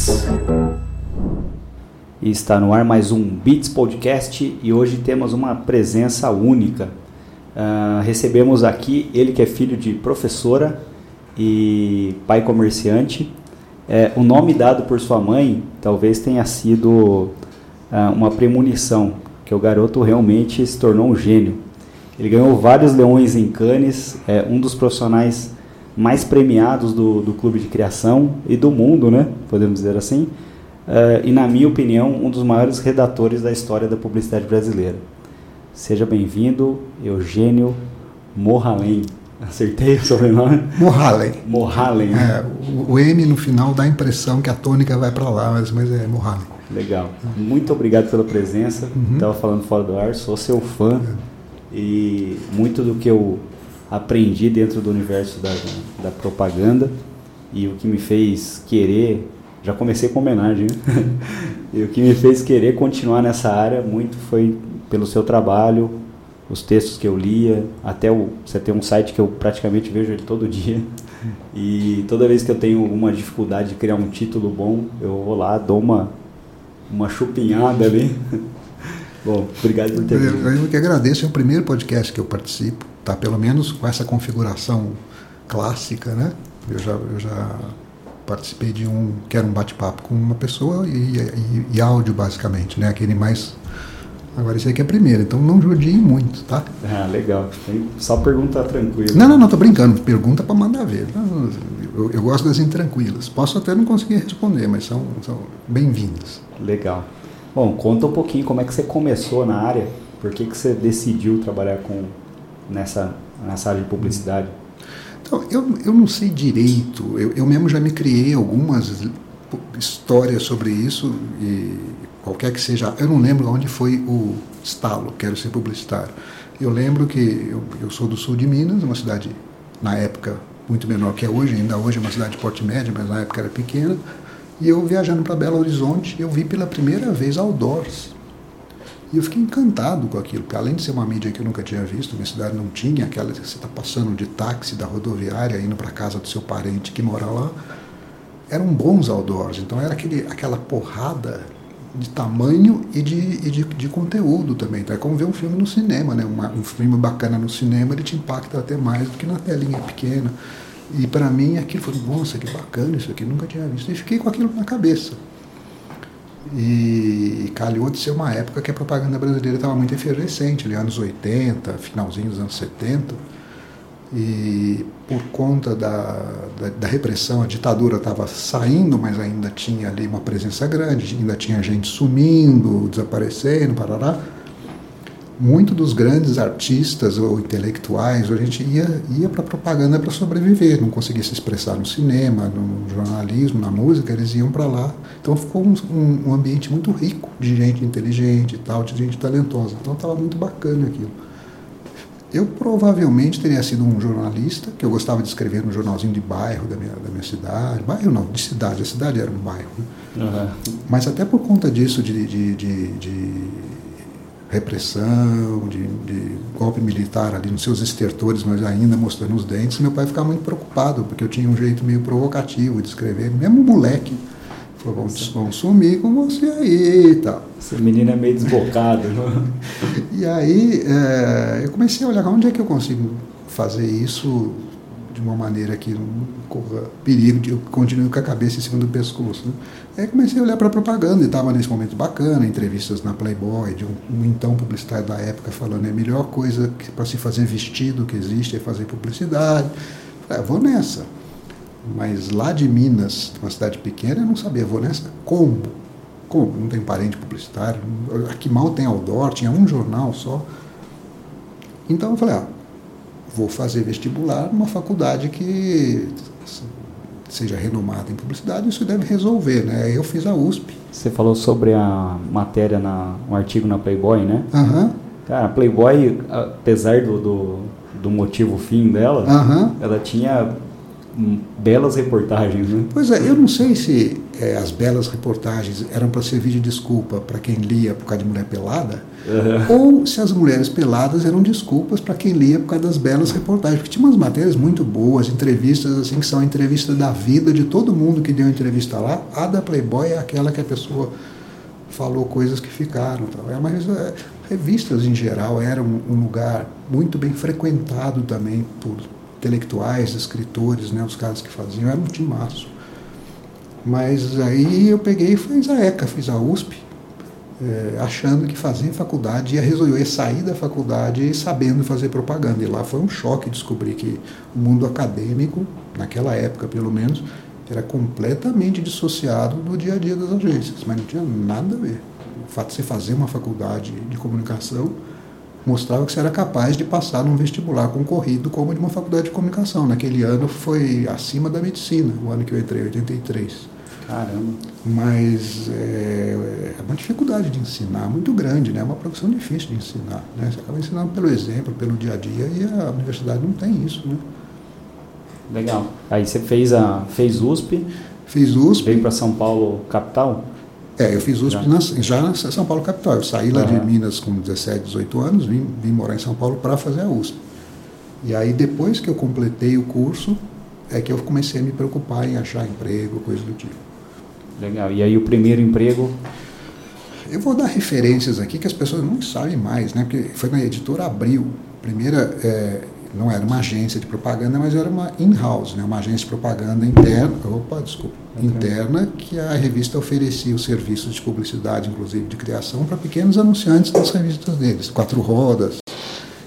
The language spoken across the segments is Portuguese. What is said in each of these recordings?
Beats. E está no ar mais um Beats Podcast e hoje temos uma presença única. Uh, recebemos aqui ele que é filho de professora e pai comerciante. É, o nome dado por sua mãe talvez tenha sido uh, uma premonição, que o garoto realmente se tornou um gênio. Ele ganhou vários leões em Cannes, é um dos profissionais mais premiados do, do clube de criação e do mundo, né? Podemos dizer assim. Uh, e, na minha opinião, um dos maiores redatores da história da publicidade brasileira. Seja bem-vindo, Eugênio Morralen. Acertei o sobrenome? Morhalen. Morhalen. É, o, o, M no final dá a impressão que a tônica vai para lá, mas, mas é Morhalen. Legal. Muito obrigado pela presença. Estava uhum. falando fora do ar, sou seu fã. É. E muito do que eu aprendi dentro do universo da, da propaganda e o que me fez querer, já comecei com homenagem, né? e o que me fez querer continuar nessa área muito foi pelo seu trabalho, os textos que eu lia, até o, você tem um site que eu praticamente vejo ele todo dia. E toda vez que eu tenho uma dificuldade de criar um título bom, eu vou lá, dou uma, uma chupinhada ali. Bom, obrigado por ter vindo. Eu, eu que agradeço, é o primeiro podcast que eu participo tá pelo menos com essa configuração clássica, né? Eu já, eu já participei de um que era um bate-papo com uma pessoa e, e, e, áudio basicamente, né? Aquele mais Agora esse aqui é primeiro, então não judiem muito, tá? Ah, legal. Só pergunta tranquila. Não, não, não, tô brincando. Pergunta para mandar ver. Eu, eu, gosto das intranquilas. Posso até não conseguir responder, mas são, são bem-vindas. Legal. Bom, conta um pouquinho como é que você começou na área, por que, que você decidiu trabalhar com nessa, nessa área de publicidade? Então, eu, eu não sei direito, eu, eu mesmo já me criei algumas histórias sobre isso, e qualquer que seja, eu não lembro onde foi o estalo, quero ser publicitário. Eu lembro que eu, eu sou do sul de Minas, uma cidade, na época, muito menor que é hoje, ainda hoje é uma cidade de porte médio, mas na época era pequena, e eu viajando para Belo Horizonte, eu vi pela primeira vez outdoors. E eu fiquei encantado com aquilo, porque além de ser uma mídia que eu nunca tinha visto, minha cidade não tinha, aquela que você está passando de táxi da rodoviária, indo para casa do seu parente que mora lá, eram bons outdoors. Então era aquele, aquela porrada de tamanho e de, e de, de, conteúdo também. Então é como ver um filme no cinema, né? Uma, um filme bacana no cinema, ele te impacta até mais do que na telinha pequena. E para mim aquilo foi, nossa, que bacana isso aqui, nunca tinha visto. E fiquei com aquilo na cabeça. E calhou de ser uma época que a propaganda brasileira estava muito efervescente, ali, anos 80, finalzinho dos anos 70. E por conta da, da, da repressão, a ditadura estava saindo, mas ainda tinha ali uma presença grande, ainda tinha gente sumindo, desaparecendo, parará muito dos grandes artistas ou intelectuais, a gente ia, ia para a propaganda para sobreviver, não conseguia se expressar no cinema, no jornalismo, na música, eles iam para lá. Então ficou um, um, um, ambiente muito rico de gente inteligente e tal, de gente talentosa. Então estava muito bacana aquilo. Eu provavelmente teria sido um jornalista, que eu gostava de escrever no jornalzinho de bairro da minha, da minha cidade. Bairro não, de cidade, a cidade era um bairro. Né? Uhum. Mas até por conta disso, de, de, de, de repressão, de, de, golpe militar ali nos seus estertores, mas ainda mostrando os dentes, meu pai ficava muito preocupado, porque eu tinha um jeito meio provocativo de escrever, mesmo moleque. Falou, vamos, vamos sumir com você aí e tal. Esse menino é meio desbocado. Né? e aí é, eu comecei a olhar onde é que eu consigo fazer isso de uma maneira que não corra perigo de eu continue com a cabeça em cima do pescoço. Né? Aí comecei a olhar para a propaganda e estava nesse momento bacana, entrevistas na Playboy, de um, um então publicitário da época falando é a melhor coisa para se fazer vestido que existe é fazer publicidade. Falei, ah, vou nessa. Mas lá de Minas, uma cidade pequena, eu não sabia, vou nessa como? Como? Não tem parente publicitário, aqui mal tem outdoor, tinha um jornal só. Então eu falei, ah, vou fazer vestibular numa faculdade que seja renomada em publicidade, isso deve resolver, né? Eu fiz a USP. Você falou sobre a matéria, na, um artigo na Playboy, né? Uhum. Cara, a Playboy, apesar do, do, do motivo fim dela, uhum. ela tinha belas reportagens, né? Pois é, eu não sei se é, as belas reportagens eram para servir de desculpa para quem lia por causa de mulher pelada, uhum. ou se as mulheres peladas eram desculpas para quem lia por causa das belas reportagens. Porque tinha umas matérias muito boas, entrevistas assim, que são entrevistas da vida de todo mundo que deu entrevista lá. A da Playboy é aquela que a pessoa falou coisas que ficaram. Tal. É, mas é, revistas em geral eram um lugar muito bem frequentado também por intelectuais, escritores, né, os caras que faziam, era um timaço. Mas aí eu peguei e fiz a ECA, fiz a USP, é, achando que fazia faculdade, ia resolver sair da faculdade sabendo fazer propaganda. E lá foi um choque descobrir que o mundo acadêmico, naquela época pelo menos, era completamente dissociado do dia a dia das agências, mas não tinha nada a ver. O fato de você fazer uma faculdade de comunicação mostrava que você era capaz de passar num vestibular concorrido como de uma faculdade de comunicação. Naquele ano foi acima da medicina, o ano que eu entrei, 83. Caramba. Mas é, é uma dificuldade de ensinar muito grande, né? É uma profissão difícil de ensinar. Né? Você acaba ensinando pelo exemplo, pelo dia a dia, e a universidade não tem isso, né? Legal. Aí você fez a fez USP. Fiz USP. Veio para São Paulo capital. É, eu fiz USP já, na, já na São Paulo capital. Eu saí lá uhum. de Minas com 17, 18 anos, vim, vim morar em São Paulo para fazer a USP. E aí depois que eu completei o curso, é que eu comecei a me preocupar em achar emprego, coisa do tipo. Legal. E aí o primeiro emprego? Eu vou dar referências aqui que as pessoas não sabem mais, né? Porque foi na editora Abril. Primeira, é, não era uma agência de propaganda, mas era uma in-house, né? uma agência de propaganda interna, opa, desculpa, okay. interna, que a revista oferecia os serviços de publicidade, inclusive de criação, para pequenos anunciantes das revistas deles. Quatro Rodas,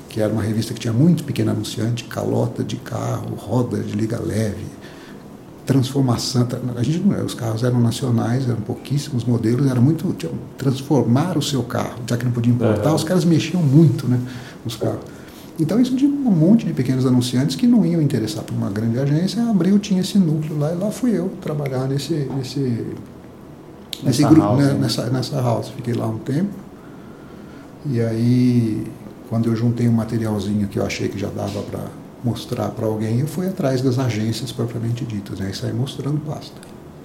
que era uma revista que tinha muito pequeno anunciante, calota de carro, roda de liga leve, transformação. A gente, os carros eram nacionais, eram pouquíssimos modelos, era muito. Tinha, transformar o seu carro, já que não podia importar, é. os caras mexiam muito né, nos carros. Então isso tinha um monte de pequenos anunciantes que não iam interessar para uma grande agência. A Abril tinha esse núcleo lá e lá fui eu trabalhar nesse, nesse, nesse grupo, house, né, nessa, nessa house. Fiquei lá um tempo. E aí, quando eu juntei um materialzinho que eu achei que já dava para mostrar para alguém, eu fui atrás das agências propriamente ditas, né, e saí mostrando pasta.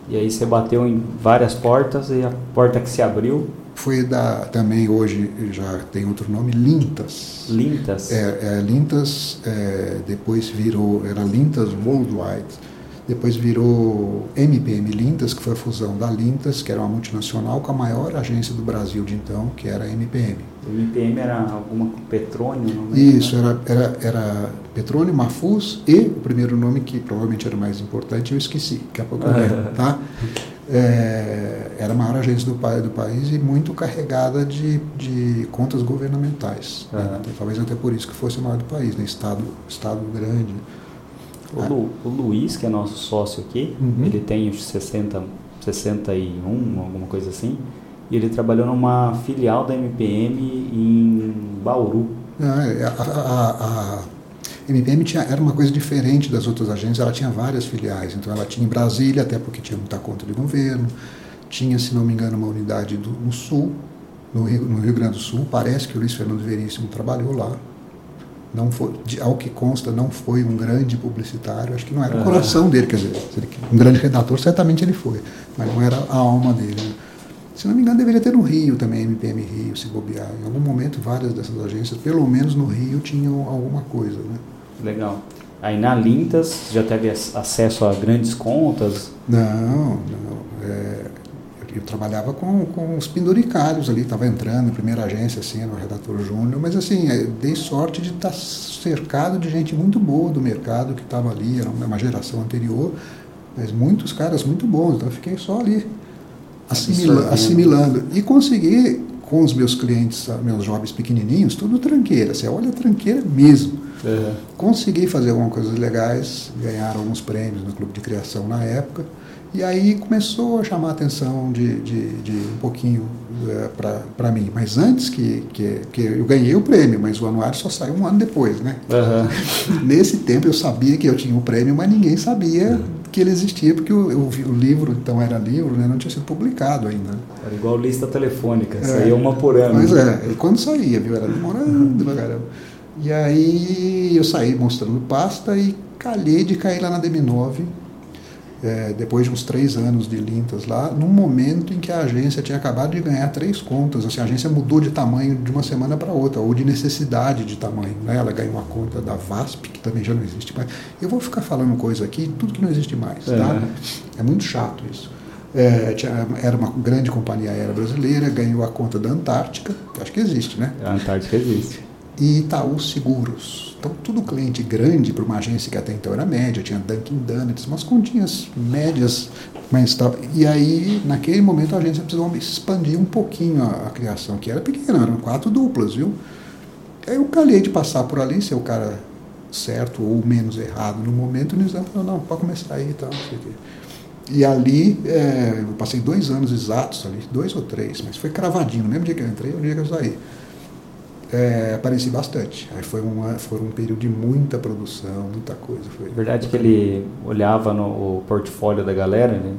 E aí você bateu em várias portas e a porta que se abriu foi da também hoje já tem outro nome Lintas. Lintas? É, é Lintas é, depois virou era Lintas Worldwide. Depois virou MPM Lintas que foi a fusão da Lintas que era uma multinacional com a maior agência do Brasil de então que era a MPM MPM era alguma Petrônio não isso era era era Petrônio Mafuz e o primeiro nome que provavelmente era mais importante eu esqueci daqui a pouco eu lembro, tá é, era a maior agência do, do país e muito carregada de, de contas governamentais. Uhum. Né? Talvez até por isso que fosse a maior do país, né? estado, estado grande. O, Lu, o Luiz, que é nosso sócio aqui, uhum. ele tem 60, 61, alguma coisa assim, e ele trabalhou numa filial da MPM em Bauru. Ah, é, a, a, a MPM tinha, era uma coisa diferente das outras agências, ela tinha várias filiais. Então ela tinha em Brasília, até porque tinha muita conta de governo, tinha, se não me engano, uma unidade do, no Sul, no Rio, no Rio Grande do Sul. Parece que o Luiz Fernando Veríssimo trabalhou lá. Não foi, de, ao que consta, não foi um grande publicitário, acho que não era o coração dele, quer dizer, um grande redator, certamente ele foi, mas não era a alma dele. Né? Se não me engano, deveria ter no Rio também, MPM Rio, se bobear. Em algum momento, várias dessas agências, pelo menos no Rio, tinham alguma coisa. Né? Legal. Aí na Lintas já teve acesso a grandes contas? Não, não. É, eu trabalhava com, com os penduricários ali, estava entrando na primeira agência, assim, no redator júnior, mas assim, é, dei sorte de estar tá cercado de gente muito boa do mercado que estava ali, era uma geração anterior, mas muitos caras muito bons, então eu fiquei só ali assimila, assimilando. E consegui, com os meus clientes, meus jovens pequenininhos, tudo tranqueira, você olha tranqueira mesmo Uhum. Consegui fazer algumas coisas legais, ganhar alguns prêmios no clube de criação na época. E aí começou a chamar a atenção de, de, de um pouquinho é, para mim. Mas antes que, que, que, eu ganhei o prêmio, mas o anuário só saiu um ano depois, né? Uhum. Nesse tempo eu sabia que eu tinha o um prêmio, mas ninguém sabia uhum. que ele existia, porque o, o, o, livro, então era livro, né, não tinha sido publicado ainda. Era igual lista telefônica, é. saía uma por ano. Pois é, e quando saía, viu? Era demorando pra caramba. E aí eu saí mostrando pasta e calhei de cair lá na DM9, é, depois de uns três anos de Lintas lá, num momento em que a agência tinha acabado de ganhar três contas. Assim, a agência mudou de tamanho de uma semana para outra, ou de necessidade de tamanho. Né? Ela ganhou uma conta da VASP, que também já não existe mais. Eu vou ficar falando coisa aqui, tudo que não existe mais. Tá? É, é muito chato isso. É, tinha, era uma grande companhia aérea brasileira, ganhou a conta da Antártica, acho que existe, né? A Antártica existe. E Itaú Seguros. Então, tudo cliente grande para uma agência que até então era média, tinha Dunkin' Donuts, umas continhas médias, mas e aí, naquele momento, a agência precisou expandir um pouquinho a, a criação, que era pequena, eram quatro duplas, viu? Aí eu calhei de passar por ali, ser o cara certo ou menos errado no momento, e eles falaram, não, pode começar aí e tal, não sei o quê. E ali, é, eu passei dois anos exatos ali, dois ou três, mas foi cravadinho. No mesmo dia que eu entrei, no dia que eu saí. É, apareci bastante. Aí foi, uma, foi um período de muita produção, muita coisa. Foi Verdade que ele olhava no portfólio da galera, né?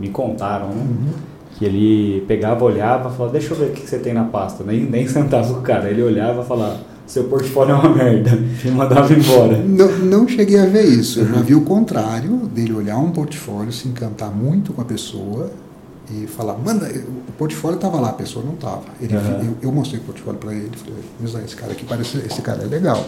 me contaram, né? Uhum. Que ele pegava, olhava e falava, deixa eu ver o que você tem na pasta. Nem, nem sentava com o cara. Ele olhava e falava, seu portfólio é uma merda. E mandava embora. Não, não cheguei a ver isso. Eu já vi o contrário, dele olhar um portfólio, se encantar muito com a pessoa e falar, manda, o portfólio estava lá, a pessoa não estava. Uhum. Eu, eu, mostrei o portfólio para ele, falei, esse cara aqui parece, esse cara é legal.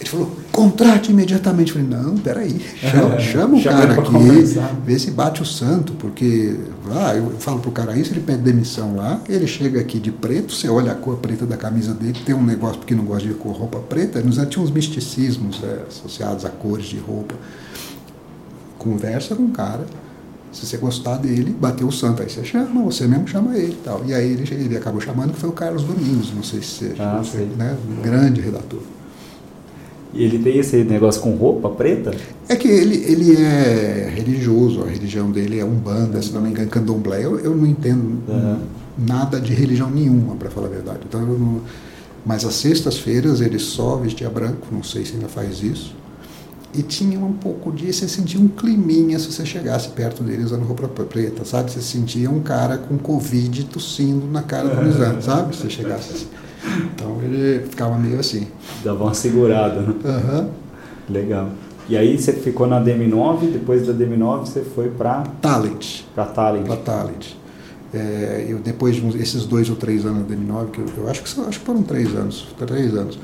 Ele falou, contrate imediatamente. Eu falei, não, peraí, chama, chama o cara aqui, vê se bate o santo, porque ah, eu falo pro cara isso, ele pede demissão lá, ele chega aqui de preto, você olha a cor preta da camisa dele, tem um negócio porque não gosta de cor roupa preta, nos tinha uns misticismos é, associados a cores de roupa. Conversa com o cara, se você gostar dele, bateu o santo, aí você chama, você mesmo chama ele e tal. E aí ele, ele acabou chamando, que foi o Carlos Domingos, não sei se você, ah, você né, um grande redator. E ele tem esse negócio com roupa preta? É que ele, ele é religioso, a religião dele é umbanda, se não me engano, candomblé. Eu, eu não entendo uhum. nada de religião nenhuma, para falar a verdade. Então, não, mas às sextas-feiras ele só vestia branco, não sei se ainda faz isso. E tinha um pouco de. Você sentia um climinha se você chegasse perto dele usando roupa preta, sabe? Você sentia um cara com Covid tossindo na cara do Nizam, sabe? Se você chegasse assim. Então ele ficava meio assim. Dava uma segurada, né? Uhum. Legal. E aí você ficou na DM9, depois da DM9 você foi para Talent. Para Talent. Para Talent. É, eu depois de esses dois ou três anos da DM9, que eu, eu acho que acho que foram três anos, três anos,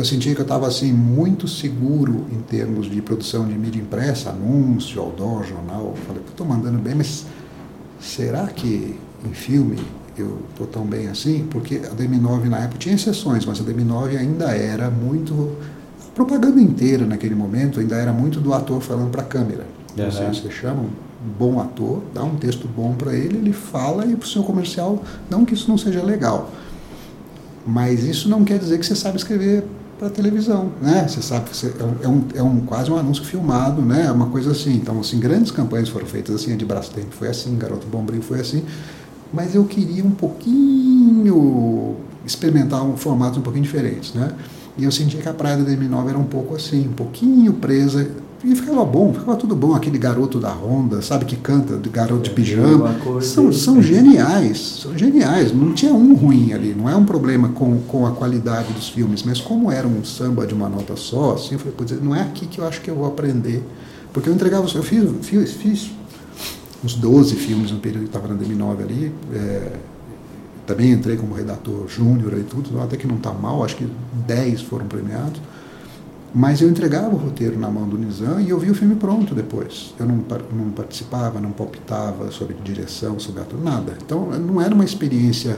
eu senti que eu estava assim muito seguro em termos de produção de mídia impressa, anúncio, outdoor, jornal. Falei, estou mandando bem, mas será que em filme eu estou tão bem assim, porque a DM9 na época tinha exceções, mas a DM9 ainda era muito. A propaganda inteira naquele momento ainda era muito do ator falando para a câmera. Uhum. Você, você chama um bom ator, dá um texto bom para ele, ele fala e para o seu comercial, não que isso não seja legal, mas isso não quer dizer que você sabe escrever para televisão, né? Você sabe que você, é, um, é um quase um anúncio filmado, né? É uma coisa assim. Então, assim, grandes campanhas foram feitas assim, a de Brastemp foi assim, Garoto Bombril foi assim mas eu queria um pouquinho experimentar um formato um pouquinho diferente, né? E eu sentia que a praia da DM9 era um pouco assim, um pouquinho presa. E ficava bom, ficava tudo bom. Aquele garoto da Honda, sabe, que canta, de garoto de é, pijama. São, são geniais, são geniais. Não tinha um ruim ali. Não é um problema com, com a qualidade dos filmes, mas como era um samba de uma nota só, assim, eu falei, não é aqui que eu acho que eu vou aprender. Porque eu entregava, eu fiz, fiz, fiz uns 12 filmes no período que estava na DM9 ali. É, também entrei como redator júnior e tudo, até que não está mal, acho que 10 foram premiados. Mas eu entregava o roteiro na mão do Nizam e eu vi o filme pronto depois. Eu não, não participava, não palpitava sobre direção, sobre ator, nada. Então não era uma experiência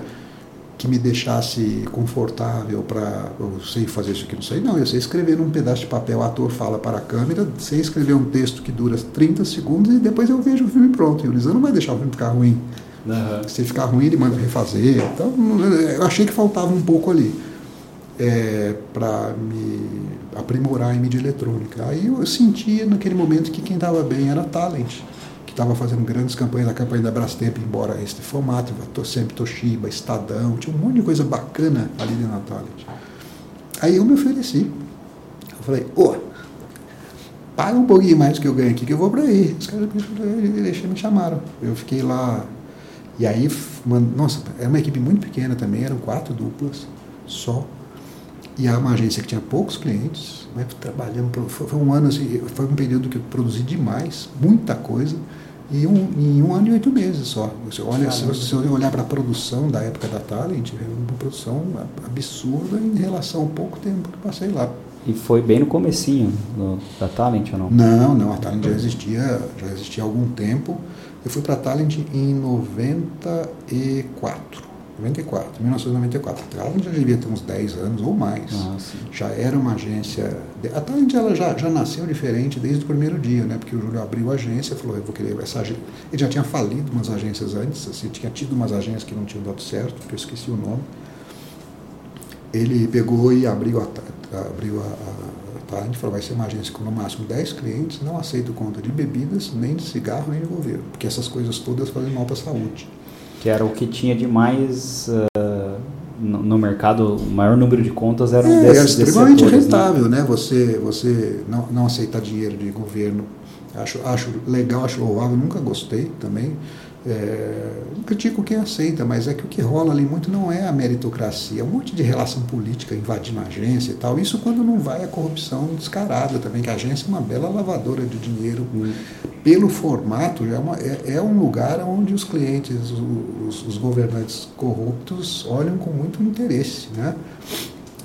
que me deixasse confortável para eu sei fazer isso aqui, não sei. Não, eu sei escrever num pedaço de papel, o ator fala para a câmera, sei escrever um texto que dura 30 segundos e depois eu vejo o filme pronto. E o Lisan não vai deixar o filme ficar ruim. Uhum. Se ficar ruim, ele manda refazer. Então, eu achei que faltava um pouco ali é, para me aprimorar em mídia eletrônica. Aí eu sentia naquele momento que quem estava bem era talent estava fazendo grandes campanhas, a campanha da Brastemp, embora esse formato, sempre Toshiba, Estadão, tinha um monte de coisa bacana ali de Natália. Aí eu me ofereci. Eu falei, ô, paga um pouquinho mais do que eu ganho aqui, que eu vou para aí. Os caras me chamaram. Eu fiquei lá. E aí, nossa, era uma equipe muito pequena também, eram quatro duplas só. E é uma agência que tinha poucos clientes, né, trabalhando, foi, foi um ano assim, foi um período que eu produzi demais, muita coisa, e um, em um ano e oito meses só. Você olha, se você olhar para a produção da época da Talent, uma produção absurda em relação ao pouco tempo que passei lá. E foi bem no comecinho do, da Talent ou não? Não, não, a Talent já existia, já existia há algum tempo. Eu fui para a Talent em 94. 94, 1994. A Talent já devia ter uns 10 anos ou mais. Ah, já era uma agência. A Talent ela já, já nasceu diferente desde o primeiro dia, né? Porque o Júlio abriu a agência e falou: Eu vou querer essa agência. Ele já tinha falido umas agências antes, assim, tinha tido umas agências que não tinham dado certo, que eu esqueci o nome. Ele pegou e abriu a, abriu a, a Talent e falou: Vai ser uma agência com no máximo 10 clientes, não aceito conta de bebidas, nem de cigarro, nem de governo, porque essas coisas todas fazem mal para a saúde que era o que tinha de mais uh, no, no, mercado, o maior número de contas eram é, desses, é extremamente setores, né? rentável, né? né? Você, você não, não aceitar dinheiro de governo, acho, acho legal, acho louvável, nunca gostei também. É, não critico quem aceita, mas é que o que rola ali muito não é a meritocracia, é um monte de relação política invadindo a agência e tal. Isso quando não vai a corrupção descarada também, que a agência é uma bela lavadora de dinheiro. Hum. Pelo formato, é, uma, é, é, um lugar onde os clientes, os, os, governantes corruptos olham com muito interesse. Né?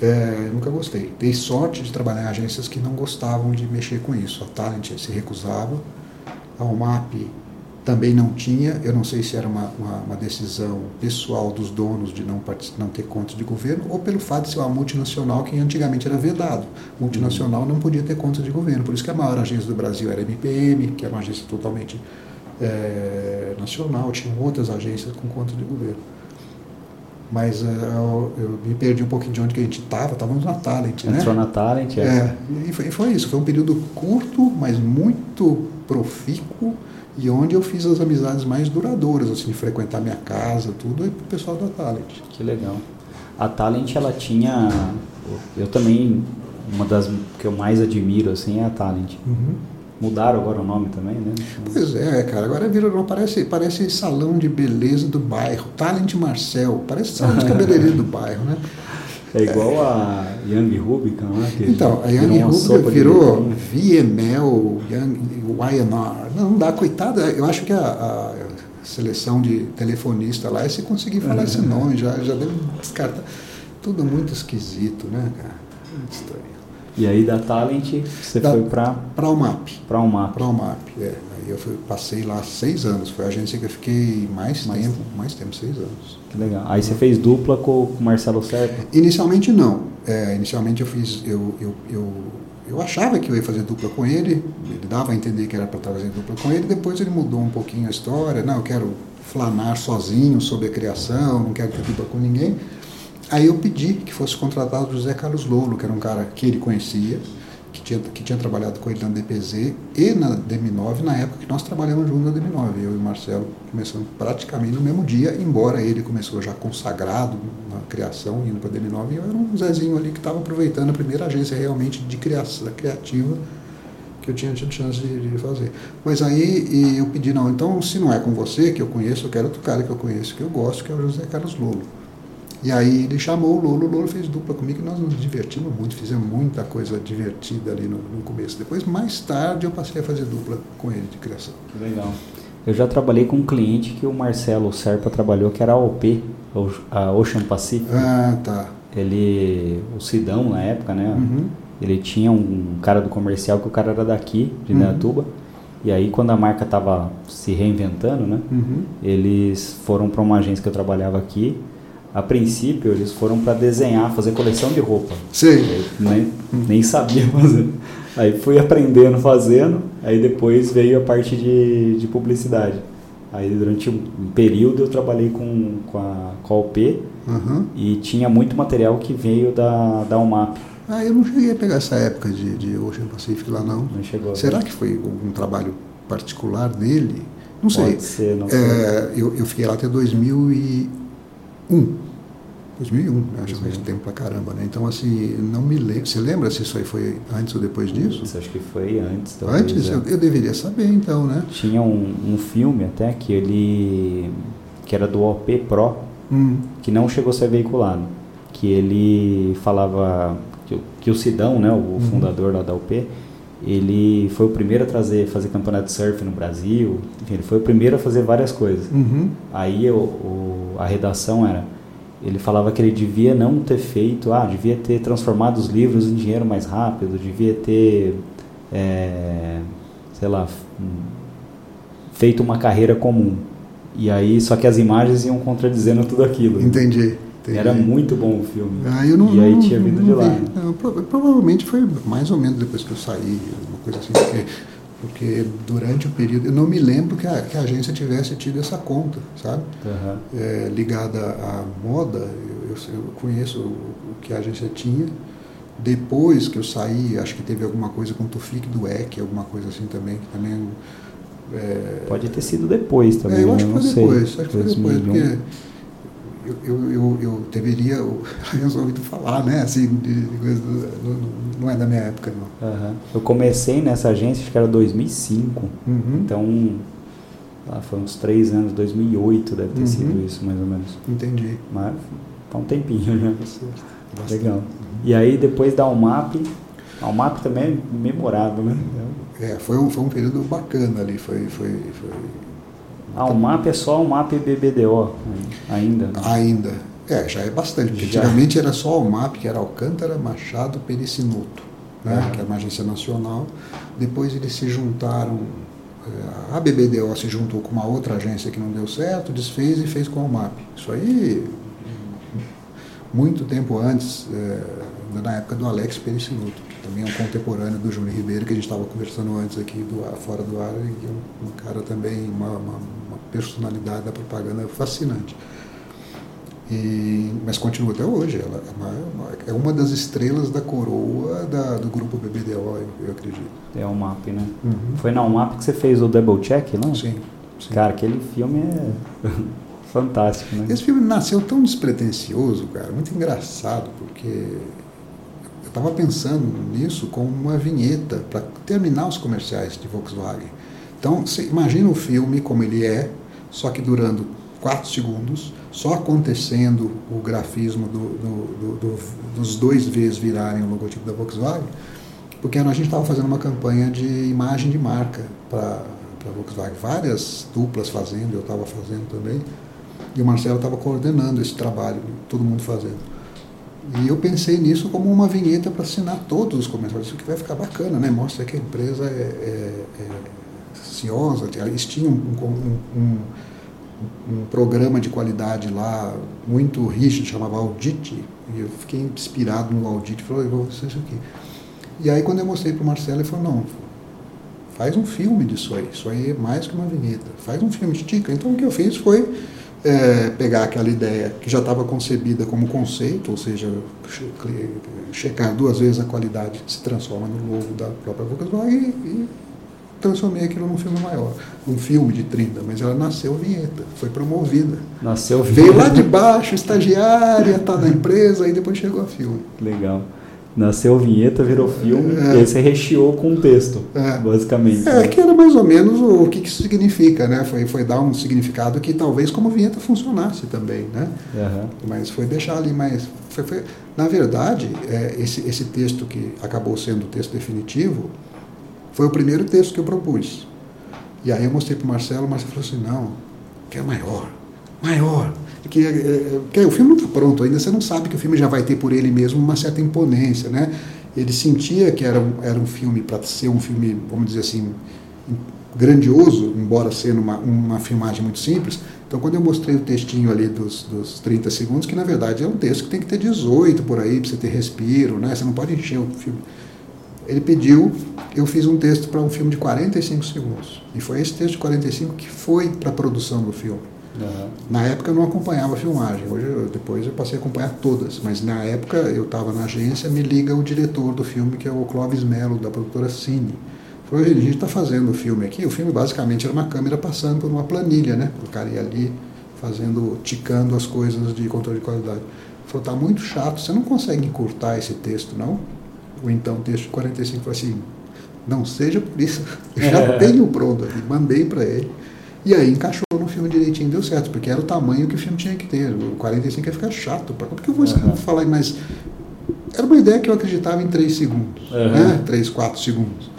É, nunca gostei. Dei sorte de trabalhar em agências que não gostavam de mexer com isso. A Talent se recusava, a UMAP também não tinha, eu não sei se era uma, uma, uma, decisão pessoal dos donos de não, não ter conta de governo, ou pelo fato de ser uma multinacional que antigamente era vedado. Multinacional não podia ter conta de governo, por isso que a maior agência do Brasil era a MPM, que era uma agência totalmente é, nacional, tinham outras agências com conta de governo. Mas uh, eu, eu, me perdi um pouquinho de onde que a gente estava, estávamos na Talent, né? Entrou na Talent, é. é e, foi, e foi isso, foi um período curto, mas muito profícuo, e onde eu fiz as amizades mais duradouras, assim, frequentar minha casa, tudo, e o pessoal da Talent. Que legal. A Talent, ela tinha, eu também, uma das que eu mais admiro, assim, é a Talent. Uhum. Mudaram agora o nome também, né? Pois é, cara, agora virou, parece, parece salão de beleza do bairro, Talent Marcel, parece salão de cabeleireiro do bairro, né? É igual a Young Rubicon, né? então, a Young Rubicon virou VML, Young YNR. Não dá, coitada, eu acho que a, a seleção de telefonista lá, se conseguir falar esse nome, já, já deve descartar. Tudo muito esquisito, né, cara? Muito estranho. E aí da Talent você da, foi para para o MAP. Para o MAP. Para o MAP, é. Aí eu fui, passei lá seis anos. Foi a agência que eu fiquei mais, mais tempo, tempo, mais tempo, seis anos. Que legal. Aí você fez dupla com o Marcelo Serpa? Inicialmente não. É, inicialmente eu fiz, eu, eu, eu, eu achava que eu ia fazer dupla com ele. Ele dava a entender que era para fazendo dupla com ele. Depois ele mudou um pouquinho a história. Não, eu quero flanar sozinho sobre a criação. Não quero ter dupla com ninguém. Aí eu pedi que fosse contratado o José Carlos Lolo, que era um cara que ele conhecia, tinha, que tinha trabalhado com ele na DPZ e na DM9, na época que nós trabalhamos juntos na DM9. Eu e o Marcelo começamos praticamente no mesmo dia, embora ele começou já consagrado na criação, indo para a DM9, e eu era um Zezinho ali que estava aproveitando a primeira agência realmente de criação criativa que eu tinha tido chance de, de, fazer. Mas aí eu pedi, não, então se não é com você que eu conheço, eu quero outro cara que eu conheço, que eu gosto, que é o José Carlos Lolo. E aí ele chamou o Lolo, o Lolo fez dupla comigo e nós nos divertimos muito, fizemos muita coisa divertida ali no, no, começo. Depois, mais tarde, eu passei a fazer dupla com ele de criação. Legal. Eu já trabalhei com um cliente que o Marcelo Serpa trabalhou, que era a OP, a Ocean Pacific. Ah, tá. Ele, o Sidão na época, né? Uhum. Ele tinha um cara do comercial que o cara era daqui, de Neatuba. Uhum. E aí, quando a marca estava se reinventando, né? Uhum. Eles foram para uma agência que eu trabalhava aqui a princípio eles foram para desenhar, fazer coleção de roupa. Sim. nem, nem sabia fazer. Aí fui aprendendo, fazendo, aí depois veio a parte de, de publicidade. Aí durante um período eu trabalhei com, com, a, com a OP uhum. e tinha muito material que veio da, da UMAP. Ah, eu não cheguei a pegar essa época de, de Ocean Pacific lá não. Não chegou. Será que foi um trabalho particular dele? Não sei. Pode ser, não sei. É, eu, eu fiquei lá até 2001. 2001, né? acho que faz tempo pra caramba, né? Então, assim, não me lembro. Você lembra se isso aí foi antes ou depois disso? Isso, acho que foi antes. Talvez, antes? É. Eu, eu, deveria saber, então, né? Tinha um, um, filme até que ele... que era do OP Pro, hum. que não chegou a ser veiculado. que ele falava que, que o Sidão, né, o Uhum. fundador lá da UP, ele foi o primeiro a trazer, fazer campeonato de surf no Brasil, enfim, ele foi o primeiro a fazer várias coisas. Uhum. Aí o, o- a redação era, ele falava que ele devia não ter feito, ah, devia ter transformado os livros em dinheiro mais rápido, devia ter, é, sei lá, feito uma carreira comum. E aí, só que as imagens iam contradizendo tudo aquilo. Entendi. Entendi. Era muito bom o filme. Ah, não, e aí não- tinha vindo de lá. Não, pro- provavelmente foi mais ou menos depois que eu saí, uma coisa assim, porque, porque durante o período. Eu não me lembro que a, que a agência tivesse tido essa conta, sabe? Aham. É, ligada à moda, eu, eu- eu conheço o, o que a agência tinha. Depois que eu saí, acho que teve alguma coisa com o Tufik do EC, alguma coisa assim também, que também. é, Pode ter sido depois também, é, eu né? acho que não foi depois, acho que foi depois, 2001. porque eu, eu, eu, eu deveria eu resolvido falar, né? Assim, de, de coisa não, não é da minha época, não. Aham. Eu comecei nessa agência, acho que era 2005. Uhum. Então, lá foi uns três anos, 2008 deve ter Uhum. sido isso, mais ou menos. Entendi. Mas tá um tempinho, né? Bastante. Legal. E aí depois da UMAP, a UMAP também é memorável, né? É, foi um, foi um período bacana ali, foi, foi, foi A UMAP é só a UMAP BBDO ainda. né? ainda. É, já é bastante, Já. antigamente era só o MAP, que era Alcântara, Machado, Pericinuto, né? Aham. que era uma agência nacional. Depois eles se juntaram, eh, a BBDO se juntou com uma outra agência que não deu certo, desfez e fez com o MAP. Isso aí, muito tempo antes, eh, na época do Alex Pericinuto, que também é um contemporâneo do Júnior Ribeiro, que a gente estava conversando antes aqui, do, fora do ar, e que é um, um cara também, uma, uma personalidade da propaganda fascinante. E, mas continua até hoje. Ela é uma, é uma das estrelas da coroa da- do grupo BBDO, eu, eu acredito. É a UMAP, né? Foi na UMAP que você fez o Double Check, não? Sim, sim. Cara, aquele filme é fantástico, né? Esse filme nasceu tão despretensioso, cara, muito engraçado, porque eu estava pensando nisso como uma vinheta para terminar os comerciais de Volkswagen. Então, você imagina o filme como ele é, só que durando quatro segundos, só acontecendo o grafismo do- do- do- dos dois Vs virarem o logotipo da Volkswagen, porque a gente estava fazendo uma campanha de imagem de marca para a Volkswagen, várias duplas fazendo, eu estava fazendo também, e o Marcelo estava coordenando esse trabalho, todo mundo fazendo. E eu pensei nisso como uma vinheta para assinar todos os comerciais. Isso que vai ficar bacana, né? Mostra que a empresa é, é, é ciosa. Eles tinham um, um- um- programa de qualidade lá muito rígido, chamava Audit. E eu fiquei inspirado no Audit. Falei, vou fazer isso aqui. E aí quando eu mostrei para o Marcelo, ele falou, não, faz um filme disso aí. Isso aí é mais que uma vinheta. Faz um filme, estica. Então o que eu fiz foi é, pegar aquela ideia que já estava concebida como conceito, ou seja, che- checar duas vezes a qualidade se transforma no logo da própria Volkswagen e, e transformei aquilo num filme maior. Um filme de 30, mas ela nasceu vinheta, foi promovida. Nasceu Veio lá de baixo, estagiária, tá na empresa, aí depois chegou a filme. Legal. Nasceu vinheta, virou filme, É. e aí você recheou com um texto, É. basicamente. É, que era mais ou menos o, o que, que isso significa, né? Foi, foi dar um significado que talvez como vinheta funcionasse também, né? Aham. Mas foi deixar ali mais. foi- foi- na verdade, é, esse, esse texto que acabou sendo o texto definitivo foi o primeiro texto que eu propus. E aí eu mostrei para o Marcelo, o Marcelo falou assim: não, que é maior, maior. Que, é, que o filme não está pronto ainda, você não sabe que o filme já vai ter por ele mesmo uma certa imponência, né? Ele sentia que era um, era um filme para ser um filme, vamos dizer assim, grandioso, embora sendo uma, uma filmagem muito simples. Então, quando eu mostrei o textinho ali dos, dos 30 segundos, que na verdade é um texto que tem que ter 18 por aí, para você ter respiro, né? Você não pode encher o filme. Ele pediu, eu fiz um texto para um filme de 45 segundos. E foi esse texto de 45 que foi para a produção do filme. Aham. Na época eu não acompanhava a filmagem, hoje eu- depois eu passei a acompanhar todas, mas na época eu estava na agência, me liga o diretor do filme, que é o Clóvis Melo, da produtora Cine. Falou, "Gente, a gente está fazendo o filme aqui, o filme basicamente era uma câmera passando por uma planilha, né? O cara ia ali fazendo, ticando as coisas de controle de qualidade. Falou, tá muito chato, você não consegue encurtar esse texto, não? Ou então o texto de 45 falou assim, não seja por isso, eu já tenho pronto aqui, mandei para ele. E aí encaixou no filme direitinho, deu certo, porque era o tamanho que o filme tinha que ter. O 45 ia ficar chato. Porque eu vou uhum. falar mais. Era uma ideia que eu acreditava em 3 segundos, uhum. né? 3, 4 segundos.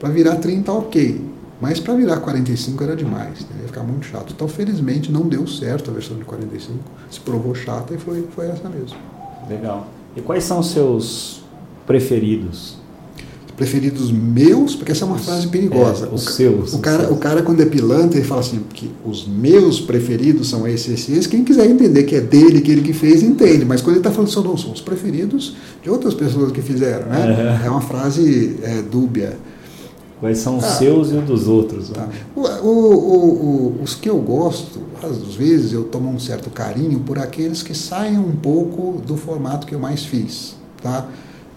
Para virar 30, ok. Mas para virar 45 era demais, né? ia ficar muito chato. Então, felizmente, não deu certo a versão de 45, se provou chata e foi, foi essa mesmo. Legal. E quais são os seus preferidos? Preferidos meus, porque essa é uma os, frase perigosa. É, os o, seus. O cara, seus. o cara, quando é pilantra, ele fala assim, que os meus preferidos são esses, esses, esses. Quem quiser entender que é dele, que ele que fez, entende. Mas quando ele está falando só não, são os preferidos de outras pessoas que fizeram, né? É, é uma frase é, dúbia. Quais são os ah, seus e os dos outros? Né? Tá. O, o, o, os que eu gosto, às vezes eu tomo um certo carinho por aqueles que saem um pouco do formato que eu mais fiz. Tá?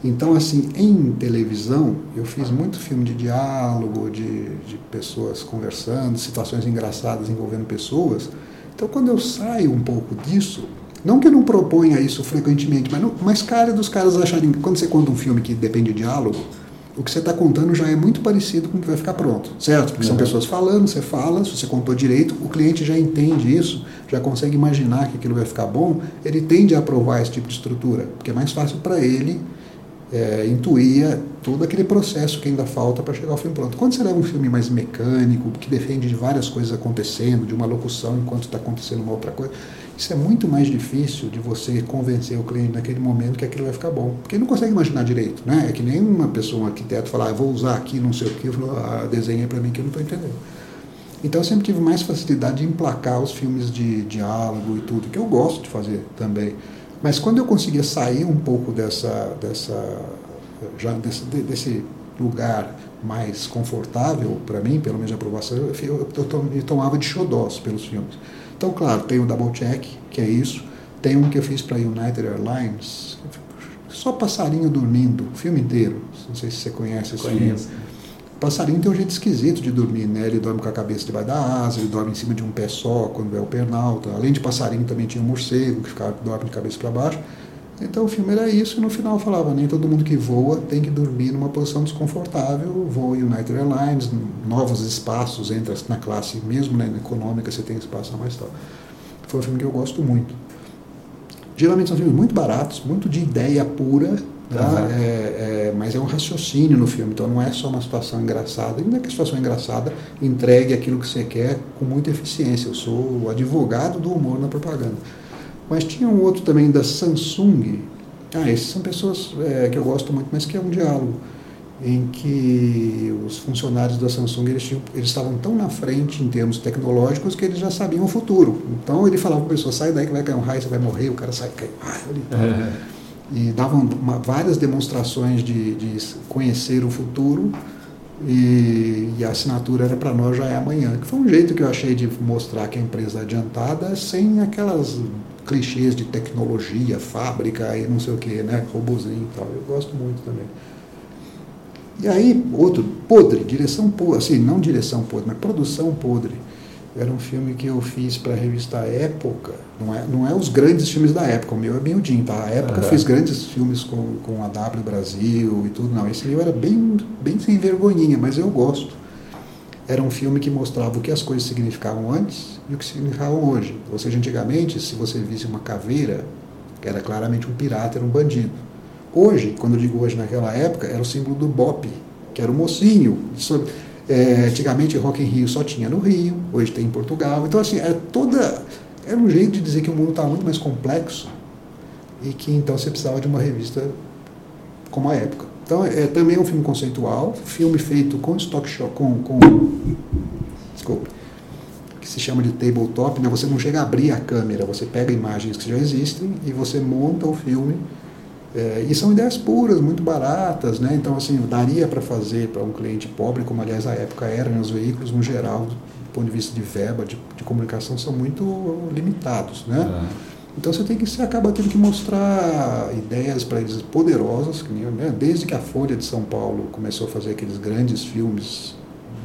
Então, assim, em televisão, eu fiz muito filme de diálogo, de, de pessoas conversando, situações engraçadas envolvendo pessoas. Então, quando eu saio um pouco disso, não que eu não proponha isso frequentemente, mas, não, mas cara dos caras acharem. Quando você conta um filme que depende de diálogo, o que você está contando já é muito parecido com o que vai ficar pronto, certo? Porque uhum. são pessoas falando, você fala, se você contou direito, o cliente já entende isso, já consegue imaginar que aquilo vai ficar bom, ele tende a aprovar esse tipo de estrutura, porque é mais fácil para ele é, intuir todo aquele processo que ainda falta para chegar ao filme pronto. Quando você leva um filme mais mecânico, que defende de várias coisas acontecendo, de uma locução enquanto está acontecendo uma outra coisa, isso é muito mais difícil de você convencer o cliente naquele momento que aquilo vai ficar bom. Porque ele não consegue imaginar direito. Né? É que nem uma pessoa, um arquiteto, falar, ah, vou usar aqui não sei o que, ah, desenha para mim que eu não estou entendendo. Então eu sempre tive mais facilidade de emplacar os filmes de diálogo e tudo, que eu gosto de fazer também. Mas quando eu conseguia sair um pouco dessa, dessa já desse, desse lugar mais confortável para mim, pelo menos de aprovação, eu, eu, eu, tomava de xodós pelos filmes. Então, claro, tem o Double Check, que é isso. Tem um que eu fiz para United Airlines, só passarinho dormindo, o filme inteiro. Não sei se você conhece esse Conheço. filme. Passarinho tem um jeito esquisito de dormir, né? Ele dorme com a cabeça debaixo da asa, ele dorme em cima de um pé só quando é o pernalta. Além de passarinho, também tinha um morcego que ficava, dorme de cabeça para baixo. Então o filme era isso e no final falava, nem todo mundo que voa tem que dormir numa posição desconfortável, voa United Airlines, novos espaços, entra na classe mesmo, né, na econômica você tem espaço a mais tal. Foi um filme que eu gosto muito. Geralmente são filmes muito baratos, muito de ideia pura, tá? É, é, mas é um raciocínio no filme, então não é só uma situação engraçada. Ainda que a situação engraçada entregue aquilo que você quer com muita eficiência. Eu sou o advogado do humor na propaganda. Mas tinha um outro também da Samsung. Ah, esses são pessoas é, que eu gosto muito, mas que é um diálogo em que os funcionários da Samsung eles, tinham, eles estavam tão na frente em termos tecnológicos que eles já sabiam o futuro. Então ele falava para a pessoa, sai daí que vai cair um raio, você vai morrer, o cara sai, cai um raio ali. E davam uma, várias demonstrações de, de conhecer o futuro e, e, a assinatura era para nós já é amanhã. Que foi um jeito que eu achei de mostrar que a empresa é adiantada sem aquelas clichês de tecnologia, fábrica e não sei o que, né? Robozinho e tal. Eu gosto muito também. E aí, outro, Podre, direção podre, assim, não direção podre, mas produção podre. Era um filme que eu fiz para a revista Época. Não é, não é os grandes filmes da época, o meu é miudinho, tá? A época uhum. fiz grandes filmes com, com a W Brasil e tudo. Não, esse meu era bem, bem sem vergonhinha, mas eu gosto era um filme que mostrava o que as coisas significavam antes e o que significavam hoje. Ou seja, antigamente, se você visse uma caveira, era claramente um pirata, era um bandido. Hoje, quando eu digo hoje naquela época, era o símbolo do BOP, que era o mocinho. É, antigamente, Rock in Rio só tinha no Rio, hoje tem em Portugal. Então, assim, é toda. Era um jeito de dizer que o mundo estava muito mais complexo e que então você precisava de uma revista como a época. Então, é também um filme conceitual, filme feito com stock shot, com, com desculpa, que se chama de tabletop, né? Você não chega a abrir a câmera, você pega imagens que já existem e você monta o filme. É, e são ideias puras, muito baratas, né? Então, assim, daria para fazer para um cliente pobre, como aliás a época era, né? os veículos no geral, do ponto de vista de verba, de, de comunicação, são muito limitados, né? É. Então você tem que você acaba tendo que mostrar ideias para eles poderosas, né? desde que a Folha de São Paulo começou a fazer aqueles grandes filmes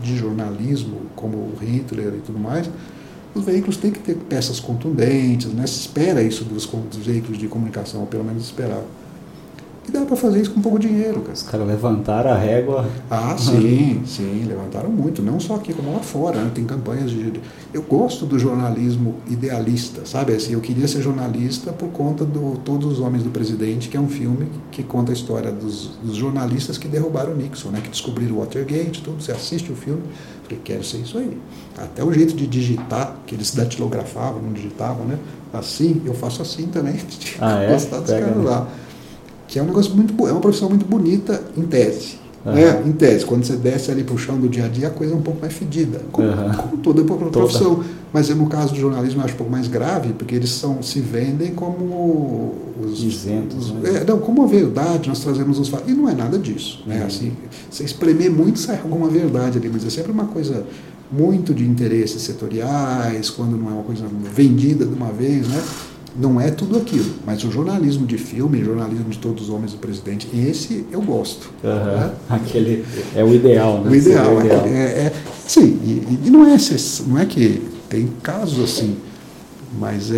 de jornalismo, como o Hitler e tudo mais, os veículos têm que ter peças contundentes, né? se espera isso dos, dos veículos de comunicação, ou pelo menos esperava. E dá para fazer isso com pouco dinheiro, cara. Os caras levantaram a régua. Ah, sim, sim, levantaram muito. Não só aqui, como lá fora. Né? Tem campanhas de. Eu gosto do jornalismo idealista, sabe? Assim, eu queria ser jornalista por conta do Todos os Homens do Presidente, que é um filme que conta a história dos, dos jornalistas que derrubaram o Nixon, né? que descobriram o Watergate, tudo. Você assiste o filme, falei, quero ser isso aí. Até o jeito de digitar, que eles datilografavam, não digitavam, né? Assim, eu faço assim também. Ah, é? Gostar dos caras lá que é um negócio muito é uma profissão muito bonita em tese. Uhum. Né? Em tese, quando você desce ali para o chão do dia a dia, a coisa é um pouco mais fedida, como, uhum. como toda profissão. Toda. Mas no caso do jornalismo eu acho um pouco mais grave, porque eles são, se vendem como os isentos. Os, né? é, não, como a verdade, nós trazemos os fatos. E não é nada disso. Né? Uhum. Assim, você espremer muito sai alguma verdade ali, mas é sempre uma coisa muito de interesses setoriais, quando não é uma coisa vendida de uma vez, né? Não é tudo aquilo, mas o jornalismo de filme, o jornalismo de todos os homens do presidente, esse eu gosto. Uhum. Né? Aquele é o ideal, né? O ideal, o ideal. É, é, sim, e, e, não é não é que tem casos assim, mas é,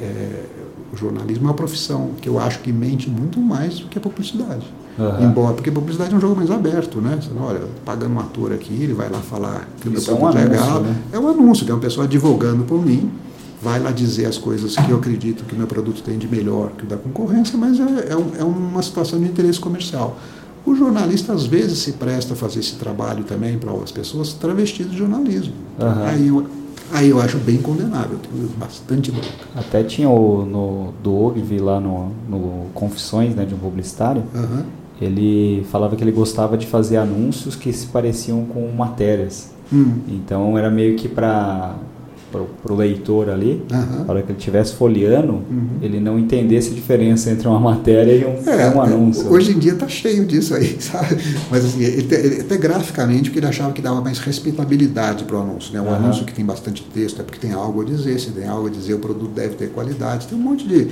é, o jornalismo é uma profissão que eu acho que mente muito mais do que a publicidade. Uhum. Embora, porque a publicidade é um jogo mais aberto, né? Você, olha, pagando um ator aqui, ele vai lá falar que o meu é, um anúncio, legal. Né? É um anúncio, que é uma pessoa advogando por mim vai lá dizer as coisas que eu acredito que o meu produto tem de melhor que o da concorrência, mas é, é, é uma situação de interesse comercial. O jornalista às vezes se presta a fazer esse trabalho também para as pessoas travestido de jornalismo. Uhum. Aí, eu, aí eu acho bem condenável, tenho bastante bronca. Até tinha o no, do Ogvi lá no, no Confissões né, de um publicitário. Uhum. Ele falava que ele gostava de fazer anúncios que se pareciam com matérias. Hum. Então era meio que para para o leitor ali, uhum. para que ele estivesse folheando, uhum. ele não entendesse a diferença entre uma matéria e um, é, um anúncio. É, hoje em dia está cheio disso aí, sabe? Mas assim, ele, ele, até graficamente, porque ele achava que dava mais respeitabilidade para o anúncio. Né? Um uhum. anúncio que tem bastante texto é porque tem algo a dizer, se tem algo a dizer, o produto deve ter qualidade. Tem um monte de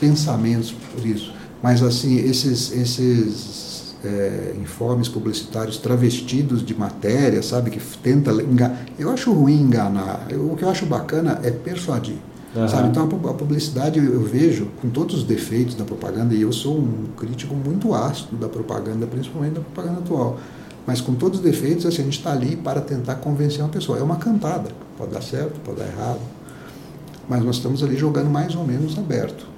pensamentos por isso. Mas assim, esses, esses é, informes publicitários travestidos de matéria, sabe, que tenta enganar. Eu acho ruim enganar. Eu, o que eu acho bacana é persuadir. Uhum. Sabe? Então a publicidade eu vejo com todos os defeitos da propaganda, e eu sou um crítico muito ácido da propaganda, principalmente da propaganda atual. Mas com todos os defeitos, assim, a gente está ali para tentar convencer uma pessoa. É uma cantada. Pode dar certo, pode dar errado. Mas nós estamos ali jogando mais ou menos aberto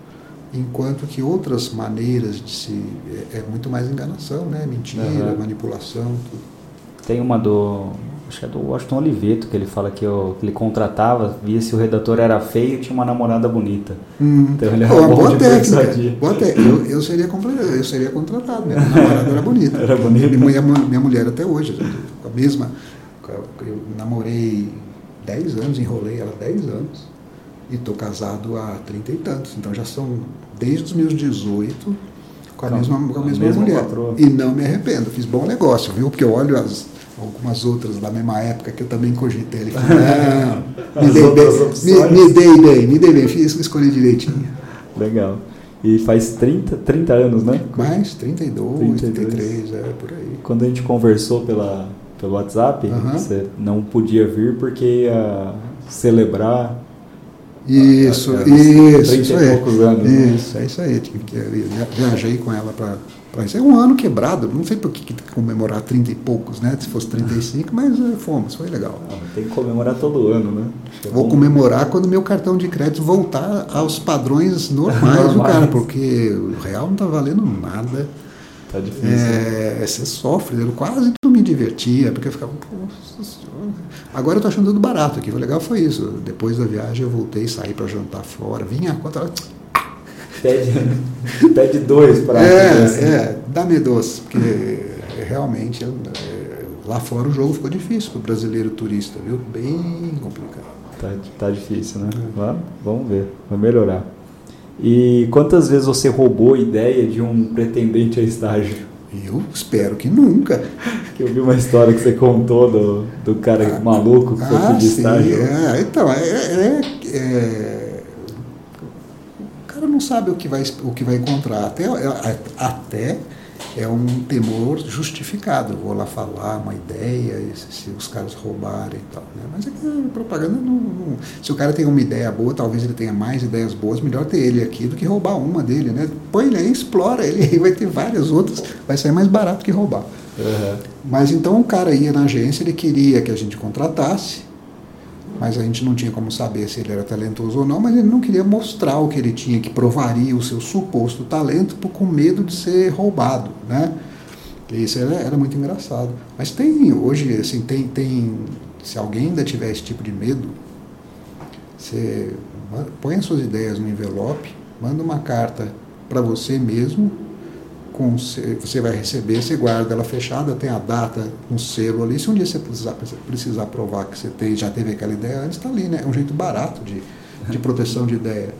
enquanto que outras maneiras de se é, é muito mais enganação, né? Mentira, uhum. manipulação, tudo. Tem uma do acho que é do Washington Oliveto que ele fala que, eu, que ele contratava, via se o redator era feio, tinha uma namorada bonita. Hum. Então ele era Pô, bom boa técnica. Boa técnica. Eu, eu, seria eu seria contratado, minha namorada era bonita. Era bonita. Minha, minha mulher até hoje, a mesma. Eu namorei 10 anos, enrolei ela 10 anos e estou casado há trinta e tantos. Então já são desde os meus 18 com a mesma, com a mesma, mesma mulher. Patroa. E não me arrependo, fiz bom negócio, viu? Porque eu olho as, algumas outras da mesma época que eu também cogitei. Ele falou, não, me, dei bem, me, me, dei bem, me dei bem, fiz, escolhi direitinho. Legal. E faz 30, 30 anos, né? Mais, 32, 32, 33, é por aí. Quando a gente conversou pela, pelo WhatsApp, você não podia vir porque ia celebrar isso, é, isso, isso aí. Anos, né? isso, é isso aí. Viajei com ela para isso. É um ano quebrado, não sei por que comemorar 30 e poucos, né? Se fosse 35, mas eh, fomos, foi legal. Ah, tem que comemorar todo ano, né? É Vou bom. comemorar quando meu cartão de crédito voltar aos padrões normais, do cara, porque o real não está valendo nada. Tá difícil. É, né? Você sofre, eu quase me divertia, porque eu ficava, Agora eu tô achando tudo barato aqui. O legal foi isso. Depois da viagem eu voltei, saí para jantar fora, vinha conta. Pede, pede dois para É, assim. é, dá-me doce, porque realmente é, lá fora o jogo ficou difícil para o brasileiro turista, viu? Bem complicado. Tá, tá difícil, né? É. Vamos ver, vai melhorar. E quantas vezes você roubou ideia de um pretendente a estágio? Eu espero que nunca. Eu vi uma história que você contou do, do cara ah, maluco que foi ah, pedir estágio. É, então, é, é, é, o cara não sabe o que vai, o que vai encontrar. Até, é, até é um temor justificado. Eu vou lá falar uma ideia, se, se os caras roubarem e tal. Né? Mas é que propaganda não, não, Se o cara tem uma ideia boa, talvez ele tenha mais ideias boas, melhor ter ele aqui do que roubar uma dele. Né? Põe ele aí, explora ele aí, vai ter várias outras, vai sair mais barato que roubar. Uhum. Mas então o cara ia na agência, ele queria que a gente contratasse, mas a gente não tinha como saber se ele era talentoso ou não, mas ele não queria mostrar o que ele tinha, que provaria o seu suposto talento por, com medo de ser roubado, né? Isso era, era, muito engraçado. Mas tem, hoje, assim, tem, tem, se alguém ainda tiver esse tipo de medo, você põe as suas ideias no envelope, manda uma carta para você mesmo, com, você vai receber, você guarda ela fechada, tem a data, um selo ali. Se um dia você precisar, precisar provar que você tem, já teve aquela ideia antes, está ali, né? É um jeito barato de, de proteção de ideia.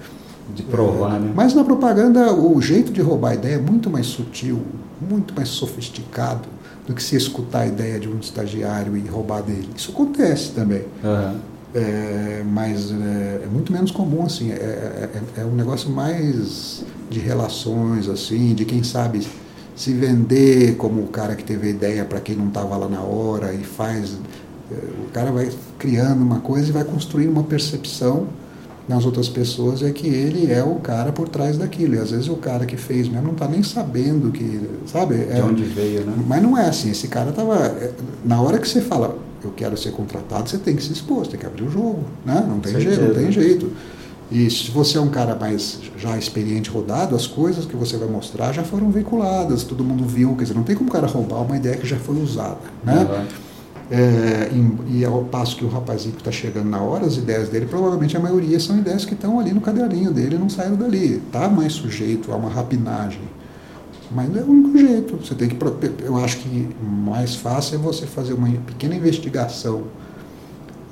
De provar, é, né? Mas na propaganda, o jeito de roubar a ideia é muito mais sutil, muito mais sofisticado do que se escutar a ideia de um estagiário e roubar dele. Isso acontece também. Uhum. É, mas é, é, muito menos comum assim é, é, é, é, um negócio mais de relações assim de quem sabe se vender como o cara que teve a ideia para quem não estava lá na hora e faz é, o cara vai criando uma coisa e vai construindo uma percepção nas outras pessoas é que ele é o cara por trás daquilo. E às vezes o cara que fez mesmo não está nem sabendo que sabe? De onde veio né? mas não é assim esse cara estava na hora que você fala eu quero ser contratado, você tem que se expor, tem que abrir o jogo, né? Não tem jeito, não tem jeito. E se você é um cara mais já experiente, rodado, as coisas que você vai mostrar já foram veiculadas, todo mundo viu, quer dizer, não tem como o cara roubar uma ideia que já foi usada, né? Uhum. É, e, e, ao passo que o rapazinho que está chegando na hora, as ideias dele, provavelmente a maioria são ideias que estão ali no caderninho dele não saíram dali. Está mais sujeito a uma rapinagem. Mas não é o único jeito. Você tem que. Eu acho que mais fácil é você fazer uma pequena investigação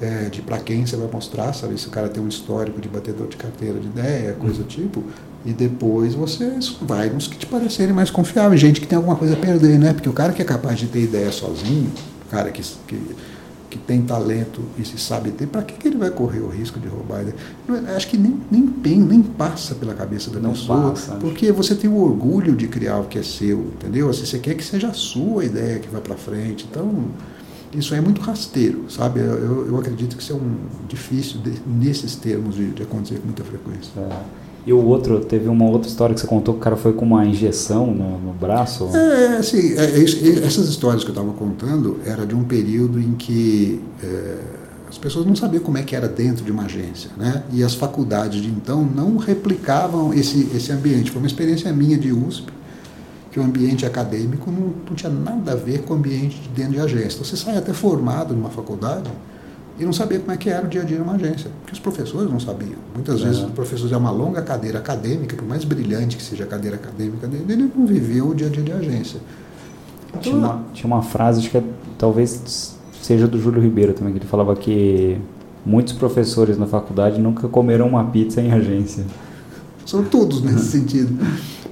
é, de para quem você vai mostrar, sabe? Se o cara tem um histórico de batedor de carteira de ideia, coisa do tipo, e depois você vai nos que te parecerem mais confiáveis, gente que tem alguma coisa a perder, né? Porque o cara que é capaz de ter ideia sozinho, o cara que, que que tem talento e se sabe ter, para que, que ele vai correr o risco de roubar? É, acho que nem, nem tem, nem passa pela cabeça da Não pessoa, passa, porque você tem o orgulho de criar o que é seu, entendeu? Assim, você quer que seja a sua ideia que vai para frente. Então, isso é muito rasteiro, sabe? Eu, eu acredito que isso é um difícil de, nesses termos de, de, acontecer com muita frequência. É. E o outro, teve uma outra história que você contou que o cara foi com uma injeção no, no braço? É, assim, é, é, essas histórias que eu estava contando era de um período em que é, as pessoas não sabiam como é que era dentro de uma agência, né? E as faculdades de então não replicavam esse, esse ambiente. Foi uma experiência minha de USP, que o ambiente acadêmico não, não tinha nada a ver com o ambiente de dentro de agência. Então, você sai até formado numa faculdade e não sabia como é que era o dia a dia numa agência, porque os professores não sabiam. Muitas vezes o professor é uma longa cadeira acadêmica, por mais brilhante que seja a cadeira acadêmica dele, ele não viveu o dia a dia de agência. Então, tinha, uma, tinha uma frase, acho que é, talvez seja do Júlio Ribeiro também, que ele falava que muitos professores na faculdade nunca comeram uma pizza em agência. São todos nesse sentido.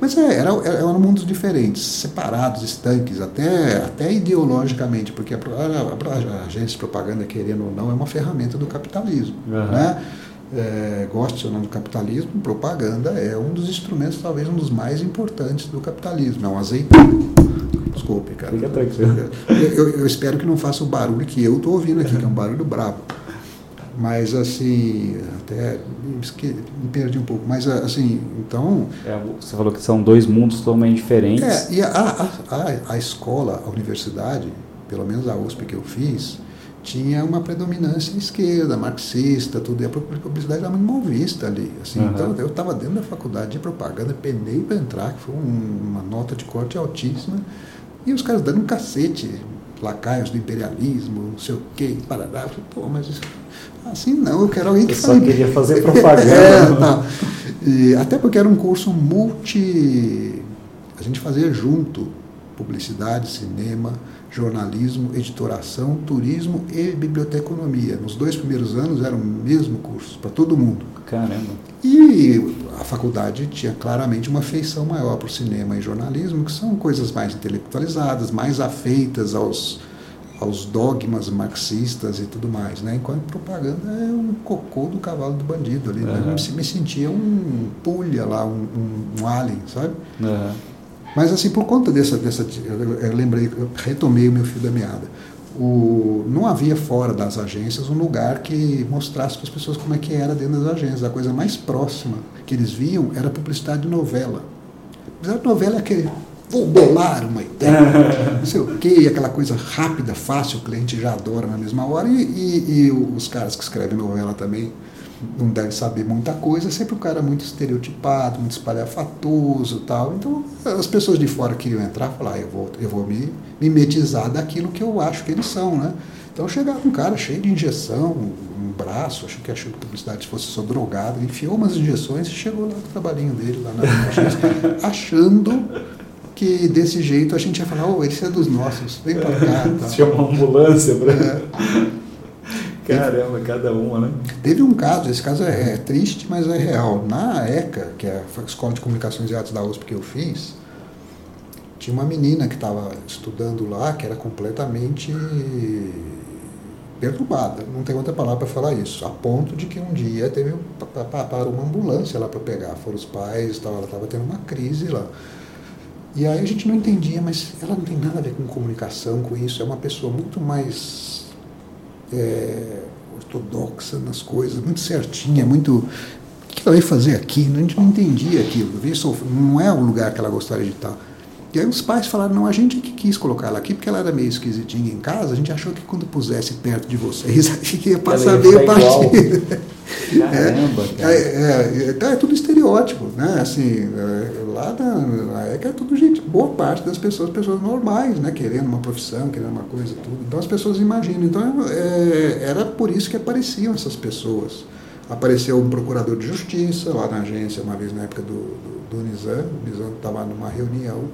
Mas é, era, eram mundos diferentes, separados, estanques, até, até ideologicamente, porque a, a, a, agência de propaganda, querendo ou não, é uma ferramenta do capitalismo. Uhum. Né? É, goste ou não do capitalismo, propaganda é um dos instrumentos, talvez um dos mais importantes do capitalismo. É um. Desculpe, cara. Fica tranquilo. Eu, eu, eu, espero que não faça o barulho que eu estou ouvindo aqui, que é um barulho brabo. Mas assim, até me, perdi um pouco. Mas assim, então. É, você falou que são dois mundos totalmente diferentes. É, e a, a, a, a escola, a universidade, pelo menos a USP que eu fiz, tinha uma predominância esquerda, marxista, tudo. E a publicidade era muito mal vista ali. Assim. Uhum. Então eu estava dentro da faculdade de propaganda, penei para entrar, que foi um, uma nota de corte altíssima, e os caras dando um cacete, lacaios do imperialismo, não sei o quê, parará. falei, pô, mas isso Assim não, eu quero alguém que eu só queria fazer propaganda. é, tá. e, até porque era um curso multi. A gente fazia junto publicidade, cinema, jornalismo, editoração, turismo e biblioteconomia. Nos dois primeiros anos era o mesmo curso para todo mundo. Caramba. E a faculdade tinha claramente uma feição maior para o cinema e jornalismo, que são coisas mais intelectualizadas, mais afeitas aos aos dogmas marxistas e tudo mais, né? Enquanto propaganda é um cocô do cavalo do bandido ali, uhum. né? Eu me, sentia um pulha lá, um, um, um alien, sabe? Uhum. Mas assim, por conta dessa, dessa eu, lembrei, eu retomei o meu fio da meada. O, não havia fora das agências um lugar que mostrasse para as pessoas como é que era dentro das agências. A coisa mais próxima que eles viam era publicidade de novela. Publicidade de novela é aquele vou bolar uma ideia, não sei o quê, aquela coisa rápida, fácil, o cliente já adora na mesma hora, e, e, e os caras que escrevem novela também não devem saber muita coisa, é sempre um cara muito estereotipado, muito espalhafatoso tal. Então as pessoas de fora queriam entrar e falar, ah, eu vou, eu vou me mimetizar daquilo que eu acho que eles são, né? Então chegava um cara cheio de injeção, um braço, acho que achou que a publicidade fosse só drogado, enfiou umas injeções e chegou lá no trabalhinho dele, lá na achando que desse jeito a gente ia falar, oh, esse é dos nossos, vem para cá. Tá. Chama uma ambulância para. É. Caramba, cada uma, né? Teve um caso, esse caso é, é, triste, mas é real. Na ECA, que é a Escola de Comunicações e Artes da USP que eu fiz, tinha uma menina que estava estudando lá que era completamente perturbada, não tem outra palavra para falar isso, a ponto de que um dia teve para uma ambulância lá para pegar, foram os pais, ela estava tendo uma crise lá. E aí a gente não entendia, mas ela não tem nada a ver com comunicação, com isso. É uma pessoa muito mais é, ortodoxa nas coisas, muito certinha, muito. O que ela vai fazer aqui? A gente não entendia aquilo. Não é o lugar que ela gostaria de estar. E aí os pais falaram, não, a gente é que quis colocar ela aqui, porque ela era meio esquisitinha em casa, a gente achou que quando pusesse perto de vocês, a gente ia passar meio partido. Caramba, é, cara. É, é, é, é, tudo estereótipo, né? Assim, é, lá na, na ECA é tudo gente, boa parte das pessoas, pessoas normais, né? Querendo uma profissão, querendo uma coisa, tudo. Então as pessoas imaginam. Então é, era por isso que apareciam essas pessoas. Apareceu um procurador de justiça lá na agência, uma vez na época do, do, do Nizam. O Nizam estava numa reunião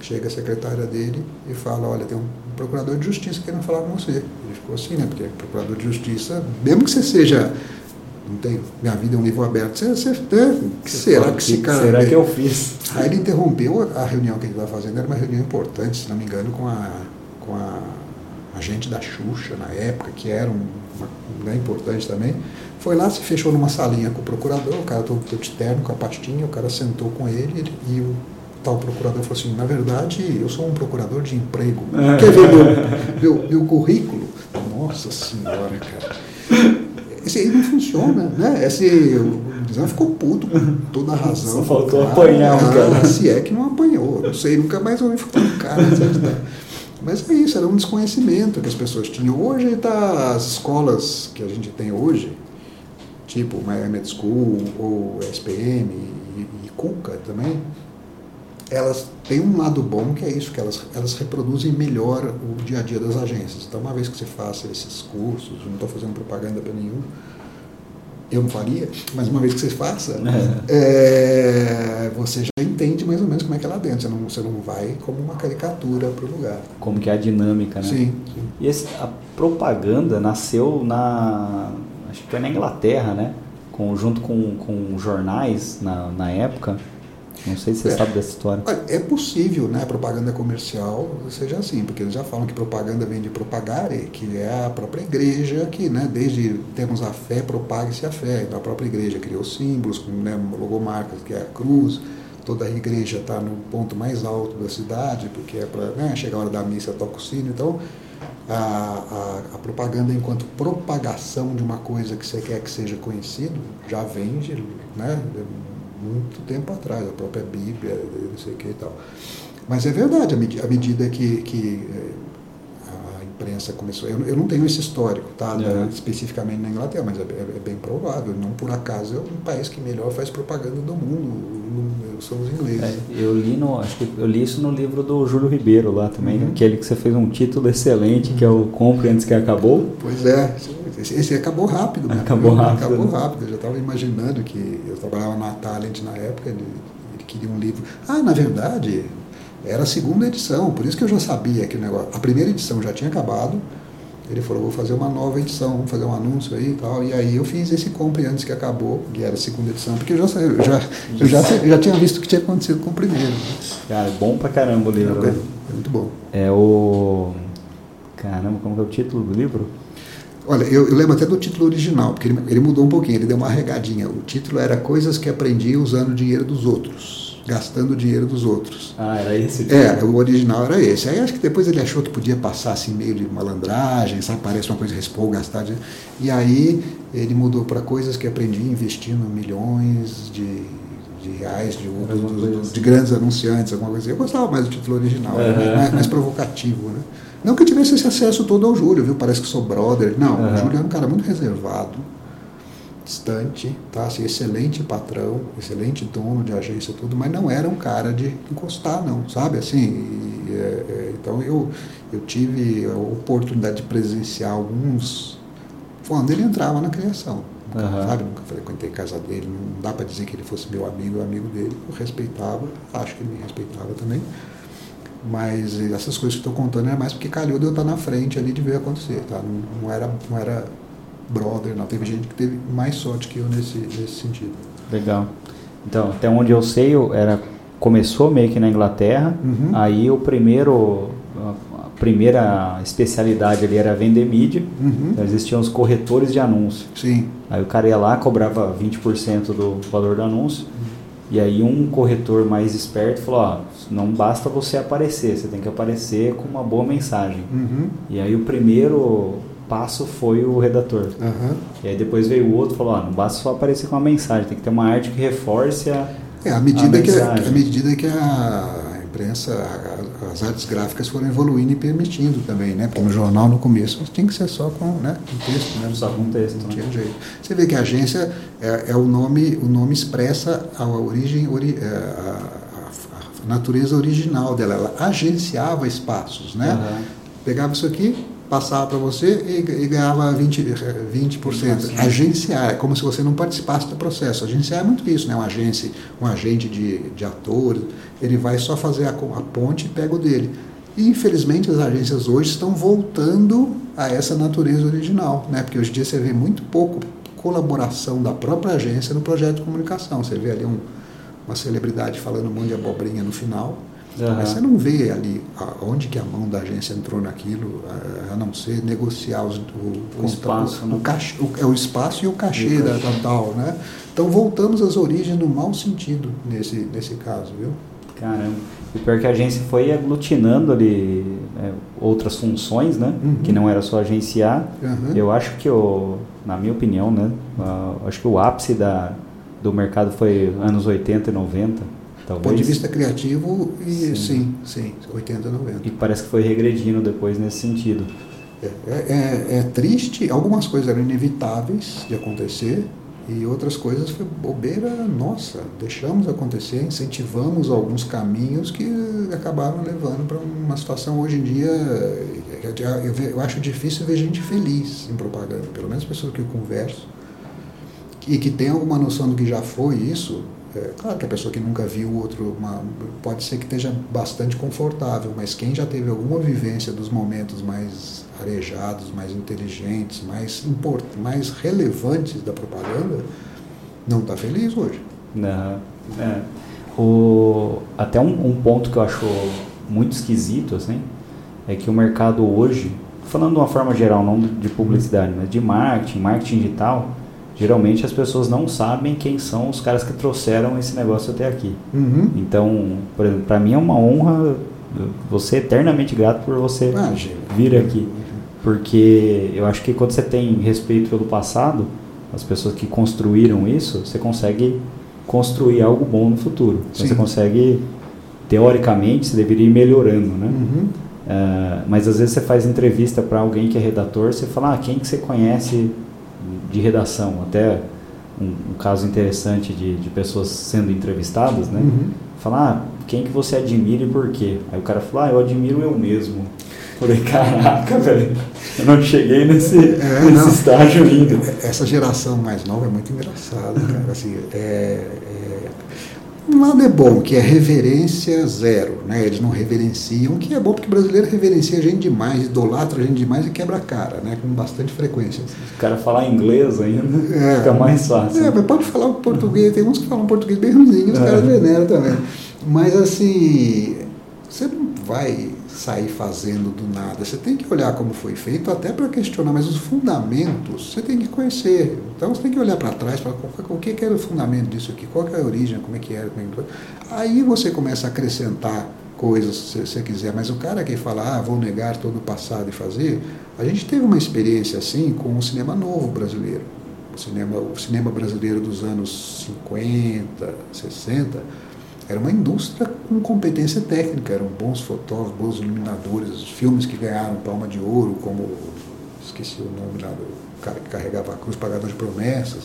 Chega a secretária dele e fala, olha, tem um procurador de justiça querendo falar com você. Ele ficou assim, né? Porque procurador de justiça, mesmo que você seja não tem, minha vida é um livro aberto. Você, você, né? que será que esse cara. Será que eu fiz? Aí ele interrompeu a reunião que ele estava fazendo, era uma reunião importante, se não me engano, com a, com a, a gente da Xuxa na época, que era um, uma, né, importante também. Foi lá, se fechou numa salinha com o procurador, o cara todo de terno, com a pastinha, o cara sentou com ele, ele e o tal procurador falou assim, na verdade, eu sou um procurador de emprego. É. Quer ver meu, meu, meu currículo? Nossa senhora, cara. Esse aí não funciona, né? Esse, o Lisandro ficou puto com toda a razão. Só faltou cara, apanhar o cara. Se é que não apanhou. Não sei, nunca mais ouvi falar do cara. Mas é isso, era um desconhecimento que as pessoas tinham. Hoje está as escolas que a gente tem hoje, tipo Miami School ou SPM e, e Cuca também, elas têm um lado bom que é isso, que elas, elas reproduzem melhor o dia a dia das agências. Então, uma vez que você faça esses cursos, eu não estou fazendo propaganda para nenhum, eu não faria, mas uma vez que você faça, é. É, você já entende mais ou menos como é que é lá dentro. Você não, você não vai como uma caricatura para o lugar. Como que é a dinâmica, né? Sim. sim. E esse, a propaganda nasceu na. Acho que foi na Inglaterra, né? Com, junto com, com jornais na, na época não sei se você é. sabe dessa história. É possível, né? A propaganda comercial seja assim, porque eles já falam que propaganda vem de propagare, que é a própria igreja que, né? Desde temos a fé, propague-se a fé. Então a própria igreja criou símbolos, né, logomarcas, que é a cruz. Toda a igreja está no ponto mais alto da cidade, porque é para né, chegar a hora da missa, toca o sino. Então a, a, a, propaganda enquanto propagação de uma coisa que você quer que seja conhecido já vem de, né, muito tempo atrás, a própria Bíblia, não sei o que e tal. Mas é verdade, à medida que, que eh, imprensa começou. Eu, eu não tenho esse histórico, tá? É. especificamente na Inglaterra, mas é, é, bem provável. Não por acaso é um país que melhor faz propaganda do mundo, são os ingleses. É, eu li no, acho que eu li isso no livro do Júlio Ribeiro lá também, uhum. aquele que você fez um título excelente, que é o Compre Antes que Acabou. Pois é, esse, esse acabou rápido. Né? Acabou rápido. Acabou rápido. Eu já estava imaginando que eu trabalhava na Talent na época, ele, ele queria um livro. Ah, na verdade, era a segunda edição, por isso que eu já sabia que o negócio. A primeira edição já tinha acabado. Ele falou, vou fazer uma nova edição, vamos fazer um anúncio aí e tal. E aí eu fiz esse compre antes que acabou, que era a segunda edição, porque eu já, eu já, eu já, eu já tinha visto o que tinha acontecido com o primeiro. Cara, bom pra caramba o livro. É, é muito bom. É o. Caramba, como é o título do livro? Olha, eu, eu, lembro até do título original, porque ele, ele, mudou um pouquinho, ele deu uma regadinha. O título era Coisas que Aprendi Usando o Dinheiro dos Outros. Gastando o dinheiro dos outros. Ah, era esse? Tipo. É, o original era esse. Aí acho que depois ele achou que podia passar assim meio de malandragem, sabe? Parece uma coisa respou, gastar dinheiro. E aí ele mudou para coisas que aprendi investindo milhões de, de reais de, de, de, de, grandes anunciantes, alguma coisa assim. Eu gostava mais do título original, uhum. mais, mais, provocativo, né? Não que eu tivesse esse acesso todo ao Júlio, viu? Parece que sou brother. Não, uhum. o Júlio é um cara muito reservado distante, tá? Assim, excelente patrão, excelente dono de agência tudo, mas não era um cara de encostar não, sabe? Assim, e, é, é, então eu eu tive a oportunidade de presenciar alguns quando ele entrava na criação, uhum. sabe? Nunca frequentei casa dele, não dá para dizer que ele fosse meu amigo, amigo dele, eu respeitava, acho que ele me respeitava também. Mas essas coisas que estou contando é mais porque calhou de eu estar na frente ali de ver acontecer, tá? Não, não era não era brother, não. Teve gente que teve mais sorte que eu nesse, nesse sentido. Legal. Então, até onde eu sei, era começou meio que na Inglaterra, uhum. aí o primeiro a primeira especialidade ali era vender mídia, uhum. então existiam os corretores de anúncio. Sim. Aí o cara ia lá, cobrava 20% do valor do anúncio, uhum. e aí um corretor mais esperto falou, ó, não basta você aparecer, você tem que aparecer com uma boa mensagem. Uhum. E aí o primeiro passo foi o redator. Uhum. E aí depois veio o outro e falou, ah, não basta só aparecer com uma mensagem, tem que ter uma arte que reforce a É, à medida, a que, a, à medida que a imprensa, a, as artes gráficas foram evoluindo e permitindo também, né? Porque no jornal, no começo, tinha que ser só com né, um texto, né? Só com texto. Não né? tinha jeito. Você vê que a agência, é, é o nome, o nome expressa a origem, ori, é, a, a, natureza original dela. Ela agenciava espaços, né? Uhum. Pegava isso aqui, passava para você e, e, ganhava 20%. 20%. Agenciar, é como se você não participasse do processo. Agenciar é muito isso, né? Um agente, um agente de, de atores, ele vai só fazer a, a ponte e pega o dele. E infelizmente as agências hoje estão voltando a essa natureza original, né? Porque hoje em dia você vê muito pouco colaboração da própria agência no projeto de comunicação. Você vê ali um, uma celebridade falando um monte de abobrinha no final Uhum. Mas você não vê ali onde que a mão da agência entrou naquilo, a, não ser negociar os, o, o, espaço, o, né? o, cachê, o, é o espaço e o cachê e da tal, né? Então voltamos às origens no mau sentido nesse, nesse caso, viu? Caramba. E pior que a agência foi aglutinando ali é, outras funções, né? Uhum. Que não era só agenciar. Uhum. Eu acho que, o, na minha opinião, né? Uh, acho que o ápice da, do mercado foi anos 80 e 90 Talvez. Do ponto de vista criativo, e sim, sim, sim 80, 90. E parece que foi regredindo depois nesse sentido. É, é, é, é, triste, algumas coisas eram inevitáveis de acontecer e outras coisas foi bobeira nossa. Deixamos acontecer, incentivamos alguns caminhos que acabaram levando para uma situação hoje em dia. Eu, eu acho difícil ver gente feliz em propaganda, pelo menos pessoas que eu converso, e que tem alguma noção do que já foi isso, claro que a pessoa que nunca viu outro, uma, pode ser que esteja bastante confortável, mas quem já teve alguma vivência dos momentos mais arejados, mais inteligentes, mais, import, mais relevantes da propaganda, não está feliz hoje. Não. É. O, até um, um, ponto que eu acho muito esquisito, assim, é que o mercado hoje, falando de uma forma geral, não de publicidade, mas de marketing, marketing digital, geralmente as pessoas não sabem quem são os caras que trouxeram esse negócio até aqui. Uhum. Então, para mim é uma honra, você eternamente grato por você vir aqui. Porque eu acho que quando você tem respeito pelo passado, as pessoas que construíram isso, você consegue construir algo bom no futuro. Então, você consegue, teoricamente, você deveria ir melhorando, né? Uhum. Uh, mas às vezes você faz entrevista para alguém que é redator, você fala, ah, quem que você conhece de redação, até um, um caso interessante de, de, pessoas sendo entrevistadas, né? Uhum. Falar, ah, quem que você admira e por quê? Aí o cara falou, ah, eu admiro eu mesmo. Falei, caraca, velho, eu não cheguei nesse, é, nesse não, estágio ainda. Essa geração mais nova é muito engraçada, cara. Assim, é, um lado é bom, que é reverência zero, né? Eles não reverenciam, que é bom porque o brasileiro reverencia a gente demais, idolatra a gente demais e quebra a cara, né? Com bastante frequência. O cara falar inglês ainda, é, fica mais fácil. É, mas pode falar português, tem uns que falam português bem ruimzinho, os é. caras veneram também. Mas assim, você não vai sair fazendo do nada. Você tem que olhar como foi feito até para questionar, mas os fundamentos você tem que conhecer. Então você tem que olhar para trás, para o que, era o fundamento disso aqui, qual é a origem, como é que era. Como é que... Aí você começa a acrescentar coisas, se você quiser. Mas o cara que fala, ah, vou negar todo o passado e fazer, a gente teve uma experiência assim com o cinema novo brasileiro. O cinema, o cinema brasileiro dos anos 50, 60, era uma indústria com competência técnica, eram bons fotógrafos, bons iluminadores, os filmes que ganharam palma de ouro, como, esqueci o nome lá do cara que carregava a cruz, Pagador de Promessas,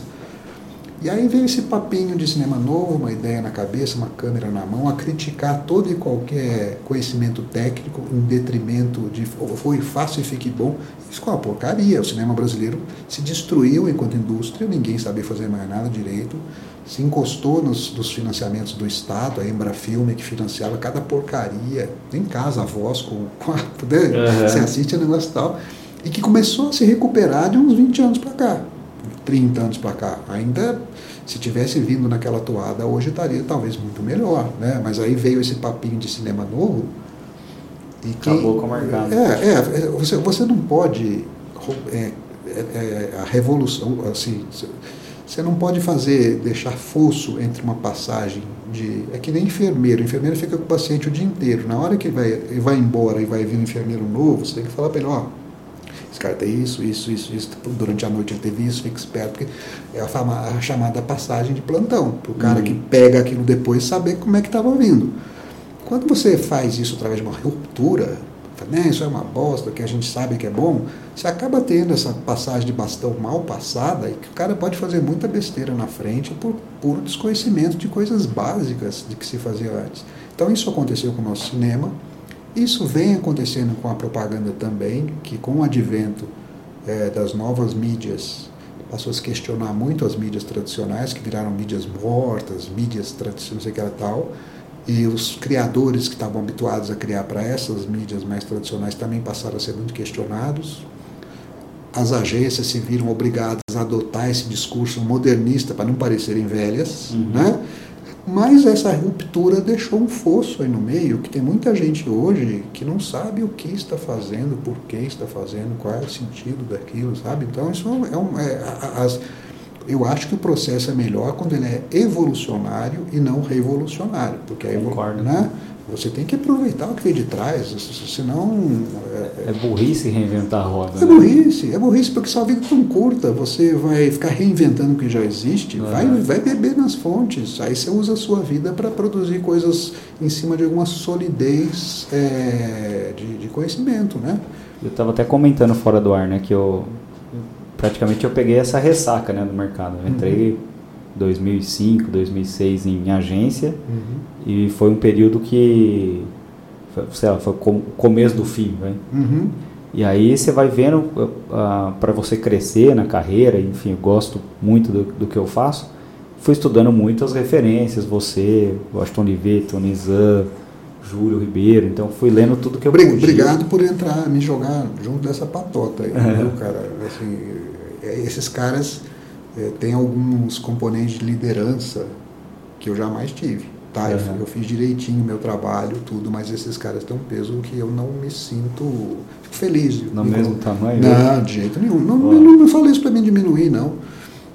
e aí veio esse papinho de cinema novo, uma ideia na cabeça, uma câmera na mão, a criticar todo e qualquer conhecimento técnico em detrimento de foi fácil e fique bom. Isso é uma porcaria. O cinema brasileiro se destruiu enquanto indústria, ninguém sabia fazer mais nada direito. Se encostou nos, nos financiamentos do Estado, a Embrafilme que financiava cada porcaria, em casa, a voz com, com a, né? uhum. você assiste a negócio e tal, e que começou a se recuperar de uns 20 anos para cá. 30 anos para cá. Ainda, se tivesse vindo naquela toada, hoje estaria talvez muito melhor, né? Mas aí veio esse papinho de cinema novo. E quem, Acabou com o mercado. É, é você, você não pode. É, é, é, a revolução, assim, você não pode fazer, deixar fosso entre uma passagem de. É que nem enfermeiro. O enfermeiro fica com o paciente o dia inteiro. Na hora que ele vai, ele vai embora e vai vir um enfermeiro novo, você tem que falar para ele: ó, cara tem isso, isso, isso, isso. Durante a noite ele teve isso, fica esperto, porque é a, fama, a chamada passagem de plantão, para o cara uhum. que pega aquilo depois saber como é que estava vindo. Quando você faz isso através de uma ruptura, né, isso é uma bosta, que a gente sabe que é bom, você acaba tendo essa passagem de bastão mal passada e que o cara pode fazer muita besteira na frente por puro desconhecimento de coisas básicas de que se fazia antes. Então isso aconteceu com o nosso cinema, isso vem acontecendo com a propaganda também, que com o advento é, das novas mídias, passou a se questionar muito as mídias tradicionais, que viraram mídias mortas, mídias tradicionais, não sei o que era tal, e os criadores que estavam habituados a criar para essas mídias mais tradicionais também passaram a ser muito questionados. As agências se viram obrigadas a adotar esse discurso modernista para não parecerem velhas, uhum. né? Mas essa ruptura deixou um fosso aí no meio, que tem muita gente hoje que não sabe o que está fazendo, por que está fazendo, qual é o sentido daquilo, sabe? Então, isso é um. É, as, eu acho que o processo é melhor quando ele é evolucionário e não revolucionário. Porque Concordo. Né? Você tem que aproveitar o que vem de trás, senão. É, é burrice reinventar a roda. É né? burrice, é burrice, porque sua vida é tão curta, você vai ficar reinventando o que já existe, é. vai, vai beber nas fontes. Aí você usa a sua vida para produzir coisas em cima de alguma solidez é, de, de conhecimento, né? Eu estava até comentando fora do ar, né, que eu praticamente eu peguei essa ressaca, né, do mercado. Eu entrei uhum 2005, 2006 em agência uhum. e foi um período que sei lá, foi o começo do fim, né? Uhum. E aí você vai vendo uh, uh para você crescer na carreira, enfim, eu gosto muito do, do, que eu faço. Fui estudando muito as referências, você, Washington Oliveira, Nizam, Júlio Ribeiro, então fui lendo tudo que eu Obrigado podia. Obrigado por entrar, me jogar junto dessa patota aí, é. viu, cara? Assim, esses caras é, tem alguns componentes de liderança que eu jamais tive. Tá, uhum. eu, eu, fiz direitinho meu trabalho, tudo, mas esses caras têm um peso que eu não me sinto feliz. No mesmo tamanho? Não, de jeito nenhum. Não, oh. não, não falei isso para mim diminuir, não.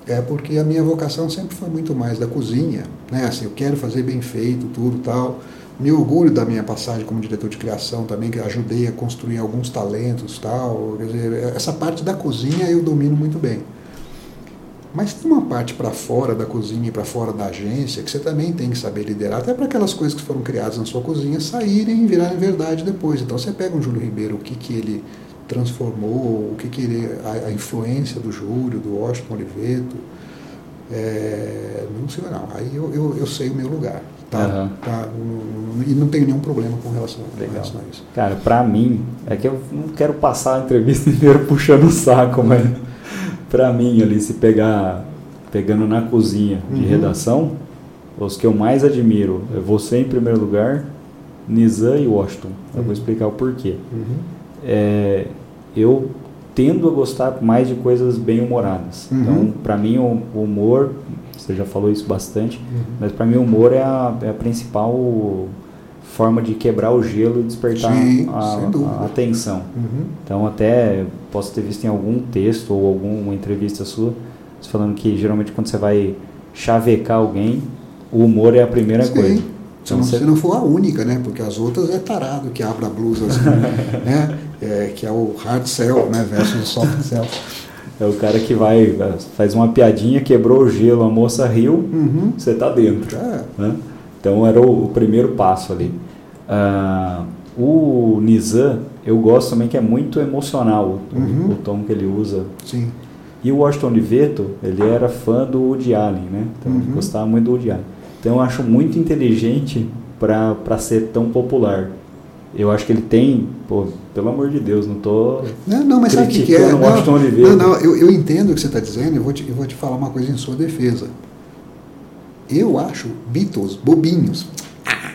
É porque a minha vocação sempre foi muito mais da cozinha, né? Assim, eu quero fazer bem feito, tudo tal. Me orgulho da minha passagem como diretor de criação também, que ajudei a construir alguns talentos tal. Quer dizer, essa parte da cozinha eu domino muito bem. Mas tem uma parte para fora da cozinha e para fora da agência que você também tem que saber liderar, até para aquelas coisas que foram criadas na sua cozinha saírem e virarem verdade depois. Então você pega um Júlio Ribeiro, o que, que ele transformou, o que, que ele, a, a influência do Júlio, do Washington Oliveto. É, não sei não. Aí eu, eu, eu, sei o meu lugar. Tá, uhum. tá, e não tenho nenhum problema com relação, com relação a isso. Cara, para mim, é que eu não quero passar a entrevista inteira puxando o saco, mas para mim ali se pegar pegando na cozinha de uhum. redação, os que eu mais admiro é você em primeiro lugar, Nizam e Washington. Eu vou uhum. explicar o porquê. Uhum. É, eu tendo a gostar mais de coisas bem humoradas. Uhum. Então, para mim o, humor, você já falou isso bastante, uhum. mas para mim o humor é a, é a principal forma de quebrar o gelo e despertar Sim, a, a atenção. Uhum. Então até posso ter visto em algum texto ou alguma entrevista sua, você falando que geralmente quando você vai chavecar alguém, o humor é a primeira Sim. coisa. Se Então não, você- se não for a única, né? Porque as outras é tarado que abre a blusa assim, né? É, que é o hard sell, né? Versus o soft sell. É o cara que vai, faz uma piadinha, quebrou o gelo, a moça riu, Uhum. você tá dentro. É. né? Então era o, o primeiro passo ali. Ah, o Nizam, eu gosto também que é muito emocional o, Uhum. o tom que ele usa. Sim. E o Washington Oliveto, ele era fã do Woody Allen, né? Então ele Uhum. gostava muito do Woody Allen. Então eu acho muito inteligente para ser tão popular. Eu acho que ele tem, pô, pelo amor de Deus, não tô Não, não, mas sabe o que, é? Não, Washington Oliveto. não, não, eu, eu entendo o que você está dizendo, eu vou, te, eu vou te falar uma coisa em sua defesa. Eu acho Beatles bobinhos. Ah,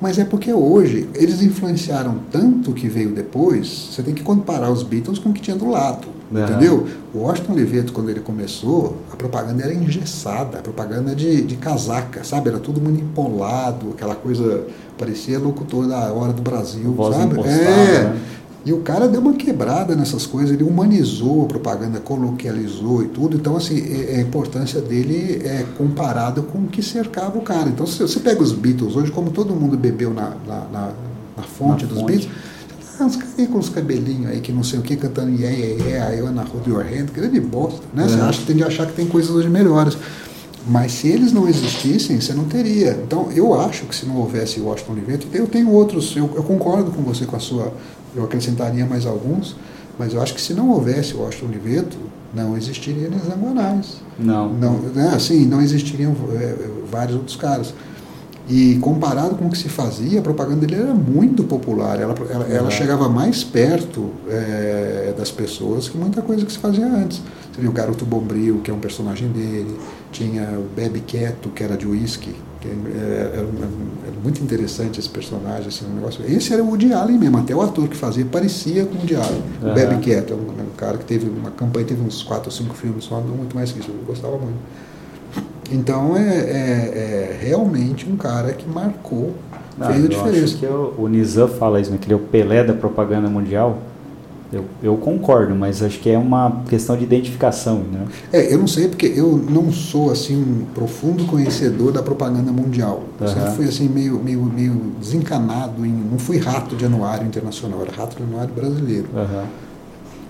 Mas é porque hoje eles influenciaram tanto o que veio depois, você tem que comparar os Beatles com o que tinha do lado. Aham. Entendeu? O Washington Oliveto, quando ele começou, a propaganda era engessada, a propaganda de, de casaca, sabe? Era tudo muito empolado, aquela coisa, parecia locutor da Hora do Brasil, Voz sabe? é. né? E o cara deu uma quebrada nessas coisas, ele humanizou a propaganda, coloquializou e tudo. Então, assim, é- é a importância dele é comparado com o que cercava o cara. Então, se você pega os Beatles hoje, como todo mundo bebeu na, na, na- na fonte Na dos fonte. Beatles, aí com os cabelinhos aí que não sei o que, cantando yeah, yeah, yeah, I wanna hold your hand, grande bosta, né? Você É. acha, tende a achar que tem coisas hoje melhores. Mas se eles não existissem, você não teria. Então, eu acho que se não houvesse o Washington Oliveto, eu tenho outros, eu, eu concordo com você com a sua, eu acrescentaria mais alguns, mas eu acho que se não houvesse o Washington Oliveto, não existiria Guanais. Não. Não, né, assim, não existiriam é, vários outros caras. E comparado com o que se fazia, a propaganda dele era muito popular. Ela, ela, ela chegava mais perto é, das pessoas que muita coisa que se fazia antes. Você viu o Garoto Bombril, que é um personagem dele, tinha o Bebe Quieto, que era de whisky, que é, era, era muito interessante esse personagem, assim, um negócio. Esse era o Woody Allen mesmo, até o ator que fazia parecia com o Woody Allen. O. Bebe Quieto, é um, um cara que teve uma campanha, teve uns quatro ou cinco filmes só, não muito mais que isso, eu gostava muito. Então é, é- é realmente um cara que marcou, Não, fez a eu diferença. acho que o, o Nizam fala isso, né? Que ele é o Pelé da propaganda mundial. Eu, eu concordo, mas acho que é uma questão de identificação, né? É, eu não sei porque eu não sou assim um profundo conhecedor da propaganda mundial. Eu Aham. sempre fui assim meio, meio, meio desencanado em, não fui rato de anuário internacional, era rato de anuário brasileiro. Aham.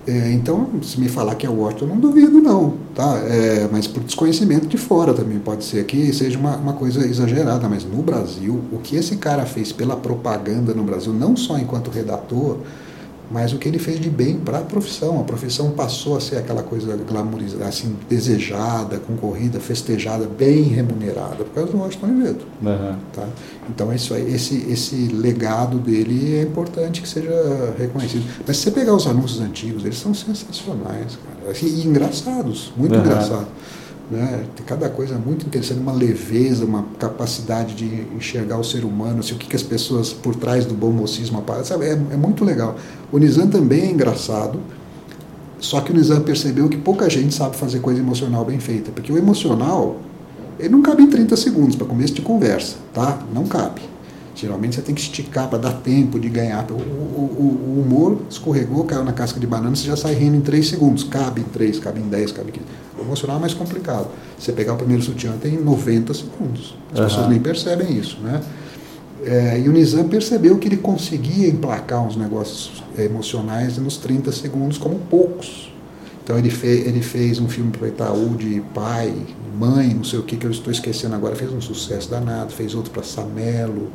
É, então, se me falar que é Washington, não duvido não, tá? É, mas por desconhecimento de fora também pode ser que seja uma, uma coisa exagerada, mas no Brasil, o que esse cara fez pela propaganda no Brasil, não só enquanto redator, mas o que ele fez de bem para a profissão. A profissão passou a ser aquela coisa glamourizada, assim, desejada, concorrida, festejada, bem remunerada, por causa do Washington Oliveto. Aham. Tá? Então isso aí, esse, esse legado dele é importante que seja reconhecido. Mas se você pegar os anúncios antigos, eles são sensacionais, cara. E engraçados, muito Aham. engraçados. Né? Tem cada coisa muito interessante, uma leveza, uma capacidade de enxergar o ser humano, assim, o que, que as pessoas por trás do bom mocismo sabe? É, é muito legal. O Nizam também é engraçado, só que o Nizam percebeu que pouca gente sabe fazer coisa emocional bem feita, porque o emocional ele não cabe em 30 segundos para começo de conversa, tá? Não cabe. Geralmente você tem que esticar para dar tempo de ganhar. O- o- o humor escorregou, caiu na casca de banana, você já sai rindo em 3 segundos. Cabe em 3, cabe em 10, cabe em 15. O emocional é mais complicado. Você pegar o primeiro sutiã tem 90 segundos. As Aham. pessoas nem percebem isso, né? É, e o Nizam percebeu que ele conseguia emplacar uns negócios é, emocionais nos 30 segundos como poucos. Então ele, fe ele fez um filme para Itaú de pai, mãe, não sei o que, que eu estou esquecendo agora, fez um sucesso danado, fez outro para Samelo,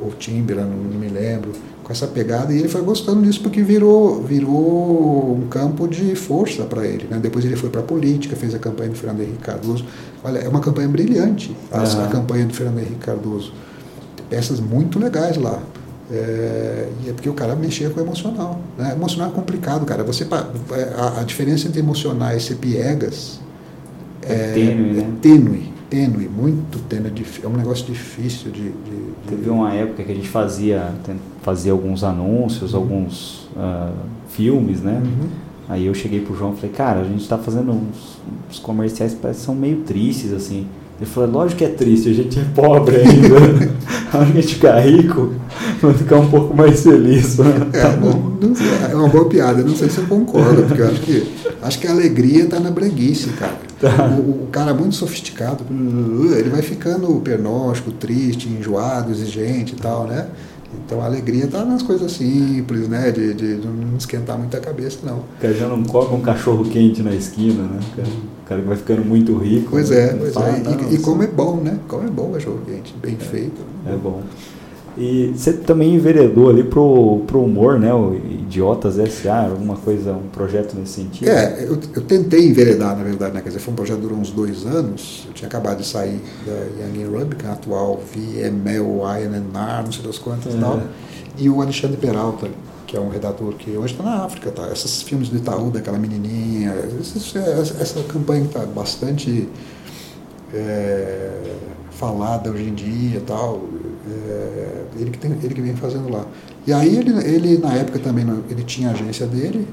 ou Timbra, não, não me lembro, com essa pegada, e ele foi gostando disso porque virou, virou um campo de força para ele. Né? Depois ele foi para a política, fez a campanha do Fernando Henrique Cardoso. Olha, é uma campanha brilhante, a, campanha do Fernando Henrique Cardoso. Tem peças muito legais lá. É, e é porque o cara mexia com o emocional. Né? Emocional é complicado, cara. Você, pa- a, a diferença entre emocionais e piegas É tênue, né? é tênue, tênue, muito tênue. é É um negócio difícil de. de- de- Teve uma época que a gente fazia, fazia alguns anúncios, alguns ah, filmes, né? Uhum. Aí eu cheguei pro João e falei, cara, a gente tá fazendo uns, uns comerciais que são meio tristes, assim. Ele falou, lógico que é triste, a gente é pobre ainda. a hora que a gente ficar rico, vai ficar um pouco mais feliz. É, tá não, não sei, é uma boa piada, não sei se eu concordo, porque eu acho que, acho que a alegria está na breguice, cara. Tá. O, o, cara muito sofisticado, ele vai ficando pernóstico, triste, enjoado, exigente e tal, né? Então a alegria está nas coisas simples, né? De, de, não esquentar muito a cabeça, não. Cara já não come um cachorro quente na esquina, né? O cara, vai ficando muito rico. Pois né? é, pois fala, é. E, e, como é bom, né? Como é bom o cachorro quente, bem é, feito. É bom. E você também enveredou ali pro, pro humor, né? O Idiotas S.A., alguma coisa, um projeto nesse sentido? É, eu, eu tentei enveredar, na verdade, né? Quer dizer, foi um projeto que durou uns dois anos. Eu tinha acabado de sair da Young Rugby, é a atual VML, INNR, não sei das quantas e tal. É. E o Alexandre Peralta, que é um redator que hoje está na África, tá? Esses filmes do Itaú, daquela menininha, essa, essa campanha está bastante é, falada hoje em dia tal é, ele, que tem, ele que vem fazendo lá. E aí ele, ele na época também, ele tinha a agência dele,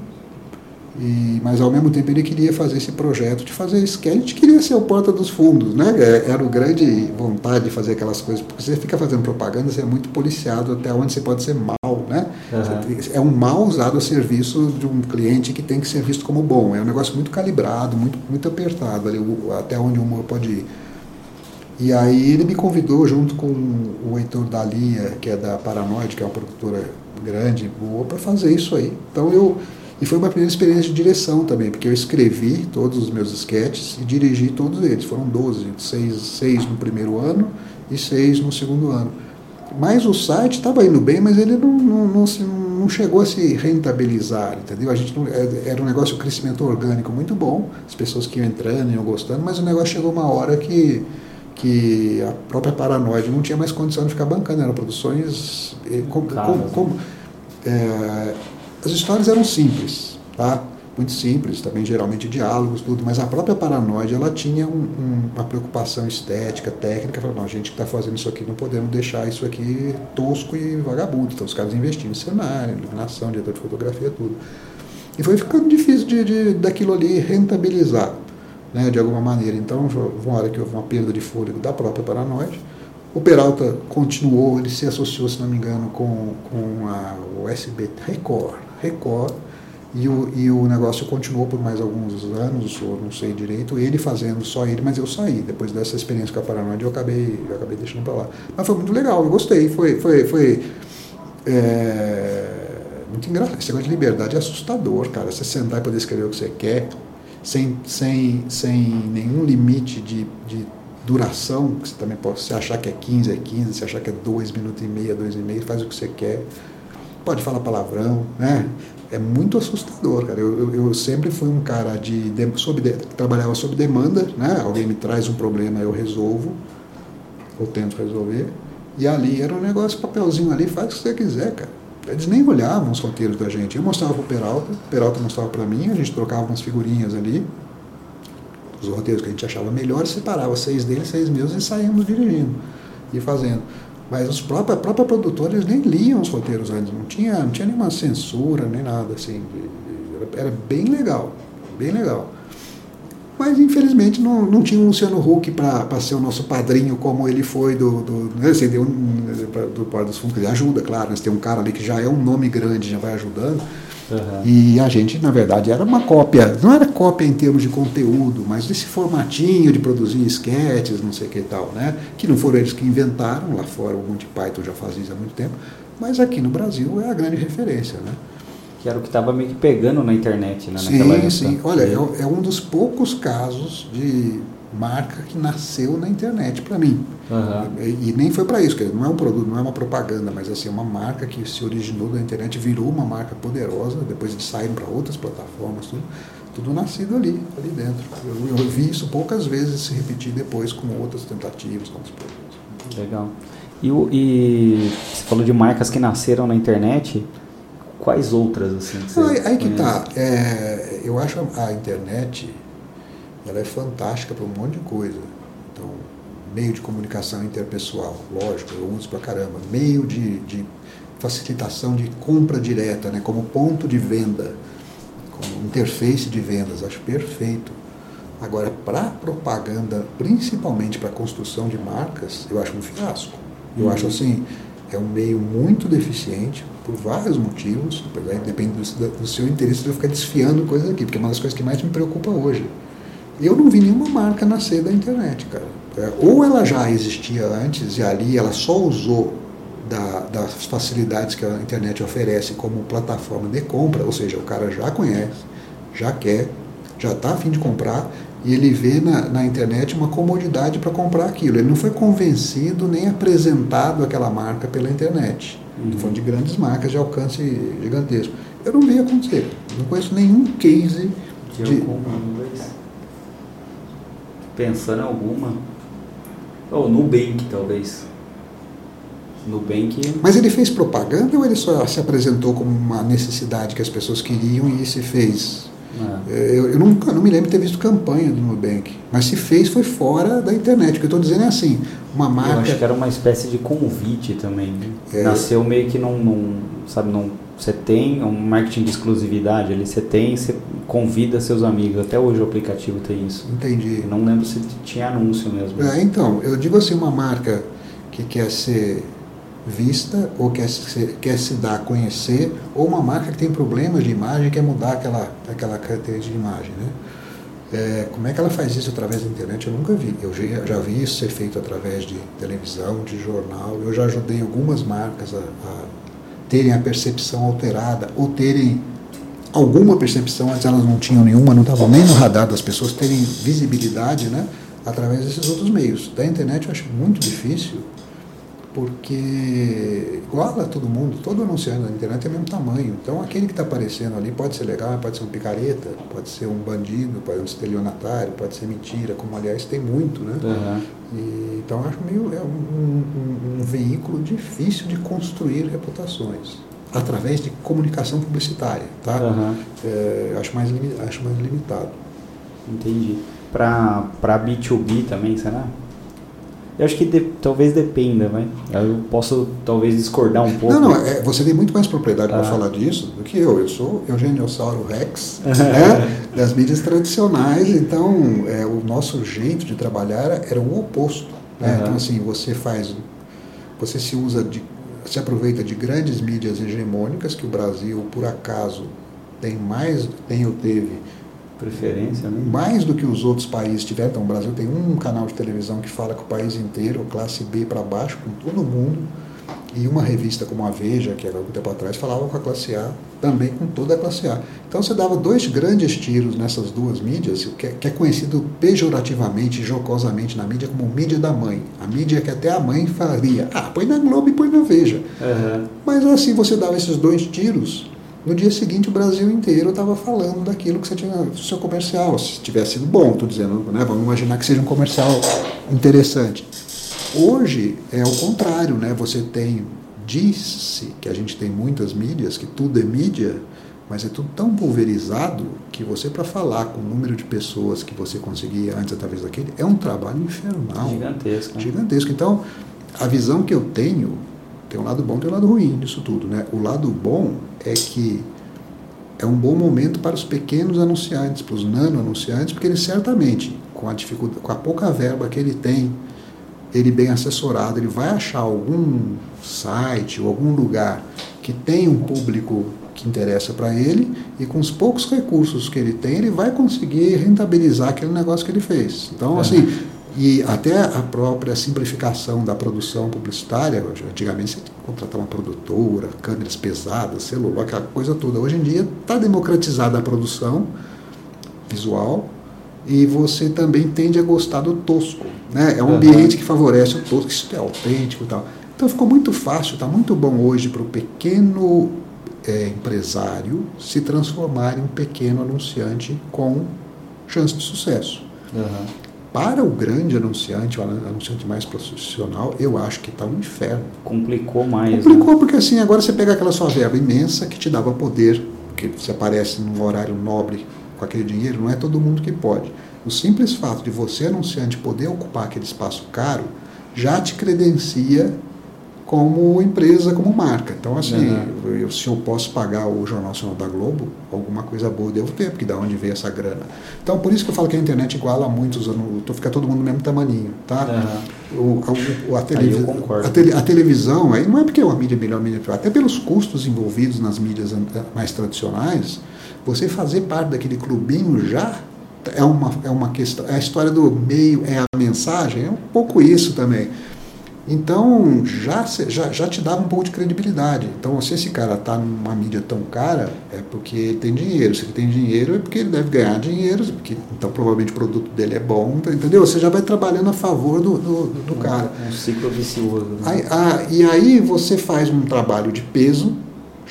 e, mas ao mesmo tempo ele queria fazer esse projeto de fazer isso, que a gente queria ser o porta dos fundos, né? É, era o grande vontade de fazer aquelas coisas, porque você fica fazendo propaganda, você é muito policiado até onde você pode ser mal, né? Uhum. É um mal usado a serviço de um cliente que tem que ser visto como bom. É um negócio muito calibrado, muito, muito apertado ali, até onde o humor pode ir. E aí ele me convidou junto com o Heitor Dalia, que é da Paranoide, que é uma produtora grande, boa, para fazer isso aí. Então eu e foi uma primeira experiência de direção também, porque eu escrevi todos os meus sketches e dirigi todos eles. Foram 12, seis, seis no primeiro ano e seis no segundo ano. Mas o site estava indo bem, mas ele não, não, não, não, chegou a se rentabilizar, entendeu? A gente não, é, era um negócio, um crescimento orgânico muito bom, as pessoas que iam entrando, iam gostando, mas o negócio chegou uma hora que que a própria Paranoide não tinha mais condição de ficar bancando, eram produções. Eh, como, como, é, as histórias eram simples, tá? muito simples, também geralmente diálogos, tudo, mas a própria Paranoide ela tinha um, um, uma preocupação estética, técnica, falou, não, gente que está fazendo isso aqui não podemos deixar isso aqui tosco e vagabundo, então os caras investindo em cenário, iluminação, diretor de fotografia, tudo. E foi ficando difícil de, de daquilo ali rentabilizar né, de alguma maneira. Então, uma hora que houve uma perda de fôlego da própria Paranoide. O Peralta continuou, ele se associou, se não me engano, com, com a, o SB Record, Record e o, e o negócio continuou por mais alguns anos, ou não sei direito, ele fazendo só ele, mas eu saí. Depois dessa experiência com a Paranoide, eu acabei, eu acabei deixando para lá. Mas foi muito legal, eu gostei. Foi, foi, foi é, muito engraçado. Esse negócio de liberdade é assustador, cara. Você sentar e poder escrever o que você quer sem, sem, sem nenhum limite de, de duração, que você também pode, se achar que é 15, é 15, se achar que é 2 minutos e meio, 2 e meio, faz o que você quer. Pode falar palavrão, né? É muito assustador, cara. Eu, eu, eu sempre fui um cara de, de, sob de, trabalhava sob demanda, né? Alguém me traz um problema, eu resolvo, ou tento resolver. E ali era um negócio, papelzinho ali, faz o que você quiser, cara. Eles nem olhavam os roteiros da gente. Eu mostrava para o Peralta, o Peralta mostrava para mim, a gente trocava umas figurinhas ali, os roteiros que a gente achava melhores, separava seis deles, seis meus e saíamos dirigindo e fazendo. Mas os próprios, a própria nem liam os roteiros antes, não tinha, não tinha nenhuma censura, nem nada assim. Era bem legal, bem legal. Mas infelizmente não, não tinha um Luciano Huck para ser o nosso padrinho como ele foi do, do, né, assim, do, do Porta dos Fundos. Ele ajuda, claro, mas tem um cara ali que já é um nome grande, já vai ajudando. Uhum. E a gente, na verdade, era uma cópia, não era cópia em termos de conteúdo, mas desse formatinho de produzir esquetes, não sei o que tal, né? Que não foram eles que inventaram, lá fora o Monty Python já fazia isso há muito tempo, mas aqui no Brasil é a grande referência, né? que era o que estava meio que pegando na internet, né? Sim, época. sim. Olha, é, é, um dos poucos casos de marca que nasceu na internet para mim. Uhum. E, e, nem foi para isso, que não é um produto, não é uma propaganda, mas assim, é uma marca que se originou da internet, virou uma marca poderosa, depois de sair para outras plataformas, tudo, tudo nascido ali, ali dentro. Eu, eu, vi isso poucas vezes se repetir depois com outras tentativas, com outros produtos. Legal. E, e você falou de marcas que nasceram na internet. Quais outras assim? Que aí, aí que tá. É, eu acho a internet ela é fantástica para um monte de coisa. Então, meio de comunicação interpessoal, lógico, eu uso para caramba. Meio de, de facilitação de compra direta, né, como ponto de venda, como interface de vendas, acho perfeito. Agora, para propaganda, principalmente para construção de marcas, eu acho um fiasco. Eu Uhum. acho assim, é um meio muito deficiente por vários motivos, depende do, do seu interesse de eu ficar desfiando coisas aqui, porque é uma das coisas que mais me preocupa hoje. Eu não vi nenhuma marca nascer da internet, cara. É, ou ela já existia antes e ali ela só usou da- das facilidades que a internet oferece como plataforma de compra, ou seja, o cara já conhece, já quer, já está a fim de comprar e ele vê na, na internet uma comodidade para comprar aquilo. Ele não foi convencido nem apresentado aquela marca pela internet. Uhum. Falando de grandes marcas de alcance gigantesco. Eu não vi acontecer. Não conheço nenhum case De de, vez. Pensando em alguma. Ou Nubank, talvez. Nubank. Mas ele fez propaganda ou ele só se apresentou como uma necessidade que as pessoas queriam e se fez? ah, É, Eu, eu nunca não me lembro de ter visto campanha do Nubank. Mas se fez, foi fora da internet. O que eu estou dizendo é assim: uma Eu acho que marca. era uma espécie de convite também. né? É. Nasceu meio que num, sabe, num, você tem um marketing de exclusividade ali, você tem, você convida seus amigos. Até hoje o aplicativo tem isso. Entendi. Eu não lembro se tinha anúncio mesmo. É, então, eu digo assim: uma marca que quer ser vista ou quer se, quer se dar a conhecer, ou uma marca que tem problemas de imagem e quer mudar aquela, aquela característica de imagem. Né? É, como é que ela faz isso através da internet? Eu nunca vi. Eu já, já vi isso ser feito através de televisão, de jornal. Eu já ajudei algumas marcas a, a terem a percepção alterada ou terem alguma percepção, antes elas não tinham nenhuma, não estavam nem no radar das pessoas, terem visibilidade né, através desses outros meios. Da internet eu acho muito difícil, porque igual a todo mundo, todo anunciante da internet é o mesmo tamanho. Então aquele que está aparecendo ali pode ser legal, pode ser um picareta, pode ser um bandido, pode ser um estelionatário, pode ser mentira, como aliás tem muito, né? Aham. E, então acho meio é um, um- um veículo difícil de construir reputações através de comunicação publicitária, tá? Aham. É, acho mais acho mais limitado. Entendi. Pra B2B também, será? Eu acho que de- talvez dependa, vai. Eu posso talvez discordar um pouco. Não, não, é, você tem muito mais propriedade para Ah. falar disso do que eu. Eu sou Eugeniossauro Rex, né, das mídias tradicionais, então é, o nosso jeito de trabalhar era o oposto. né? Aham. Então, assim, você faz. Você se usa de. Se aproveita de grandes mídias hegemônicas que o Brasil, por acaso, tem mais, tem ou teve Preferência, né? mais do que os outros países tiveram. Então, o Brasil tem um canal de televisão que fala com o país inteiro, classe B para baixo, com todo mundo, e uma revista como a Veja, que era algum tempo atrás, falava com a classe A, também com toda a classe A. Então, você dava dois grandes tiros nessas duas mídias, que é, que é conhecido pejorativamente, jocosamente na mídia, como mídia da mãe. A mídia que até a mãe faria. Ah, põe na Globo e põe na Veja. Aham. Mas assim, você dava esses dois tiros, no dia seguinte o Brasil inteiro estava falando daquilo que você tinha no seu comercial. Se tivesse sido bom, estou dizendo, né? vamos imaginar que seja um comercial interessante. Hoje é o contrário, né? Você tem, disse que a gente tem muitas mídias, que tudo é mídia, mas é tudo tão pulverizado que você, para falar com o número de pessoas que você conseguia antes através daquele, é um trabalho infernal Gigantesco. né? gigantesco. Então, a visão que eu tenho, tem um lado bom e tem um lado ruim disso tudo. Né? O lado bom é que é um bom momento para os pequenos anunciantes, para os nano anunciantes, porque eles certamente, com a, dificuldade, com a pouca verba que ele tem, ele bem assessorado, ele vai achar algum site ou algum lugar que tem um público que interessa para ele e com os poucos recursos que ele tem, ele vai conseguir rentabilizar aquele negócio que ele fez. Então, É. assim, e até a própria simplificação da produção publicitária, antigamente você tinha que contratar uma produtora, câmeras pesadas, celular, aquela coisa toda. Hoje em dia está democratizada a produção visual e você também tende a gostar do tosco. Né? É um Aham. ambiente que favorece o tosco, isso é autêntico e tal. Então ficou muito fácil, está muito bom hoje para o pequeno é, empresário se transformar em um pequeno anunciante com chance de sucesso. Aham. Para o grande anunciante, o anunciante mais profissional, eu acho que está um inferno. Complicou mais. né? Complicou porque assim, agora você pega aquela sua verba imensa que te dava poder, porque você aparece num horário nobre com aquele dinheiro, não é todo mundo que pode. O simples fato de você, anunciante, poder ocupar aquele espaço caro, já te credencia como empresa, como marca. Então, assim, eu, se eu posso pagar o Jornal Nacional da Globo, alguma coisa boa eu devo ter, porque da onde veio essa grana. Então, por isso que eu falo que a internet iguala a muitos anos, fica todo mundo no mesmo tamaninho, tá? O, a, a, televis a, tele a, televisão, aí não é porque é uma mídia melhor, mídia pior, até pelos custos envolvidos nas mídias mais tradicionais, você fazer parte daquele clubinho já é uma, é uma questão, é a história do meio, é a mensagem, é um pouco isso também. Então, já, já, já te dava um pouco de credibilidade. Então, se esse cara está numa mídia tão cara, é porque ele tem dinheiro. Se ele tem dinheiro, é porque ele deve ganhar dinheiro. Porque, então, provavelmente o produto dele é bom. Entendeu? Você já vai trabalhando a favor do, do, do cara. Um ciclo vicioso. Né? Aí, ah, e aí você faz um trabalho de peso,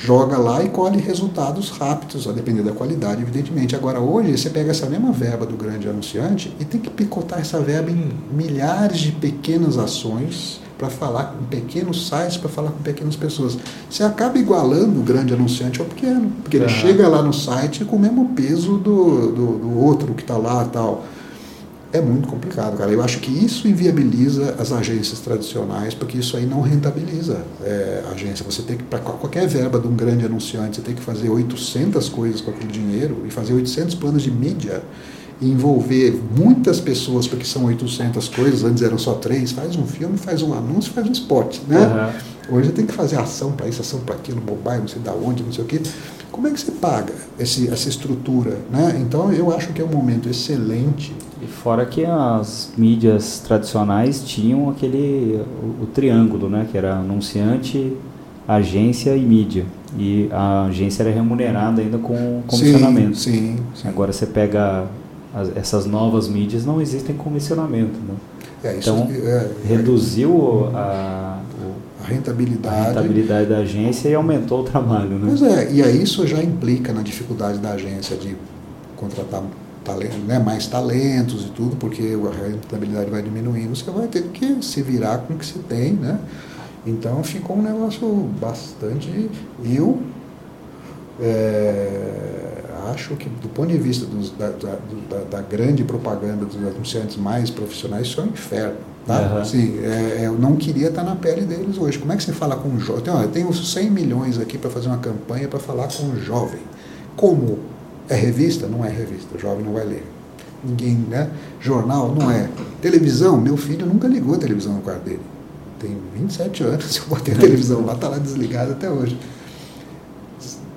joga lá e colhe resultados rápidos, a depender da qualidade, evidentemente. Agora, hoje, você pega essa mesma verba do grande anunciante e tem que picotar essa verba em milhares de pequenas ações para falar com pequenos sites, para falar com pequenas pessoas. Você acaba igualando o grande anunciante ao pequeno, porque ele uhum. chega lá no site com o mesmo peso do, do, do outro que está lá tal. É muito complicado, cara. Eu acho que isso inviabiliza as agências tradicionais, porque isso aí não rentabiliza é, a agência. Você tem que, para qualquer verba de um grande anunciante, você tem que fazer 800 coisas com aquele dinheiro e fazer 800 planos de mídia envolver muitas pessoas, porque são 800 coisas, antes eram só três, faz um filme, faz um anúncio, faz um esporte, né? Uhum. Hoje tem que fazer ação para isso, ação para aquilo, mobile, não sei da onde, não sei o quê. Como é que você paga esse, essa estrutura, né? Então eu acho que é um momento excelente. E fora que as mídias tradicionais tinham aquele o, o triângulo, né? Que era anunciante, agência e mídia. E a agência era remunerada ainda com comissionamento. Sim, sim, sim. Agora você pega as, essas novas mídias não existem comissionamento. Né? É, então, é, é, reduziu a, a, rentabilidade. a rentabilidade da agência e aumentou o trabalho. Né? Pois é, e aí isso já implica na dificuldade da agência de contratar talento, né, mais talentos e tudo, porque a rentabilidade vai diminuindo, você vai ter que se virar com o que você tem, né? Então ficou um negócio bastante. Eu. É, acho que, do ponto de vista dos, da, da, da, grande propaganda dos anunciantes mais profissionais, isso é um inferno. Tá? Uhum. Assim, é, eu não queria estar na pele deles hoje. Como é que você fala com um jovem? Eu tenho 100 milhões aqui para fazer uma campanha para falar com um jovem. Como? É revista? Não é revista. O jovem não vai ler. Ninguém, né? Jornal? Não é. Televisão? Meu filho nunca ligou a televisão no quarto dele. Tem 27 anos, eu botei a televisão lá, está lá desligada até hoje.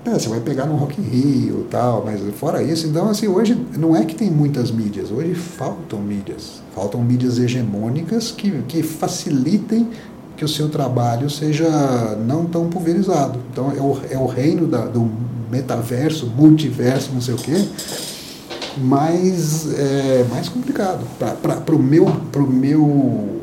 É, você vai pegar no Rock in Rio tal, mas fora isso, então assim, hoje não é que tem muitas mídias, hoje faltam mídias. Faltam mídias hegemônicas que, que facilitem que o seu trabalho seja não tão pulverizado. Então é o, é o reino da, do metaverso, multiverso, não sei o quê, mas é mais complicado. Para o meu, pro meu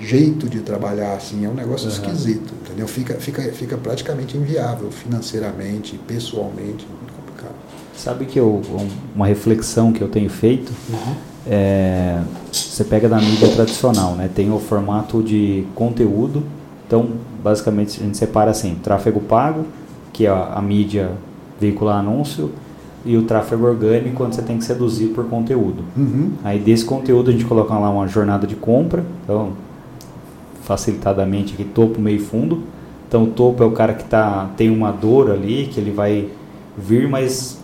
jeito de trabalhar assim é um negócio uhum. esquisito, entendeu? Fica, fica, fica praticamente inviável financeiramente, pessoalmente, muito complicado. Sabe que eu, uma reflexão que eu tenho feito uhum. é, você pega da mídia tradicional, né? Tem o formato de conteúdo, então basicamente a gente separa assim, tráfego pago, que é a, a mídia veicular anúncio, e o tráfego orgânico quando você tem que seduzir por conteúdo. Uhum. Aí desse conteúdo a gente coloca lá uma jornada de compra, então facilitadamente aqui, topo, meio fundo. Então o topo é o cara que tá, tem uma dor ali, que ele vai vir, mas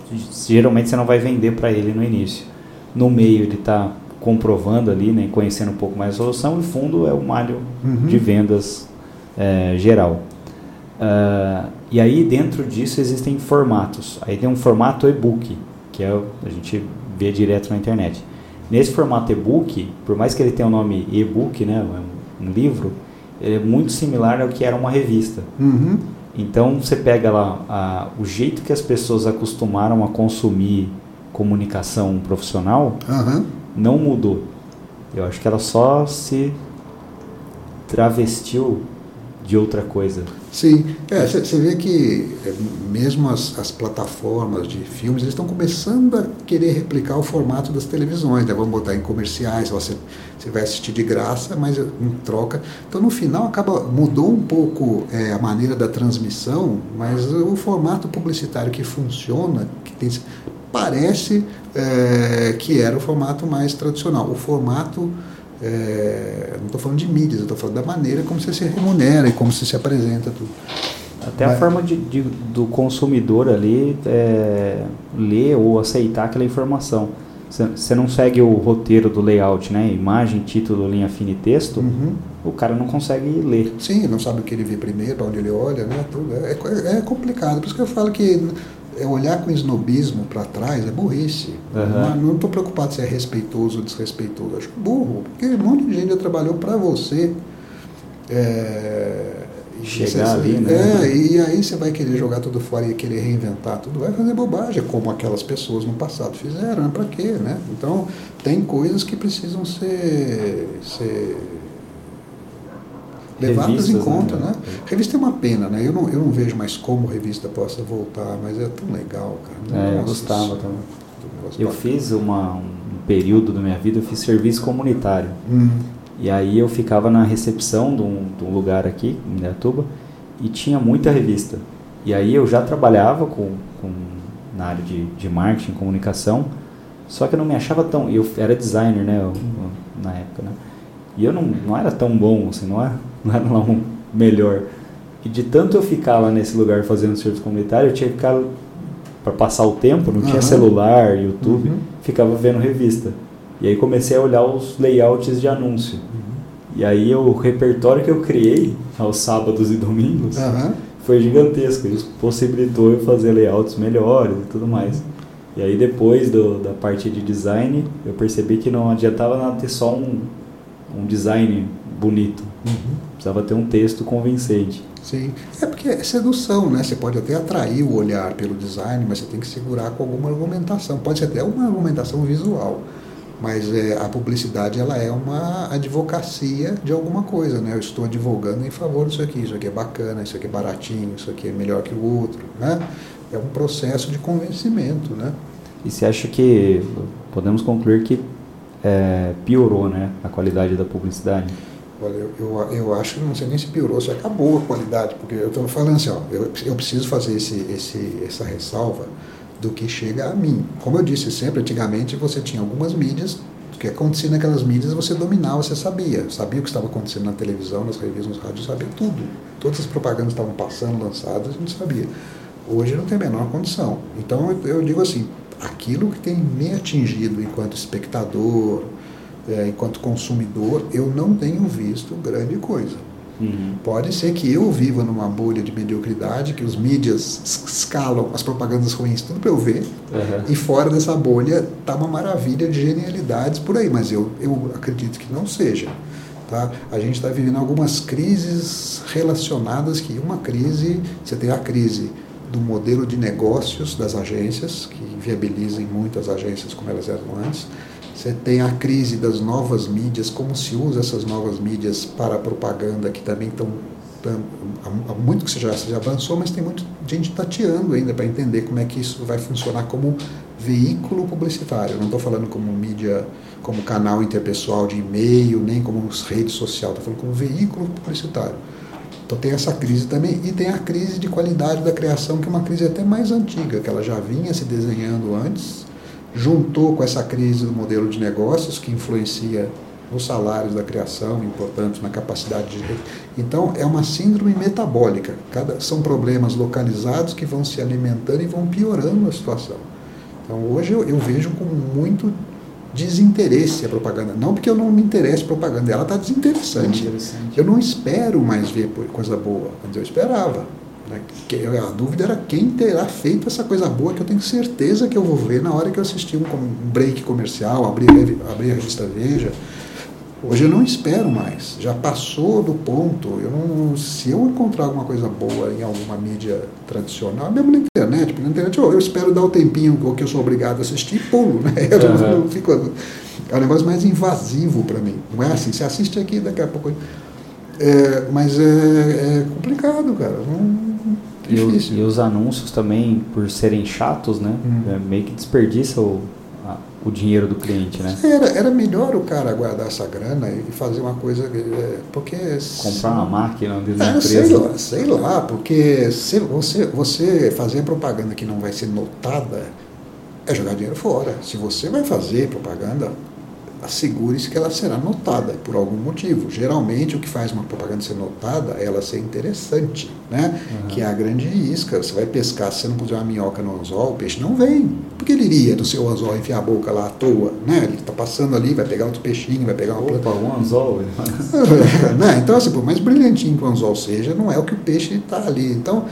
geralmente você não vai vender para ele no início. No meio ele está comprovando ali, né, conhecendo um pouco mais a solução, e fundo é o malho uhum. de vendas é, geral. Uh, e aí dentro disso existem formatos. Aí tem um formato e-book, que é a gente vê direto na internet. Nesse formato e-book, por mais que ele tenha o nome e-book, né, um livro, é muito similar ao que era uma revista. Uhum. Então você pega lá a, o jeito que as pessoas acostumaram a consumir comunicação profissional uhum. não mudou. Eu acho que ela só se travestiu de outra coisa. Sim, você é, vê que é, mesmo as, as, plataformas de filmes eles estão começando a querer replicar o formato das televisões, né? vamos botar em comerciais, você, você vai assistir de graça, mas em troca. Então no final acaba mudou um pouco é, a maneira da transmissão, mas o formato publicitário que funciona, que tem, parece é, que era o formato mais tradicional. O formato É, não estou falando de mídias, estou falando da maneira como você se remunera e como você se apresenta. Tudo. Até Mas, a forma de, de, do consumidor ali é, ler ou aceitar aquela informação. Você não segue o roteiro do layout, né? Imagem, título, linha fina e texto. Uhum. O cara não consegue ler. Sim, não sabe o que ele vê primeiro, para onde ele olha, né? Tudo. É, é, é, complicado. Por isso que eu falo que é olhar com snobismo para trás é burrice. Uhum. Não estou preocupado se é respeitoso ou desrespeitoso. Acho burro, porque um monte de gente já trabalhou para você. É, chegar ali, né? É, e aí você vai querer jogar tudo fora e querer reinventar tudo, vai fazer bobagem, como aquelas pessoas no passado fizeram, né? para quê, né? Então, tem coisas que precisam ser, ser levadas em conta, né? né? Revista é uma pena, né? Eu não, eu não vejo mais como revista possa voltar, mas é tão legal, cara. É, eu gostava também. Eu fiz uma, um período da minha vida, eu fiz serviço comunitário. Hum. E aí eu ficava na recepção de um, de um lugar aqui, em Indaiatuba, e tinha muita revista. E aí eu já trabalhava com, com na área de, de marketing, comunicação, só que eu não me achava tão... Eu era designer, né, eu, na época, né? E eu não, não era tão bom, assim, não era, não era lá um melhor. E de tanto eu ficar lá nesse lugar fazendo serviço comunitário, eu tinha que ficar para passar o tempo, não uhum. tinha celular, YouTube, uhum. ficava vendo revista. E aí comecei a olhar os layouts de anúncio. Uhum. E aí o repertório que eu criei aos sábados e domingos foi gigantesco. Isso possibilitou eu fazer layouts melhores e tudo mais. E aí depois do, da parte de design, eu percebi que não adiantava nada ter só um, um design bonito. Uhum. Precisava ter um texto convincente. Sim, é porque é sedução, né? Você pode até atrair o olhar pelo design, mas você tem que segurar com alguma argumentação. Pode ser até uma argumentação visual mas é, a publicidade ela é uma advocacia de alguma coisa, né? Eu estou advogando em favor disso aqui, isso aqui é bacana, isso aqui é baratinho, isso aqui é melhor que o outro, né? É um processo de convencimento, né? E você acha que podemos concluir que é, piorou, né, a qualidade da publicidade? Olha, eu, eu, eu, acho que não sei nem se piorou, se acabou a qualidade, porque eu estou falando assim, ó, eu, eu preciso fazer esse, esse, essa ressalva do que chega a mim. Como eu disse sempre, antigamente você tinha algumas mídias, o que acontecia naquelas mídias você dominava, você sabia. Sabia o que estava acontecendo na televisão, nas revistas, nos rádios, sabia tudo. Todas as propagandas estavam passando, lançadas, a gente sabia. Hoje não tem a menor condição. Então eu, eu digo assim, aquilo que tem me atingido enquanto espectador, é, enquanto consumidor, eu não tenho visto grande coisa. Uhum. Pode ser que eu viva numa bolha de mediocridade, que os mídias escalam as propagandas ruins, tudo para eu ver, uhum. e fora dessa bolha tá uma maravilha de genialidades por aí, mas eu, eu acredito que não seja. Tá? A gente está vivendo algumas crises relacionadas que uma crise, você tem a crise do modelo de negócios das agências, que viabilizam muitas agências como elas eram antes, você tem a crise das novas mídias, como se usa essas novas mídias para propaganda, que também estão. Há muito que você já, você já avançou, mas tem muita gente tateando ainda para entender como é que isso vai funcionar como veículo publicitário. Não estou falando como mídia, como canal interpessoal de e-mail, nem como rede social, estou falando como veículo publicitário. Então tem essa crise também e tem a crise de qualidade da criação, que é uma crise até mais antiga, que ela já vinha se desenhando antes, juntou com essa crise do modelo de negócios que influencia nos salários da criação, importante na capacidade de. Então, é uma síndrome metabólica. Cada, são problemas localizados que vão se alimentando e vão piorando a situação. Então, hoje eu, eu vejo com muito desinteresse a propaganda. Não porque eu não me interesse propaganda, ela está desinteressante. Eu não espero mais ver coisa boa, mas eu esperava. Né? A dúvida era quem terá feito essa coisa boa que eu tenho certeza que eu vou ver na hora que eu assistir um break comercial, abrir, abrir a revista Veja. Hoje eu não espero mais, já passou do ponto. Eu não, se eu encontrar alguma coisa boa em alguma mídia tradicional, mesmo na internet, porque na internet eu, eu espero dar o tempinho que eu sou obrigado a assistir e pulo, né? Eu uhum. não, não fico, é um negócio mais invasivo para mim. Não é assim, você assiste aqui, daqui a pouco. É, mas é, é complicado, cara. Não, e, o, e, os anúncios também, por serem chatos, né? Hum. É, meio que desperdiça o, a, o dinheiro do cliente, né? Era, era melhor o cara guardar essa grana e fazer uma coisa. É, porque. Comprar uma máquina dentro da é, empresa. Sei lá, sei lá, porque se você, você fazer propaganda que não vai ser notada é jogar dinheiro fora. Se você vai fazer propaganda, assegure-se que ela será notada por algum motivo. Geralmente, o que faz uma propaganda ser notada é ela ser interessante, né? Uhum. Que é a grande isca. Você vai pescar, se você não puser uma minhoca no anzol, o peixe não vem. Por que ele iria do seu anzol enfiar a boca lá à toa, né? Ele está passando ali, vai pegar outro peixinho, vai pegar uma Opa, um anzol. né? Então, assim, por mais brilhantinho que o anzol seja, não é o que o peixe está ali. Então,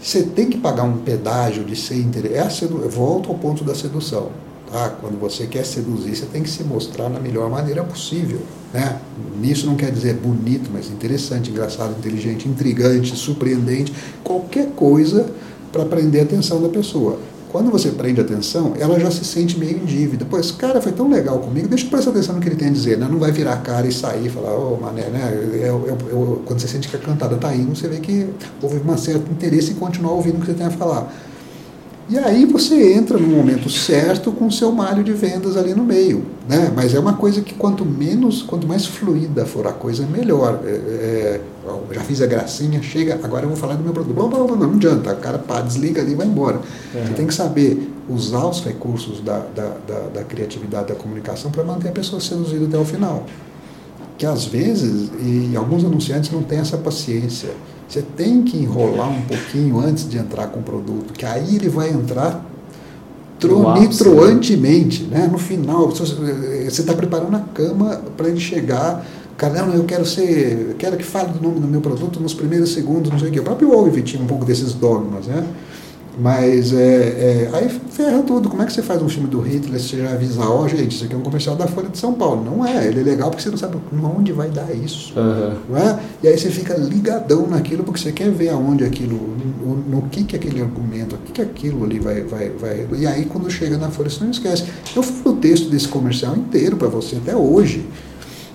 você tem que pagar um pedágio de ser interessante. É volta ao ponto da sedução. Tá? Quando você quer seduzir, você tem que se mostrar na melhor maneira possível. Né? Nisso não quer dizer bonito, mas interessante, engraçado, inteligente, intrigante, surpreendente, qualquer coisa para prender a atenção da pessoa. Quando você prende atenção, ela já se sente meio em dívida. Esse cara foi tão legal comigo, deixa eu prestar atenção no que ele tem a dizer. Né? Não vai virar a cara e sair e falar, ô oh, mané, né? Eu, eu, eu, quando você sente que a cantada está indo, você vê que houve um certo interesse em continuar ouvindo o que você tem a falar. E aí você entra no momento certo com o seu malho de vendas ali no meio. Né? Mas é uma coisa que quanto menos, quanto mais fluida for a coisa, melhor. É, é, já fiz a gracinha, chega, agora eu vou falar do meu produto. Não, não, não, não adianta, o cara pá, desliga ali e vai embora. Uhum. Você tem que saber usar os recursos da, da, da, da criatividade da comunicação para manter a pessoa seduzida até o final. Que às vezes, e alguns anunciantes não têm essa paciência você tem que enrolar um pouquinho antes de entrar com o produto, que aí ele vai entrar tronitroantemente, né? No final, você está preparando a cama para ele chegar. Caramba, eu quero ser, eu quero que fale do nome do meu produto nos primeiros segundos, não sei o quê. O próprio Wolf tinha um pouco desses dogmas, né? Mas é, é, aí ferra tudo. Como é que você faz um filme do Hitler se você já avisa, ó, oh, gente, isso aqui é um comercial da Folha de São Paulo? Não é, ele é legal porque você não sabe onde vai dar isso. Uhum. Não é? E aí você fica ligadão naquilo porque você quer ver aonde aquilo, no, no que que aquele argumento, o que que aquilo ali vai, vai, vai. E aí quando chega na Folha, você não esquece. Eu falo o texto desse comercial inteiro para você até hoje.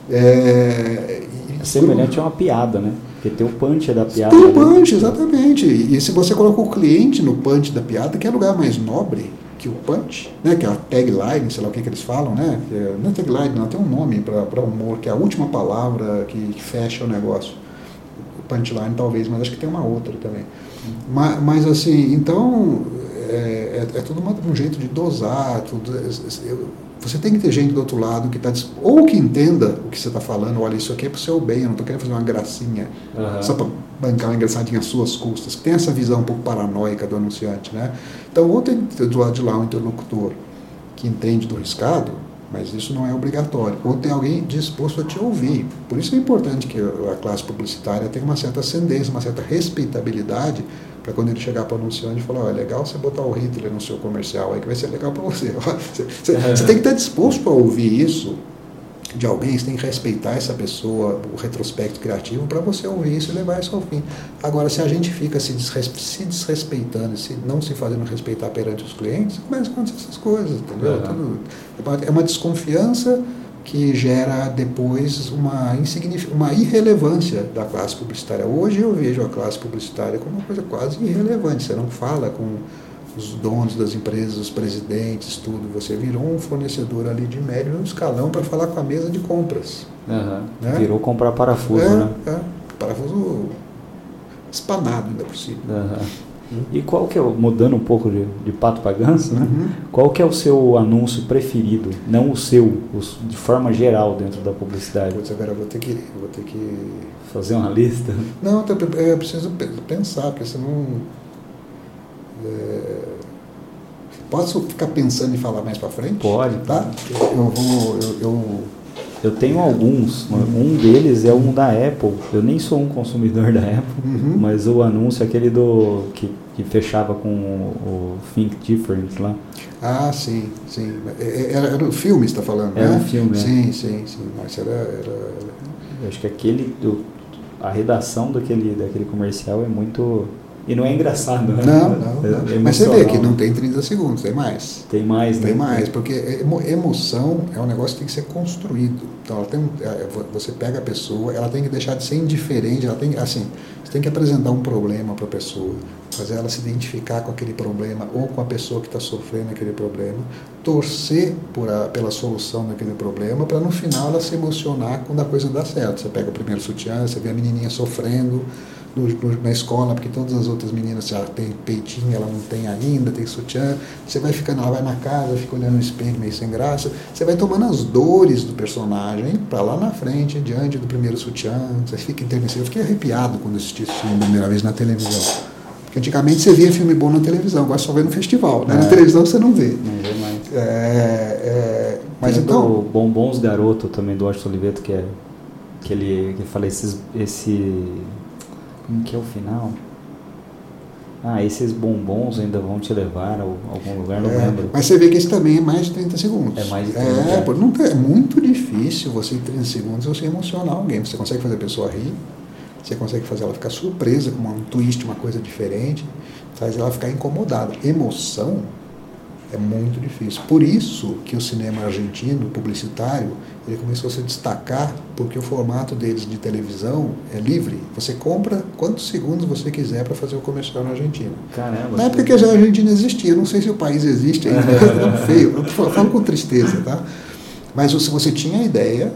É, é semelhante a uma piada, né? Porque tem o punch da piada. Tem o punch, exatamente. E se você coloca o cliente no punch da piada, que é lugar mais nobre que o punch, né? que é a tagline, sei lá o que, que eles falam, né? É, não é tagline, não, tem um nome para humor, que é a última palavra que, fecha o negócio. Punchline talvez, mas acho que tem uma outra também. Mas, mas assim, então, é, é, é tudo um jeito de dosar, tudo. Eu, você tem que ter gente do outro lado que está ou que entenda o que você está falando, olha, isso aqui é para o seu bem, eu não estou querendo fazer uma gracinha uhum. só para bancar uma engraçadinha às suas custas, que tem essa visão um pouco paranoica do anunciante, né? Então, ou tem do lado de lá um interlocutor que entende do riscado, mas isso não é obrigatório. Ou tem alguém disposto a te ouvir. Por isso é importante que a classe publicitária tenha uma certa ascendência, uma certa respeitabilidade para quando ele chegar para o anunciante e falar, oh, é legal você botar o Hitler no seu comercial aí que vai ser legal para você. Você, você, é. você, tem que estar disposto a ouvir isso de alguém, você tem que respeitar essa pessoa, o retrospecto criativo, para você ouvir isso e levar isso ao fim. Agora, se a gente fica se, se desrespeitando, se não se fazendo respeitar perante os clientes, começa a acontecer essas coisas, entendeu? É. Tudo, é uma desconfiança que gera depois uma, uma irrelevância da classe publicitária. Hoje eu vejo a classe publicitária como uma coisa quase irrelevante. Você não fala com os donos das empresas, os presidentes, tudo. Você virou um fornecedor ali de médio escalão para falar com a mesa de compras. Uhum. Né? Virou comprar parafuso, é, né? É, parafuso espanado ainda por cima. Uhum. E qual que é, mudando um pouco de, de pato para ganso, né? Uhum. Qual que é o seu anúncio preferido? Não o seu, de forma geral dentro da publicidade. Putz, agora eu vou ter que, vou ter que fazer uma lista. Não, eu preciso pensar, porque senão é... Posso ficar pensando em falar mais para frente? Pode, tá? Eu vou, eu, eu eu tenho alguns. Um deles é um da Apple. Eu nem sou um consumidor da Apple, uhum. mas o anúncio aquele do que, que fechava com o, o Think Different lá. Ah, sim, sim. É, é, era, era um filme, está falando, era né? um filme, Sim, é. sim, sim. Mas era, era... Acho que aquele do, a redação daquele daquele comercial é muito e não é engraçado, né? Não, não. não. É Mas você vê que não tem 30 segundos, tem mais. Tem mais, né? Tem mais, porque emoção é um negócio que tem que ser construído. Então, ela tem, é, você pega a pessoa, ela tem que deixar de ser indiferente, ela tem, assim, você tem que apresentar um problema para a pessoa, fazer ela se identificar com aquele problema ou com a pessoa que está sofrendo aquele problema, torcer por a, pela solução daquele problema, para no final ela se emocionar quando a coisa dá certo. Você pega o primeiro sutiã, você vê a menininha sofrendo, no, no, na escola, porque todas as outras meninas já têm peitinho, ela não tem ainda, tem sutiã. Você vai ficando, ela vai na casa, fica olhando no espelho meio sem graça. Você vai tomando as dores do personagem para lá na frente, diante do primeiro sutiã. Você fica enternecido. Eu fiquei arrepiado quando assisti esse filme a primeira vez na televisão. Porque antigamente você via filme bom na televisão, agora só vê no festival. Né? É. Na televisão você não vê. Não vê mais. É, é, mas Tem então. O Bombons Garoto também do Washington Oliveto, que é. Que ele que fala esses, esse como que é o final? Ah, esses bombons ainda vão te levar a algum lugar, não é, lembro. Mas você vê que esse também é mais de 30 segundos. É mais de 30 é, pô, não, é muito difícil você em 30 segundos você emocionar alguém. Você consegue fazer a pessoa rir, você consegue fazer ela ficar surpresa com um twist, uma coisa diferente, faz ela ficar incomodada. Emoção é muito difícil. Por isso que o cinema argentino, publicitário, ele começou a se destacar porque o formato deles de televisão é livre. Você compra quantos segundos você quiser para fazer o comercial na Argentina. Caramba. Na época que a Argentina existia, não sei se o país existe ainda, é feio, eu falo com tristeza, tá? Mas se você tinha a ideia,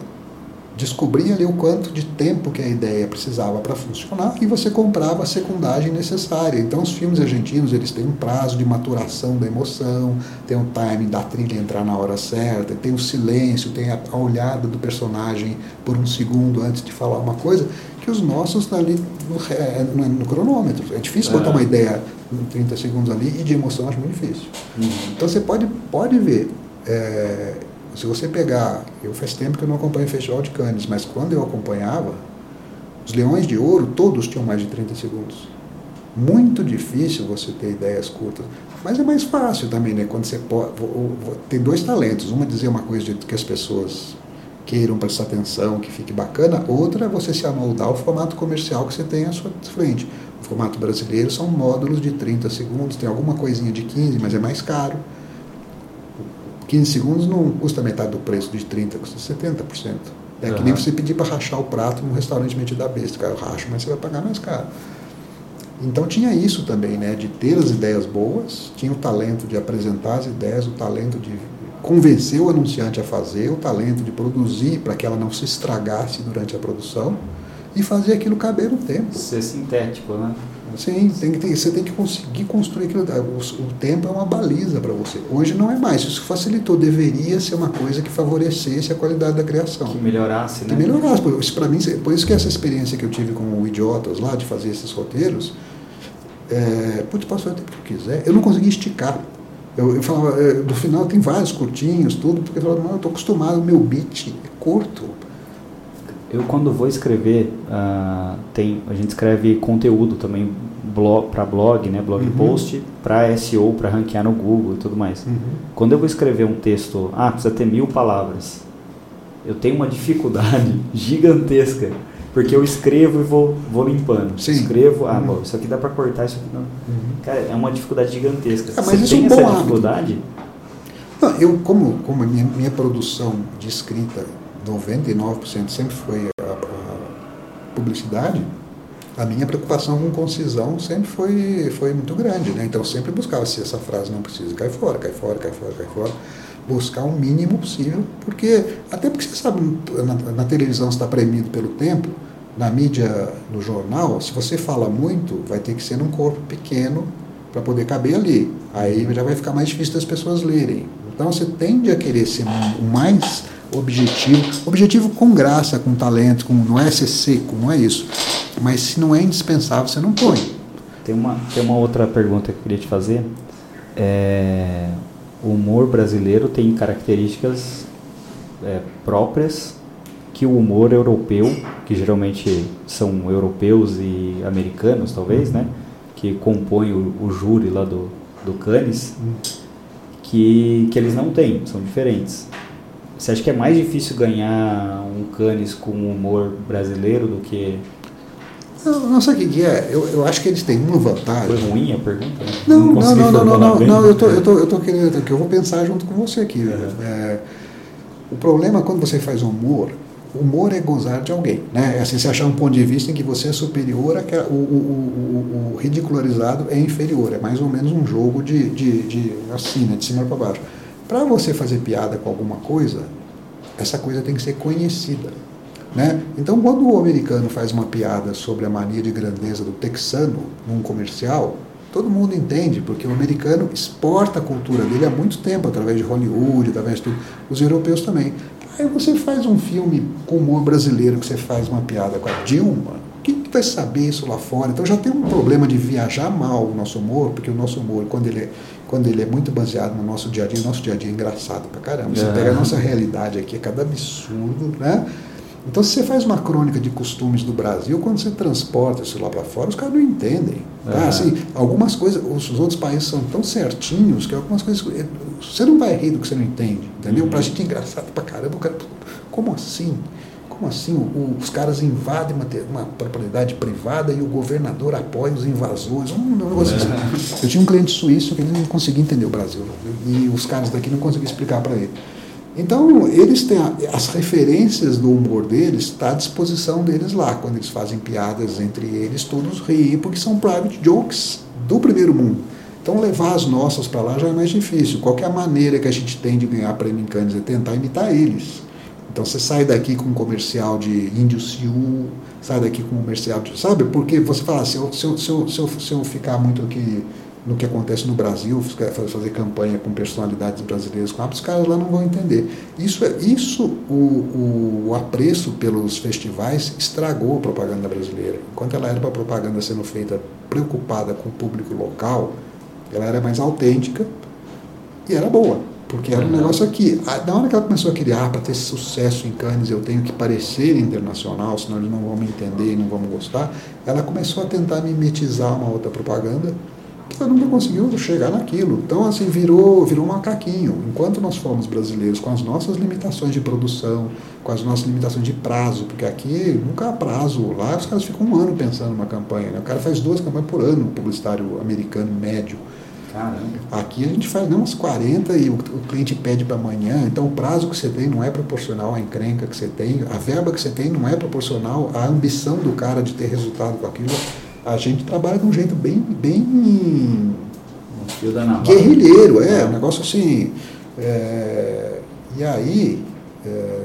descobria ali o quanto de tempo que a ideia precisava para funcionar e você comprava a secundagem necessária. Então os filmes argentinos eles têm um prazo de maturação da emoção, tem o timing da trilha entrar na hora certa, tem o silêncio, tem a, a olhada do personagem por um segundo antes de falar uma coisa, que os nossos ali no, é, no, no, cronômetro. É difícil é. botar uma ideia em 30 segundos ali e de emoção acho muito difícil. Uhum. Então você pode, pode ver. É, se você pegar, eu faz tempo que eu não acompanho o Festival de Cannes, mas quando eu acompanhava, os Leões de Ouro todos tinham mais de 30 segundos. Muito difícil você ter ideias curtas, mas é mais fácil também, né? Quando você pode, tem dois talentos, uma dizer uma coisa que as pessoas queiram prestar atenção, que fique bacana, outra é você se amoldar ao formato comercial que você tem à sua frente. O formato brasileiro são módulos de 30 segundos, tem alguma coisinha de 15, mas é mais caro. 15 segundos não custa metade do preço de 30, custa 70%. É uhum. que nem você pedir para rachar o prato num restaurante mente da besta. Cara, eu racho, mas você vai pagar mais caro. Então tinha isso também, né? De ter as ideias boas, tinha o talento de apresentar as ideias, o talento de convencer o anunciante a fazer, o talento de produzir para que ela não se estragasse durante a produção e fazer aquilo caber no tempo. Ser sintético, né? Sim, tem que ter, você tem que conseguir construir aquilo. O, o tempo é uma baliza para você. Hoje não é mais. Isso facilitou. Deveria ser uma coisa que favorecesse a qualidade da criação. Que melhorasse, né? Que melhorasse. Isso para mim, por isso que essa experiência que eu tive com o Idiotas lá, de fazer esses roteiros, é, putz, posso fazer o tempo que eu quiser. Eu não conseguia esticar. Eu, eu falava, é, do final tem vários curtinhos, tudo, porque eu falava, não, eu estou acostumado, meu beat é curto eu quando vou escrever, uh, tem, a gente escreve conteúdo também blog, para blog, né, blog uhum. post, para SEO, para ranquear no Google e tudo mais. Uhum. Quando eu vou escrever um texto, ah, precisa ter mil palavras, eu tenho uma dificuldade gigantesca, porque eu escrevo e vou, vou limpando. Sim. Escrevo, ah, uhum. bom, isso aqui dá para cortar, isso aqui não. Uhum. Cara, é uma dificuldade gigantesca. É, mas Você tem é essa dificuldade? Não, eu, como, como a minha, minha produção de escrita 99% sempre foi a, a, publicidade, a minha preocupação com concisão sempre foi, foi muito grande. Né? Então sempre buscava se essa frase não precisa, cai fora, cai fora, cai fora, cai fora. Buscar o mínimo possível, porque até porque você sabe, na, na televisão está premido pelo tempo, na mídia, no jornal, se você fala muito, vai ter que ser num corpo pequeno para poder caber ali. Aí já vai ficar mais difícil das pessoas lerem. Então você tende a querer ser o mais objetivo. Objetivo com graça, com talento, com, não é ser seco, não é isso. Mas se não é indispensável, você não põe. Tem uma, tem uma outra pergunta que eu queria te fazer. É, o humor brasileiro tem características é, próprias que o humor europeu, que geralmente são europeus e americanos, talvez, né? Que compõem o, o júri lá do, do Cannes, que, que eles não têm, são diferentes. Você acha que é mais difícil ganhar um Cannes com humor brasileiro do que. Não, não sei o que é. Eu, eu acho que eles têm uma vantagem. Foi ruim a pergunta? Não, não, não, não, não, não, não, eu tô, eu tô, eu tô querendo que eu vou pensar junto com você aqui. Uhum. É, o problema é quando você faz humor, humor é gozar de alguém, né? É assim, você achar um ponto de vista em que você é superior, o, o, o, o ridicularizado é inferior, é mais ou menos um jogo de, de, de assim, né? de cima para baixo. Para você fazer piada com alguma coisa, essa coisa tem que ser conhecida. Né? Então, quando o americano faz uma piada sobre a mania de grandeza do texano num comercial, todo mundo entende, porque o americano exporta a cultura dele há muito tempo, através de Hollywood, através de tudo. Os europeus também. Aí você faz um filme com humor brasileiro, que você faz uma piada com a Dilma, quem vai saber isso lá fora? Então já tem um problema de viajar mal o nosso humor, porque o nosso humor, quando ele é, quando ele é muito baseado no nosso dia a dia, o nosso dia a dia é engraçado pra caramba. Você é. pega a nossa realidade aqui, é cada absurdo, né? Então, se você faz uma crônica de costumes do Brasil, quando você transporta isso lá para fora, os caras não entendem. Tá? Uhum. Assim, algumas coisas, os outros países são tão certinhos que algumas coisas. Você não vai rir do que você não entende, entendeu? Uhum. Para a gente é engraçado para caramba. Cara, como assim? Como assim? O, os caras invadem uma, uma, propriedade privada e o governador apoia os invasores? Um negócio assim. Eu tinha um cliente suíço que ele não conseguia entender o Brasil. E os caras daqui não conseguiam explicar para ele. Então, eles têm a, as referências do humor deles, está à disposição deles lá. Quando eles fazem piadas entre eles, todos riem, porque são private jokes do primeiro mundo. Então, levar as nossas para lá já é mais difícil. Qualquer maneira que a gente tem de ganhar prêmio em Cannes é tentar imitar eles. Então, você sai daqui com um comercial de índio Siu, sai daqui com um comercial de. Sabe? Porque você fala, se eu, se eu, se eu, se eu, se eu ficar muito aqui no que acontece no Brasil, fazer campanha com personalidades brasileiras, com os caras lá não vão entender. Isso, é, isso o, o apreço pelos festivais estragou a propaganda brasileira. Enquanto ela era para propaganda sendo feita preocupada com o público local, ela era mais autêntica e era boa. Porque era um negócio aqui. Da hora que ela começou a criar, para ter sucesso em Cannes, eu tenho que parecer internacional, senão eles não vão me entender e não vão gostar. Ela começou a tentar mimetizar uma outra propaganda ela nunca conseguiu chegar naquilo. Então, assim, virou, virou um macaquinho. Enquanto nós fomos brasileiros, com as nossas limitações de produção, com as nossas limitações de prazo, porque aqui nunca há prazo. Lá os caras ficam um ano pensando numa campanha. Né? O cara faz duas campanhas por ano, um publicitário americano médio. Caramba. Aqui a gente faz umas 40 e o, o cliente pede para amanhã. Então o prazo que você tem não é proporcional à encrenca que você tem, a verba que você tem não é proporcional à ambição do cara de ter resultado com aquilo a gente trabalha de um jeito bem, bem guerrilheiro, é, um negócio assim. É, e aí, é,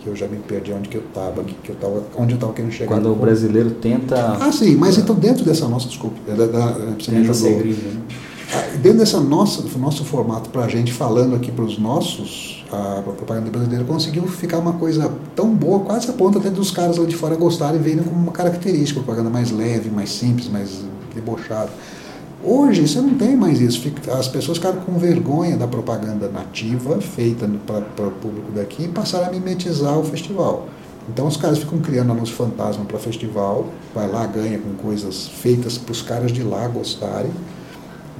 que eu já me perdi onde que eu estava, que eu tava, onde eu estava querendo chegar. Quando o brasileiro tenta. Ah, sim, mas então dentro dessa nossa, desculpa, da, da, você me ajudou. Né? Ah, dentro dessa nossa, nosso formato para a gente falando aqui para os nossos a propaganda brasileira conseguiu ficar uma coisa tão boa, quase a ponto até dos caras lá de fora gostarem e verem como uma característica, propaganda mais leve, mais simples, mais debochada. Hoje você não tem mais isso. As pessoas ficaram com vergonha da propaganda nativa feita para o público daqui e passaram a mimetizar o festival. Então os caras ficam criando anúncio fantasma para festival, vai lá, ganha com coisas feitas para os caras de lá gostarem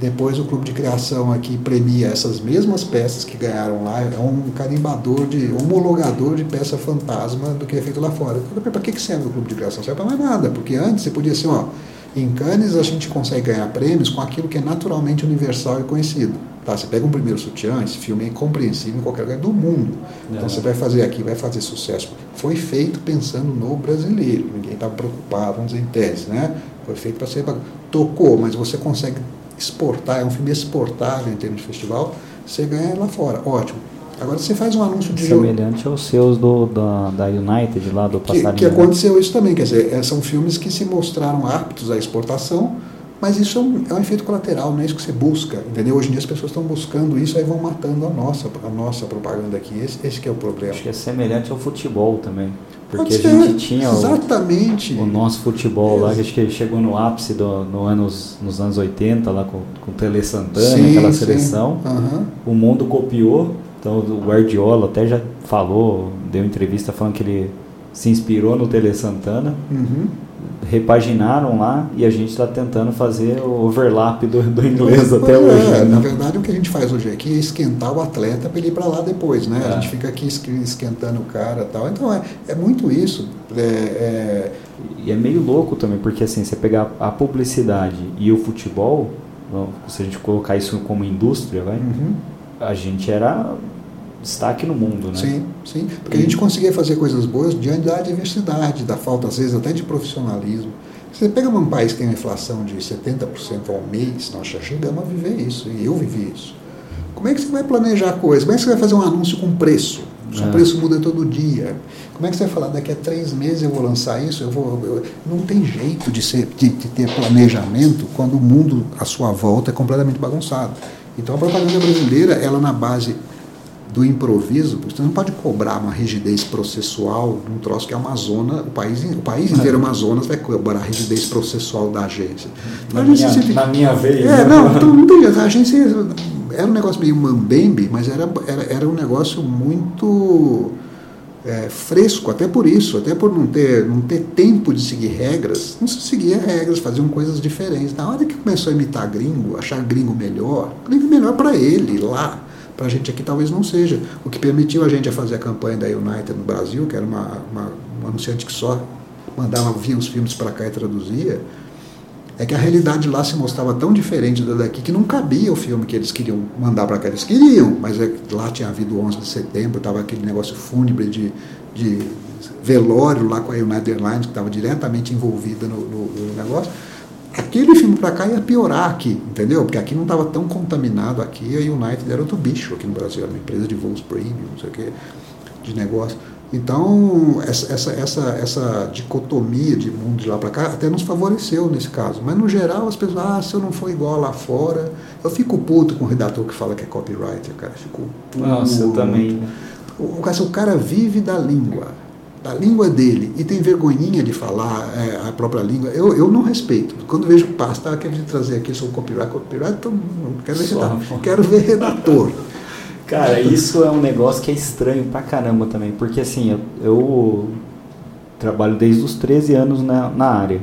depois o clube de criação aqui premia essas mesmas peças que ganharam lá, é um carimbador de homologador de peça fantasma do que é feito lá fora. Para que, que serve o clube de criação? Serve para mais nada, porque antes você podia ser, ó, em Cannes a gente consegue ganhar prêmios com aquilo que é naturalmente universal e conhecido. Tá, você pega um primeiro sutiã, esse filme é incompreensível em qualquer lugar do mundo. Então é. você vai fazer aqui, vai fazer sucesso. Foi feito pensando no brasileiro, ninguém estava preocupado, vamos dizer em tese, né? Foi feito para ser. Tocou, mas você consegue exportar, é um filme exportável em termos de festival, você ganha lá fora. Ótimo. Agora você faz um anúncio de Semelhante aos seus do, da, da United, lá do passarinho. Que, que aconteceu isso também, quer dizer, é, são filmes que se mostraram aptos à exportação, mas isso é um, é um, efeito colateral, não é isso que você busca, entendeu? Hoje em dia as pessoas estão buscando isso, aí vão matando a nossa, a nossa propaganda aqui, esse, esse que é o problema. Acho que é semelhante ao futebol também. Porque a gente tinha exatamente. O, o nosso futebol lá, acho que chegou no ápice do, no anos, nos anos 80, lá com, com o Tele Santana, sim, aquela seleção. Uhum. O mundo copiou, então o Guardiola até já falou, deu entrevista falando que ele se inspirou no Tele Santana. Uhum repaginaram lá e a gente está tentando fazer o overlap do, do inglês até é, hoje. Né? Na verdade, o que a gente faz hoje aqui é esquentar o atleta para ele ir para lá depois, né? É. A gente fica aqui esquentando o cara tal. Então, é, é muito isso. É, é, e é meio louco também, porque assim, você pegar a publicidade e o futebol, se a gente colocar isso como indústria, vai, uhum. a gente era destaque no mundo, né? Sim, sim. Porque a gente conseguia fazer coisas boas diante da diversidade, da falta, às vezes, até de profissionalismo. Você pega um país que tem uma inflação de 70% ao mês, nós já chegamos a viver isso, e eu vivi isso. Como é que você vai planejar a coisa? Como é que você vai fazer um anúncio com preço? O é. preço muda todo dia. Como é que você vai falar, daqui a três meses eu vou lançar isso? Eu vou, eu, não tem jeito de, ser, de, de ter planejamento quando o mundo à sua volta é completamente bagunçado. Então a propaganda brasileira, ela na base do improviso, você não pode cobrar uma rigidez processual num troço que é uma zona, o país, o país inteiro Amazonas vai cobrar a rigidez processual da agência. Na, agência minha, se... na minha vez. É, né? não, então, não a agência era um negócio meio mambembe, mas era, era, era um negócio muito é, fresco, até por isso, até por não ter, não ter tempo de seguir regras, não se seguia regras, faziam coisas diferentes. Na hora que começou a imitar gringo, achar gringo melhor, gringo melhor para ele, lá para a gente aqui talvez não seja. O que permitiu a gente a fazer a campanha da United no Brasil, que era uma, uma, anunciante que só mandava, via os filmes para cá e traduzia, é que a realidade lá se mostrava tão diferente da daqui que não cabia o filme que eles queriam mandar para cá. Eles queriam, mas é, lá tinha havido 11 de setembro, estava aquele negócio fúnebre de, de velório lá com a United Airlines, que estava diretamente envolvida no, no, no negócio aquele filme para cá ia piorar aqui, entendeu? Porque aqui não estava tão contaminado aqui, a United era outro bicho aqui no Brasil, era uma empresa de voos premium, não sei o quê, de negócio. Então, essa, essa, essa, essa dicotomia de mundo de lá para cá até nos favoreceu nesse caso. Mas, no geral, as pessoas, ah, se eu não for igual lá fora. Eu fico puto com o redator que fala que é copywriter, cara. Fico puto. Nossa, eu também. O, o cara vive da língua da língua dele e tem vergonhinha de falar é, a própria língua, eu, eu não respeito. Quando vejo pasta, ah, quero trazer aqui, sou copyright, copyright, então não quero ver, Só, quero ver redator. Cara, isso é um negócio que é estranho pra caramba também, porque assim, eu, eu trabalho desde os 13 anos na, na área.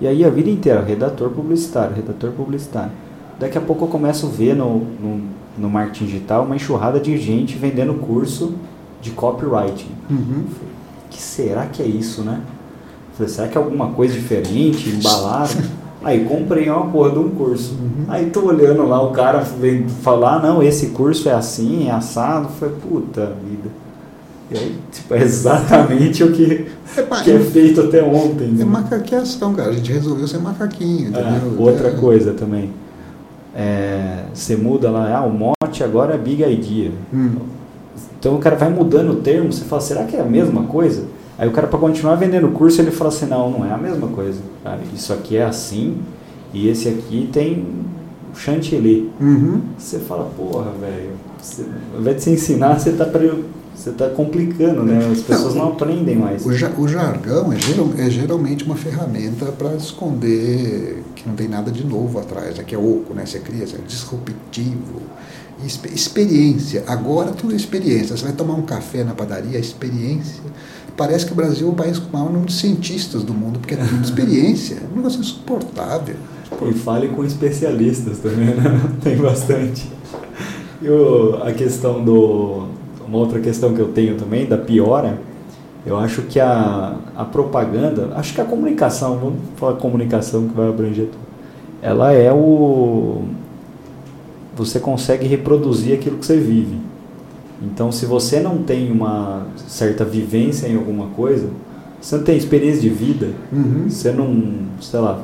E aí a vida inteira, redator publicitário, redator publicitário. Daqui a pouco eu começo a ver no, no, no marketing digital uma enxurrada de gente vendendo curso de copywriting. Uhum que será que é isso, né? Falei, será que é alguma coisa diferente, embalado? Aí comprei uma porra de um curso. Uhum. Aí tô olhando lá, o cara vem falar, não, esse curso é assim, é assado. Falei, puta vida. E aí, tipo, é exatamente o que é, que é feito até ontem. É né? macaqueação, cara. A gente resolveu ser macaquinho, é, entendeu? É, outra é. coisa também. É, você muda lá, ah, o mote agora é Big Idea. Hum. Então o cara vai mudando o termo, você fala, será que é a mesma coisa? Aí o cara, para continuar vendendo o curso, ele fala assim: não, não é a mesma coisa. Cara. Isso aqui é assim e esse aqui tem chantilly. Uhum. Você fala, porra, velho, ao invés de você ensinar, você está você tá complicando, né? As pessoas não, não aprendem mais. O, o jargão é, geral, é, geralmente uma ferramenta para esconder que não tem nada de novo atrás, é que é oco, né? Você cria, é disruptivo experiência. Agora tudo é experiência. Você vai tomar um café na padaria, é experiência. Parece que o Brasil é o país com o maior número de cientistas do mundo, porque é tudo experiência. É um negócio insuportável. E fale com especialistas também, né? Tem bastante. E a questão do. Uma outra questão que eu tenho também, da piora, eu acho que a, a propaganda, acho que a comunicação, vamos falar comunicação que vai abranger tudo, ela é o, você consegue reproduzir aquilo que você vive. Então, se você não tem uma certa vivência em alguma coisa, você não tem experiência de vida, uhum. você não, sei lá,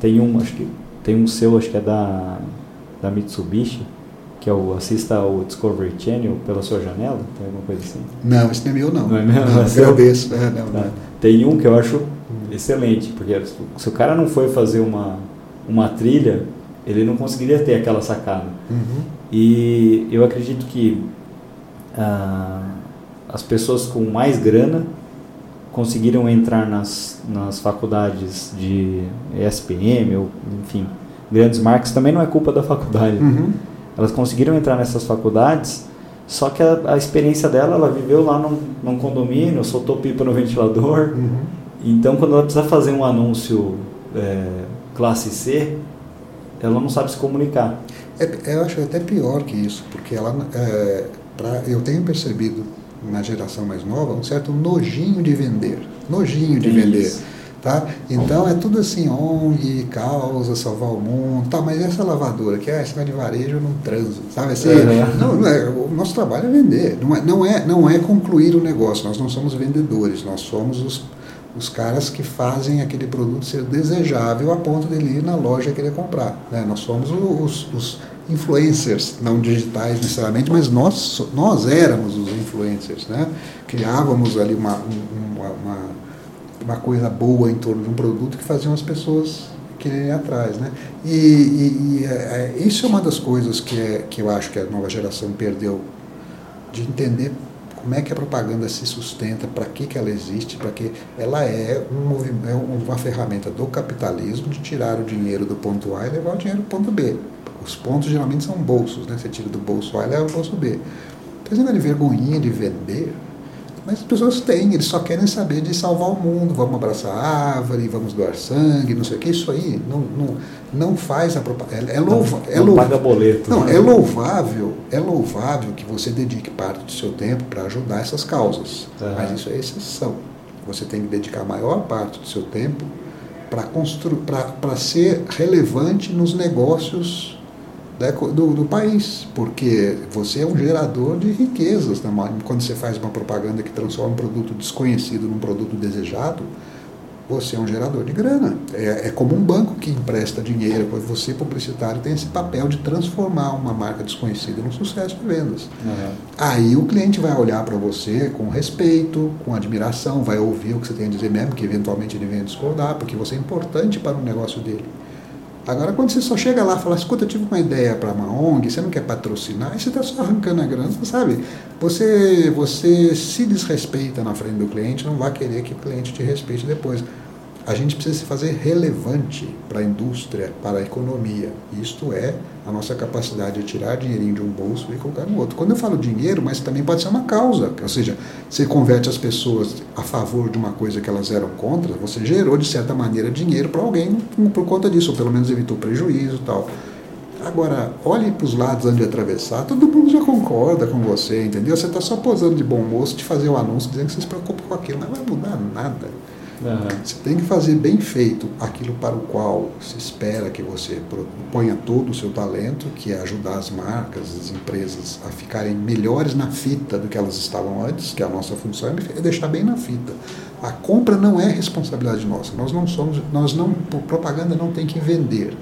tem um, acho que tem um seu, acho que é da da Mitsubishi, que é o assista ao Discovery Channel pela sua janela, tem alguma coisa assim? Não, esse não é meu não. Não é meu? Não, agradeço. É, não, tá. não. Tem um que eu acho excelente, porque se o cara não foi fazer uma uma trilha ele não conseguiria ter aquela sacada. Uhum. E eu acredito que ah, as pessoas com mais grana conseguiram entrar nas, nas faculdades de ESPM, ou, enfim, grandes marcas, também não é culpa da faculdade. Uhum. Elas conseguiram entrar nessas faculdades, só que a, a, experiência dela, ela viveu lá num, num condomínio, soltou pipa no ventilador. Uhum. Então, quando ela precisa fazer um anúncio é, classe C, ela não sabe se comunicar. É, eu acho até pior que isso, porque ela, é, pra, eu tenho percebido na geração mais nova um certo nojinho de vender, nojinho de vender. Isso. Tá? Então é tudo assim, ONG, causa, salvar o mundo, tá, mas essa lavadora, que é essa de varejo, não transo, sabe assim? Uhum. Não, não é, o nosso trabalho é vender, não é, não, é, não é concluir o negócio, nós não somos vendedores, nós somos os os caras que fazem aquele produto ser desejável a ponto dele ir na loja querer comprar. Né? Nós somos os, os influencers, não digitais necessariamente, mas nós, nós éramos os influencers, né? Criávamos ali uma, uma, uma, uma coisa boa em torno de um produto que faziam as pessoas quererem ir atrás, né? E, e, e é, é isso é uma das coisas que, é, que eu acho que a nova geração perdeu de entender como é que a propaganda se sustenta, para que, que ela existe, para que ela é, um, é uma ferramenta do capitalismo de tirar o dinheiro do ponto A e levar o dinheiro do ponto B. Os pontos geralmente são bolsos, né? Você tira do bolso A e leva o bolso B. Então, esse de vergonhinha de vender, mas as pessoas têm, eles só querem saber de salvar o mundo, vamos abraçar a árvore, vamos doar sangue, não sei o que, isso aí não, não, não faz a propaganda. É, é, louva, não, é paga boleto. Não, né? é louvável, é louvável que você dedique parte do seu tempo para ajudar essas causas. Uhum. Mas isso é exceção. Você tem que dedicar a maior parte do seu tempo para ser relevante nos negócios do, do, país, porque você é um gerador de riquezas. Né? Quando você faz uma propaganda que transforma um produto desconhecido num produto desejado, você é um gerador de grana. É, é como um banco que empresta dinheiro, você, publicitário, tem esse papel de transformar uma marca desconhecida num sucesso de vendas. Uhum. Aí o cliente vai olhar para você com respeito, com admiração, vai ouvir o que você tem a dizer mesmo, que eventualmente ele venha discordar, porque você é importante para o negócio dele. Agora, quando você só chega lá e fala, escuta, eu tive uma ideia para uma ONG, você não quer patrocinar, aí você está só arrancando a grana, sabe? Você, você se desrespeita na frente do cliente, não vai querer que o cliente te respeite depois a gente precisa se fazer relevante para a indústria, para a economia. Isto é a nossa capacidade de tirar dinheirinho de um bolso e colocar no outro. Quando eu falo dinheiro, mas também pode ser uma causa, ou seja, você converte as pessoas a favor de uma coisa que elas eram contra, você gerou de certa maneira dinheiro para alguém por conta disso, ou pelo menos evitou prejuízo tal. Agora, olhe para os lados antes de atravessar, todo mundo já concorda com você, entendeu? Você está só posando de bom moço de fazer o anúncio dizendo que você se preocupa com aquilo, não vai mudar nada. Você tem que fazer bem feito aquilo para o qual se espera que você ponha todo o seu talento, que é ajudar as marcas, as empresas a ficarem melhores na fita do que elas estavam antes, que a nossa função é deixar bem na fita. A compra não é responsabilidade nossa. Nós não somos, nós não, propaganda não tem que vender.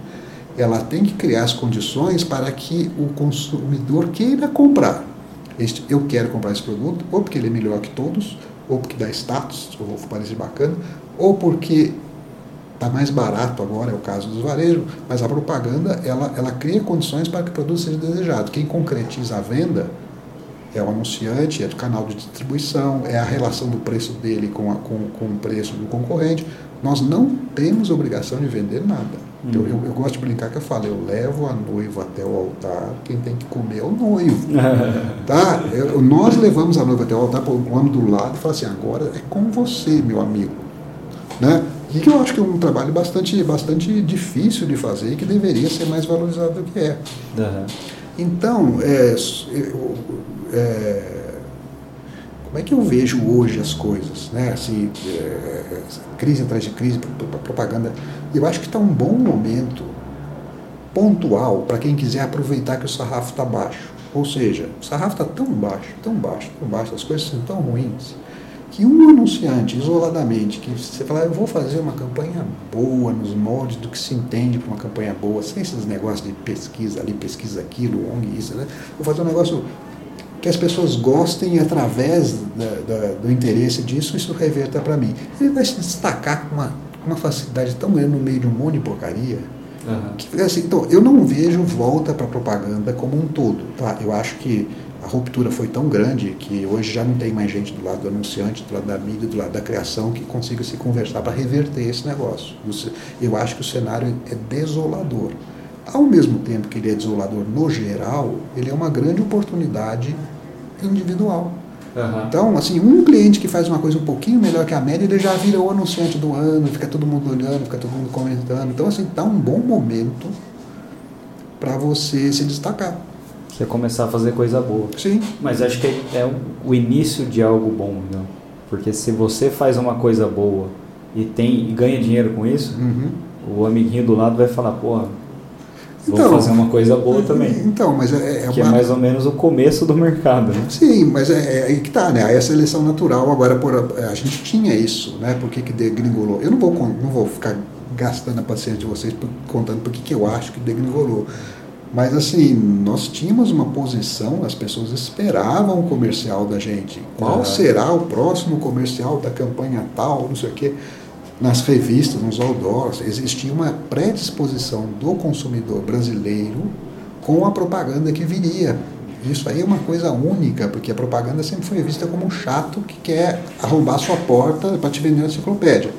Ela tem que criar as condições para que o consumidor queira comprar. Este, eu quero comprar esse produto, ou porque ele é melhor que todos, ou porque dá status, ou parece bacana, ou porque está mais barato agora, é o caso dos varejos, mas a propaganda ela, ela cria condições para que o produto seja desejado. Quem concretiza a venda é o anunciante, é o canal de distribuição, é a relação do preço dele com, a, com, com o preço do concorrente. Nós não temos obrigação de vender nada. Eu, eu, eu, gosto de brincar que eu falo, eu levo a noiva até o altar, quem tem que comer é o noivo. tá? Eu, nós levamos a noiva até o altar, homem do lado e fala assim, agora é com você, meu amigo. Né? E que eu acho que é um trabalho bastante, bastante difícil de fazer e que deveria ser mais valorizado do que é. Uhum. Então, é, é, como é que eu vejo hoje as coisas? Né? Assim, é, crise atrás de crise, propaganda eu acho que está um bom momento pontual para quem quiser aproveitar que o sarrafo está baixo. Ou seja, o sarrafo está tão baixo, tão baixo, tão baixo, as coisas são tão ruins, que um anunciante isoladamente, que você falar, eu vou fazer uma campanha boa, nos moldes do que se entende para uma campanha boa, sem esses negócios de pesquisa ali, pesquisa aquilo, ONG, isso, né? Vou fazer um negócio que as pessoas gostem e através da, da, do interesse disso, isso reverta para mim. Ele vai se destacar com uma uma facilidade tão grande no meio de um monte de porcaria. Uhum. Que, assim, então, eu não vejo volta para a propaganda como um todo. Tá? Eu acho que a ruptura foi tão grande que hoje já não tem mais gente do lado do anunciante, do lado da mídia, do lado da criação que consiga se conversar para reverter esse negócio. Eu acho que o cenário é desolador. Ao mesmo tempo que ele é desolador no geral, ele é uma grande oportunidade individual. Uhum. Então, assim, um cliente que faz uma coisa um pouquinho melhor que a média, ele já vira o anunciante do ano, fica todo mundo olhando, fica todo mundo comentando. Então, assim, está um bom momento para você se destacar. Você começar a fazer coisa boa. Sim. Mas acho que é o início de algo bom, não? Porque se você faz uma coisa boa e tem e ganha dinheiro com isso, uhum. o amiguinho do lado vai falar, porra, Vou então, fazer uma coisa boa também. Então, mas é, é que é mais ou menos o começo do mercado, né? Sim, mas é, é aí que tá, né? Aí a seleção natural agora por a gente tinha isso, né? Por que que degringolou? Eu não vou não vou ficar gastando a paciência de vocês contando por que que eu acho que degringolou. Mas assim, nós tínhamos uma posição, as pessoas esperavam o comercial da gente. Qual uhum. será o próximo comercial da campanha tal, não sei o quê. Nas revistas, nos outdoors, existia uma predisposição do consumidor brasileiro com a propaganda que viria. Isso aí é uma coisa única, porque a propaganda sempre foi vista como um chato que quer arrombar sua porta para te vender uma enciclopédia.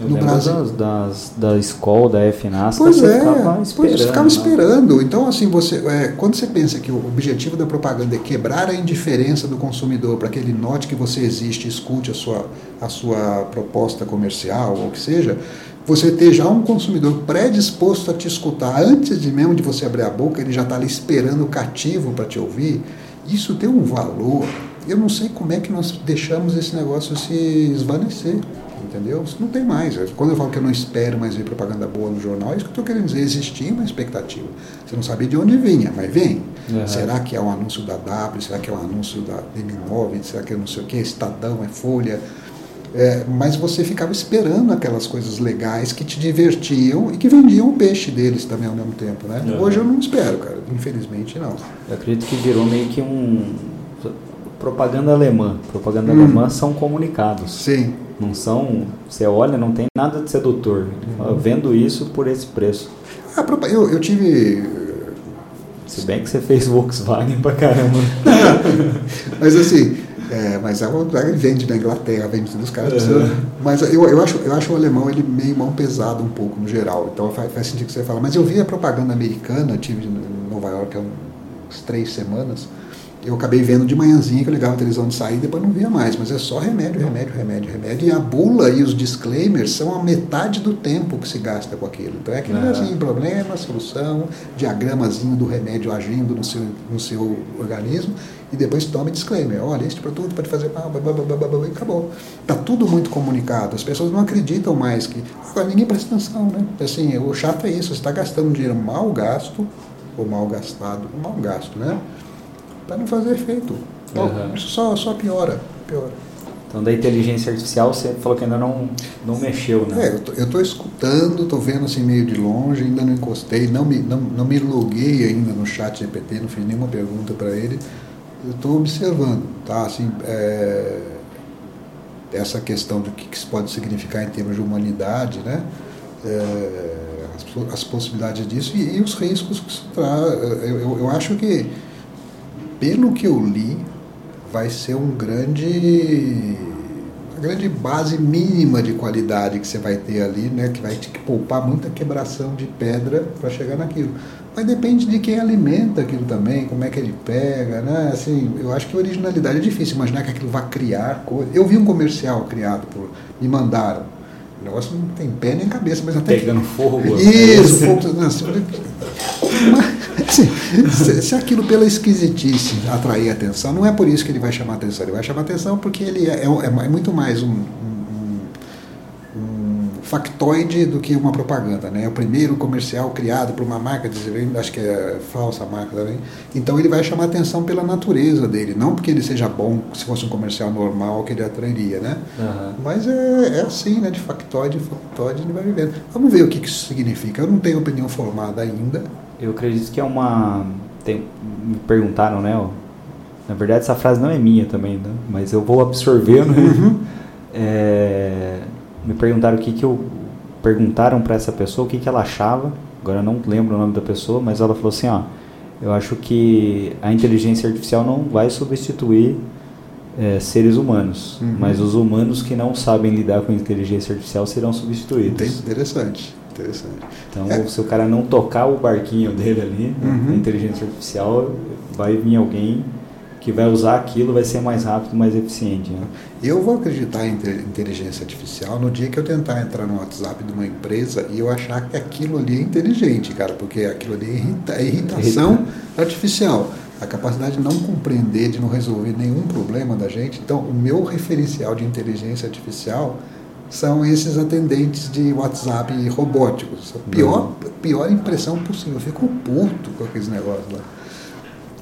Eu no Brasil. Das, das, da escola, da FNAS, pois você é, ficava esperando. Pois você ficava né? esperando. Então, assim, você, é, quando você pensa que o objetivo da propaganda é quebrar a indiferença do consumidor para que ele note que você existe, escute a sua, a sua proposta comercial ou o que seja, você ter já um consumidor predisposto a te escutar antes de mesmo de você abrir a boca, ele já está ali esperando cativo para te ouvir, isso tem um valor. Eu não sei como é que nós deixamos esse negócio se esvanecer entendeu? Isso não tem mais. Quando eu falo que eu não espero mais ver propaganda boa no jornal, é isso que eu estou querendo dizer. Existia uma expectativa. Você não sabia de onde vinha, mas vem. Uhum. Será que é um anúncio da W? Será que é um anúncio da M9? Será que é não sei o que? Estadão, é Folha? É, mas você ficava esperando aquelas coisas legais que te divertiam e que vendiam o peixe deles também ao mesmo tempo, né? Uhum. Hoje eu não espero, cara. Infelizmente, não. Eu acredito que virou meio que um propaganda alemã. Propaganda hum. alemã são comunicados. Sim. Não são. Você olha, não tem nada de sedutor. Uhum. Vendo isso por esse preço. Ah, eu, eu tive. Se bem que você fez Volkswagen pra caramba. mas assim, é, mas a Volkswagen vende na Inglaterra, vende dos caras. Uhum. Mas eu, eu, acho, eu acho o alemão ele meio mão pesado um pouco no geral. Então faz, faz sentido que você fala. Mas eu vi a propaganda americana, tive em Nova York há uns três semanas eu acabei vendo de manhãzinha que eu ligava a televisão de sair e depois não via mais, mas é só remédio, remédio, remédio, remédio. E a bula e os disclaimers são a metade do tempo que se gasta com aquilo. Então é aquele uhum. assim, problema, solução, diagramazinho do remédio agindo no seu, no seu organismo e depois tome disclaimer. Olha, este produto pode fazer blá, blá, blá, blá, blá, blá, e acabou. Está tudo muito comunicado. As pessoas não acreditam mais que. Agora ninguém presta atenção, né? Assim, o chato é isso, você está gastando dinheiro mal gasto, ou mal gastado, mal gasto, né? Para não fazer efeito. Uhum. Isso só, só piora, piora. Então, da inteligência artificial, você falou que ainda não, não mexeu, né? É, eu estou escutando, estou vendo assim meio de longe, ainda não encostei, não me, não, não me loguei ainda no chat GPT, não fiz nenhuma pergunta para ele. Eu estou observando, tá? Assim, é, essa questão do que, que isso pode significar em termos de humanidade, né? É, as, as, possibilidades disso e, e, os riscos que isso traz. Eu, eu, eu acho que pelo que eu li, vai ser um grande uma grande base mínima de qualidade que você vai ter ali, né, que vai te poupar muita quebração de pedra para chegar naquilo. Mas depende de quem alimenta aquilo também, como é que ele pega, né? Assim, eu acho que a originalidade é difícil imaginar que aquilo vai criar coisa. Eu vi um comercial criado por me mandaram. O negócio não tem pé nem cabeça, mas até pegando que... fogo. Isso, fogo. Não, assim, se, se, se, aquilo pela esquisitice atrair atenção, não é por isso que ele vai chamar atenção. Ele vai chamar atenção porque ele é, é, é muito mais um, um, um, factoide do que uma propaganda. Né? É o primeiro comercial criado por uma marca, acho que é falsa marca também. Então ele vai chamar atenção pela natureza dele, não porque ele seja bom, se fosse um comercial normal que ele atrairia. Né? Uhum. Mas é, é assim, né? de factoide em factoide ele vai vivendo. Vamos ver o que, que isso significa. Eu não tenho opinião formada ainda eu acredito que é uma. Tem, me perguntaram, né? Na verdade, essa frase não é minha também, né? mas eu vou absorvendo. Uhum. É, me perguntaram o que, que eu. Perguntaram para essa pessoa o que, que ela achava. Agora eu não lembro o nome da pessoa, mas ela falou assim: ó, eu acho que a inteligência artificial não vai substituir é, seres humanos, uhum. mas os humanos que não sabem lidar com a inteligência artificial serão substituídos. Interessante. Interessante. Então, é. se o cara não tocar o barquinho dele ali, uhum. na inteligência artificial, vai vir alguém que vai usar aquilo, vai ser mais rápido, mais eficiente. Né? Eu vou acreditar em inteligência artificial no dia que eu tentar entrar no WhatsApp de uma empresa e eu achar que aquilo ali é inteligente, cara, porque aquilo ali é, irrita é irritação artificial. A capacidade de não compreender, de não resolver nenhum problema da gente. Então, o meu referencial de inteligência artificial são esses atendentes de WhatsApp robóticos. A pior, uhum. pior impressão possível. Eu fico puto com aqueles negócios lá.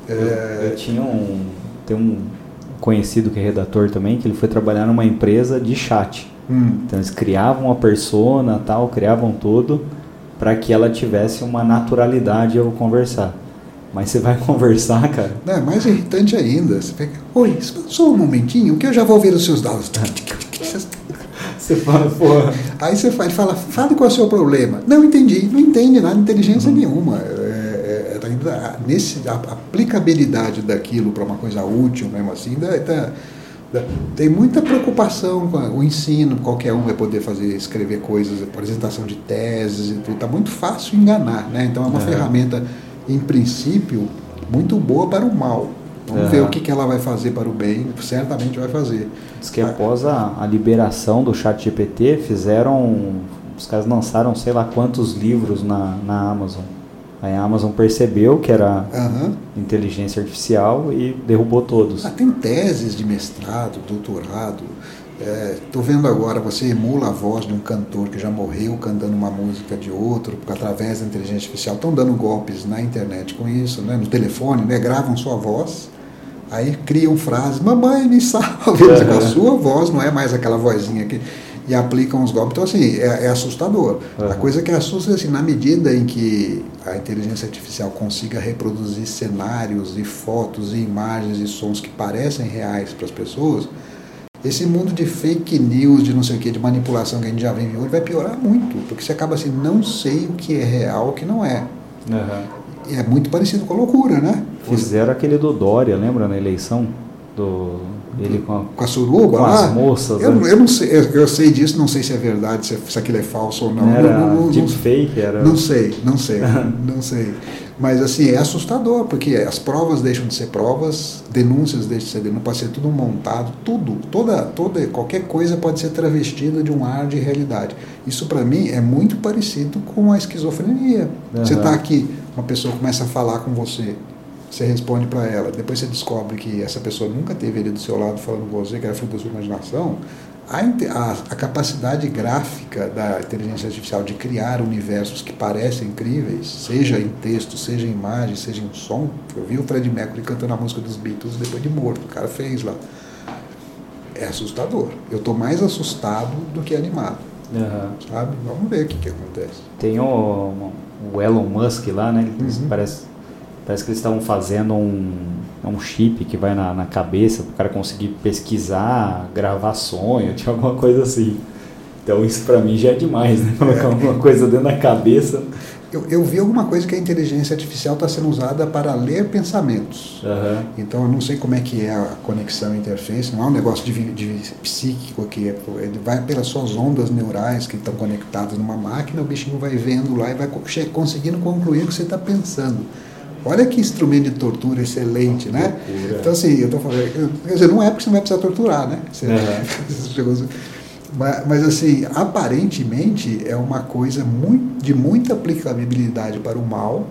Eu, é... eu tinha um. Tem um conhecido que é redator também, que ele foi trabalhar numa empresa de chat. Hum. Então eles criavam a persona tal, criavam tudo. para que ela tivesse uma naturalidade ao conversar. Mas você vai conversar, cara. Não, é mais irritante ainda. Você pega, oi, só um momentinho que eu já vou ver os seus dados. Você fala, porra. Aí você fala, fala, fale qual é o seu problema. Não entendi, não entende nada, inteligência uhum. nenhuma. É, é, é, nesse, a aplicabilidade daquilo para uma coisa útil mesmo assim, ainda tá, tem muita preocupação com o ensino, qualquer um vai poder fazer, escrever coisas, apresentação de teses e tudo. Está muito fácil enganar, né? Então é uma é. ferramenta, em princípio, muito boa para o mal. Vamos ver o que, que ela vai fazer para o bem, certamente vai fazer. Diz que após a, a liberação do chat GPT, fizeram. Os caras lançaram sei lá quantos livros na, na Amazon. Aí a Amazon percebeu que era uhum. inteligência artificial e derrubou todos. Ah, tem teses de mestrado, doutorado. Estou é, vendo agora, você emula a voz de um cantor que já morreu cantando uma música de outro, através da inteligência artificial. Estão dando golpes na internet com isso, né? no telefone, né? gravam sua voz, aí criam frases, mamãe me salve, uhum. a sua voz não é mais aquela vozinha que e aplicam os golpes. Então, assim, é, é assustador. Uhum. A coisa que assusta é assim, na medida em que a inteligência artificial consiga reproduzir cenários e fotos e imagens e sons que parecem reais para as pessoas, esse mundo de fake news, de não sei o que, de manipulação que a gente já vem hoje, vai piorar muito, porque você acaba assim, não sei o que é real, o que não é. Uhum. É muito parecido com a loucura, né? Fizeram aquele do Dória, lembra, na eleição? Do ele com a, com a suruba com lá? as moças. Eu, né? eu não sei, eu, eu, sei disso, não sei se é verdade, se, se aquilo é falso ou não. Era não, não, fake, era. Não sei, não sei, não sei. Mas assim, é assustador, porque as provas deixam de ser provas, denúncias deixam de ser denúncias, pode ser tudo montado, tudo, toda, toda, qualquer coisa pode ser travestida de um ar de realidade. Isso para mim é muito parecido com a esquizofrenia. Uhum. Você está aqui, uma pessoa começa a falar com você, você responde para ela, depois você descobre que essa pessoa nunca teve ali do seu lado falando com você, que era fruto da sua imaginação, a, a, a, capacidade gráfica da inteligência artificial de criar universos que parecem incríveis, seja em texto, seja em imagem, seja em som. Eu vi o Fred Mercury cantando a música dos Beatles depois de morto, o cara fez lá. É assustador. Eu estou mais assustado do que animado. Uhum. Sabe? Vamos ver o que, que acontece. Tem o, o Elon Musk lá, né? Uhum. Parece Parece que eles estavam fazendo um, um chip que vai na, na cabeça para o cara conseguir pesquisar, gravar sonho, tinha alguma coisa assim. Então isso para mim já é demais, né? Colocar alguma coisa dentro da cabeça. Eu, eu vi alguma coisa que a inteligência artificial está sendo usada para ler pensamentos. Uhum. Então eu não sei como é que é a conexão interface, não é um negócio de, de psíquico que é, ele vai pelas suas ondas neurais que estão conectadas numa máquina, o bichinho vai vendo lá e vai conseguindo concluir o que você está pensando. Olha que instrumento de tortura excelente, né? Então, assim, eu estou falando. Quer dizer, não é porque você não vai precisar torturar, né? Você, uhum. mas, mas, assim, aparentemente é uma coisa muito, de muita aplicabilidade para o mal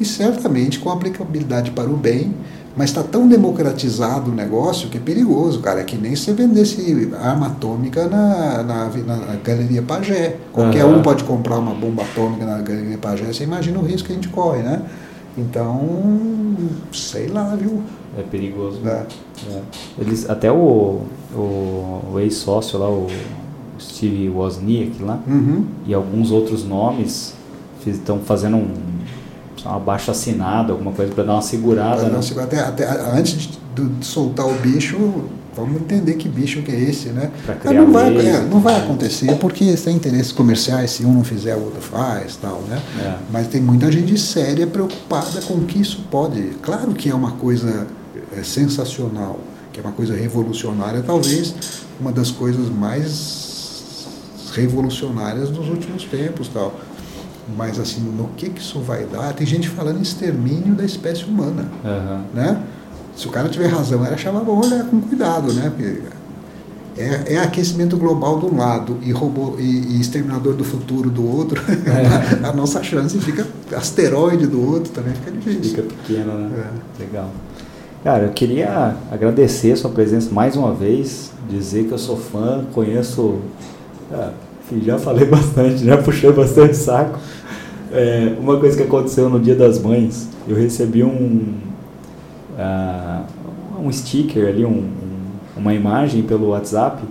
e certamente com aplicabilidade para o bem, mas está tão democratizado o negócio que é perigoso, cara. É que nem se vendesse arma atômica na, na, na Galeria Pagé. Qualquer uhum. um pode comprar uma bomba atômica na Galeria Pagé, você imagina o risco que a gente corre, né? Então, sei lá, viu? É perigoso. É. É. Eles, até o, o, o ex-sócio lá, o Steve Wozniak lá, uhum. e alguns outros nomes estão fazendo um, uma baixa assinada, alguma coisa para dar uma segurada. Né? Até, até, antes de, de soltar o bicho, Vamos entender que bicho que é esse, né? não vai, é, não vai acontecer porque tem interesses comerciais, se um não fizer, o outro faz, tal, né? É. Mas tem muita gente séria preocupada com o que isso pode. Claro que é uma coisa é, sensacional, que é uma coisa revolucionária, talvez uma das coisas mais revolucionárias dos últimos tempos, tal. Mas assim, no que que isso vai dar? Tem gente falando em extermínio da espécie humana, uhum. né? Se o cara tiver razão, era chamar bom olhar com cuidado, né? Porque é, é aquecimento global de um lado e, robô, e, e exterminador do futuro do outro. É. a nossa chance fica asteroide do outro também fica difícil. Fica pequena, né? É. Legal. Cara, eu queria agradecer a sua presença mais uma vez, dizer que eu sou fã, conheço. Ah, já falei bastante, já puxei bastante saco. É, uma coisa que aconteceu no Dia das Mães, eu recebi um, uh, um sticker ali, um, um, uma imagem pelo WhatsApp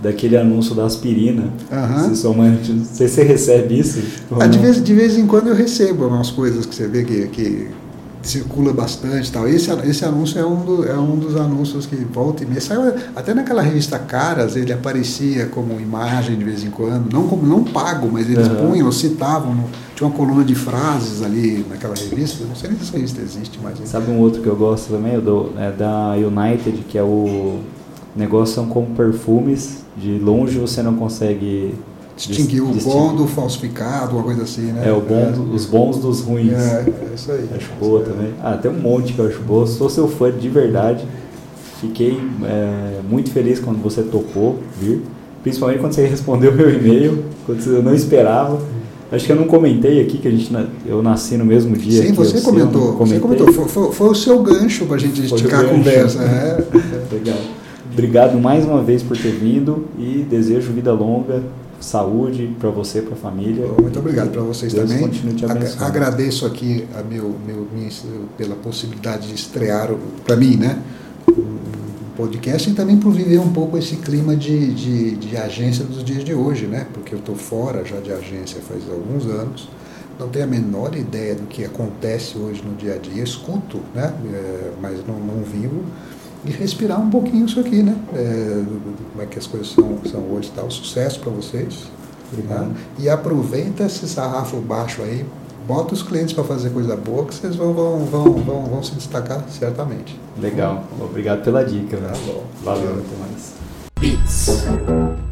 daquele anúncio da aspirina. Mãe, não sei se você recebe isso. Ah, de, vez, de vez em quando eu recebo umas coisas que você vê que, que circula bastante tal. Esse, esse anúncio é um, do- é um dos anúncios que volta e meia. Saiu, até naquela revista Caras ele aparecia como imagem de vez em quando, não como não pago, mas eles Aham. punham, citavam. no- tinha uma coluna de frases ali naquela revista. Não sei nem se essa revista existe, mas. Sabe um outro que eu gosto também? O do, é da United, que é o negócio são como perfumes. De longe você não consegue Distinguir o bom do falsificado, uma coisa assim, né? É o bom, do- os bons dos ruins. É, é isso aí. Acho boa também. Ah, tem um monte que eu acho boa. Sou seu fã de verdade. Fiquei é, muito feliz quando você topou vir. Principalmente quando você respondeu meu e-mail, quando eu não esperava. Acho que eu não comentei aqui que a gente eu nasci no mesmo dia. Sim, você comentou. Você comentou. Foi, foi- foi o seu gancho para a gente esticar a conversa. É. Legal. Obrigado mais uma vez por ter vindo e desejo vida longa, saúde para você, para a família. Muito obrigado para vocês Deus também. continue te abençoando. Agradeço aqui a meu, meu, minha- pela possibilidade de estrear para mim, né? Um podcast e também por viver um pouco esse clima de, de, de agência dos dias de hoje, né? Porque eu estou fora já de agência faz alguns anos, não tenho a menor ideia do que acontece hoje no dia a dia, escuto, né? É, mas não, não vivo e respirar um pouquinho isso aqui, né? É, como é que as coisas são, são hoje, tá? Um sucesso para vocês. Tá? E aproveita esse sarrafo baixo aí, bota os clientes para fazer coisa boa que vocês vão, vão, vão, vão, vão se destacar certamente. Legal. Obrigado pela dica. Tá velho. bom. Valeu, até mais. Beats.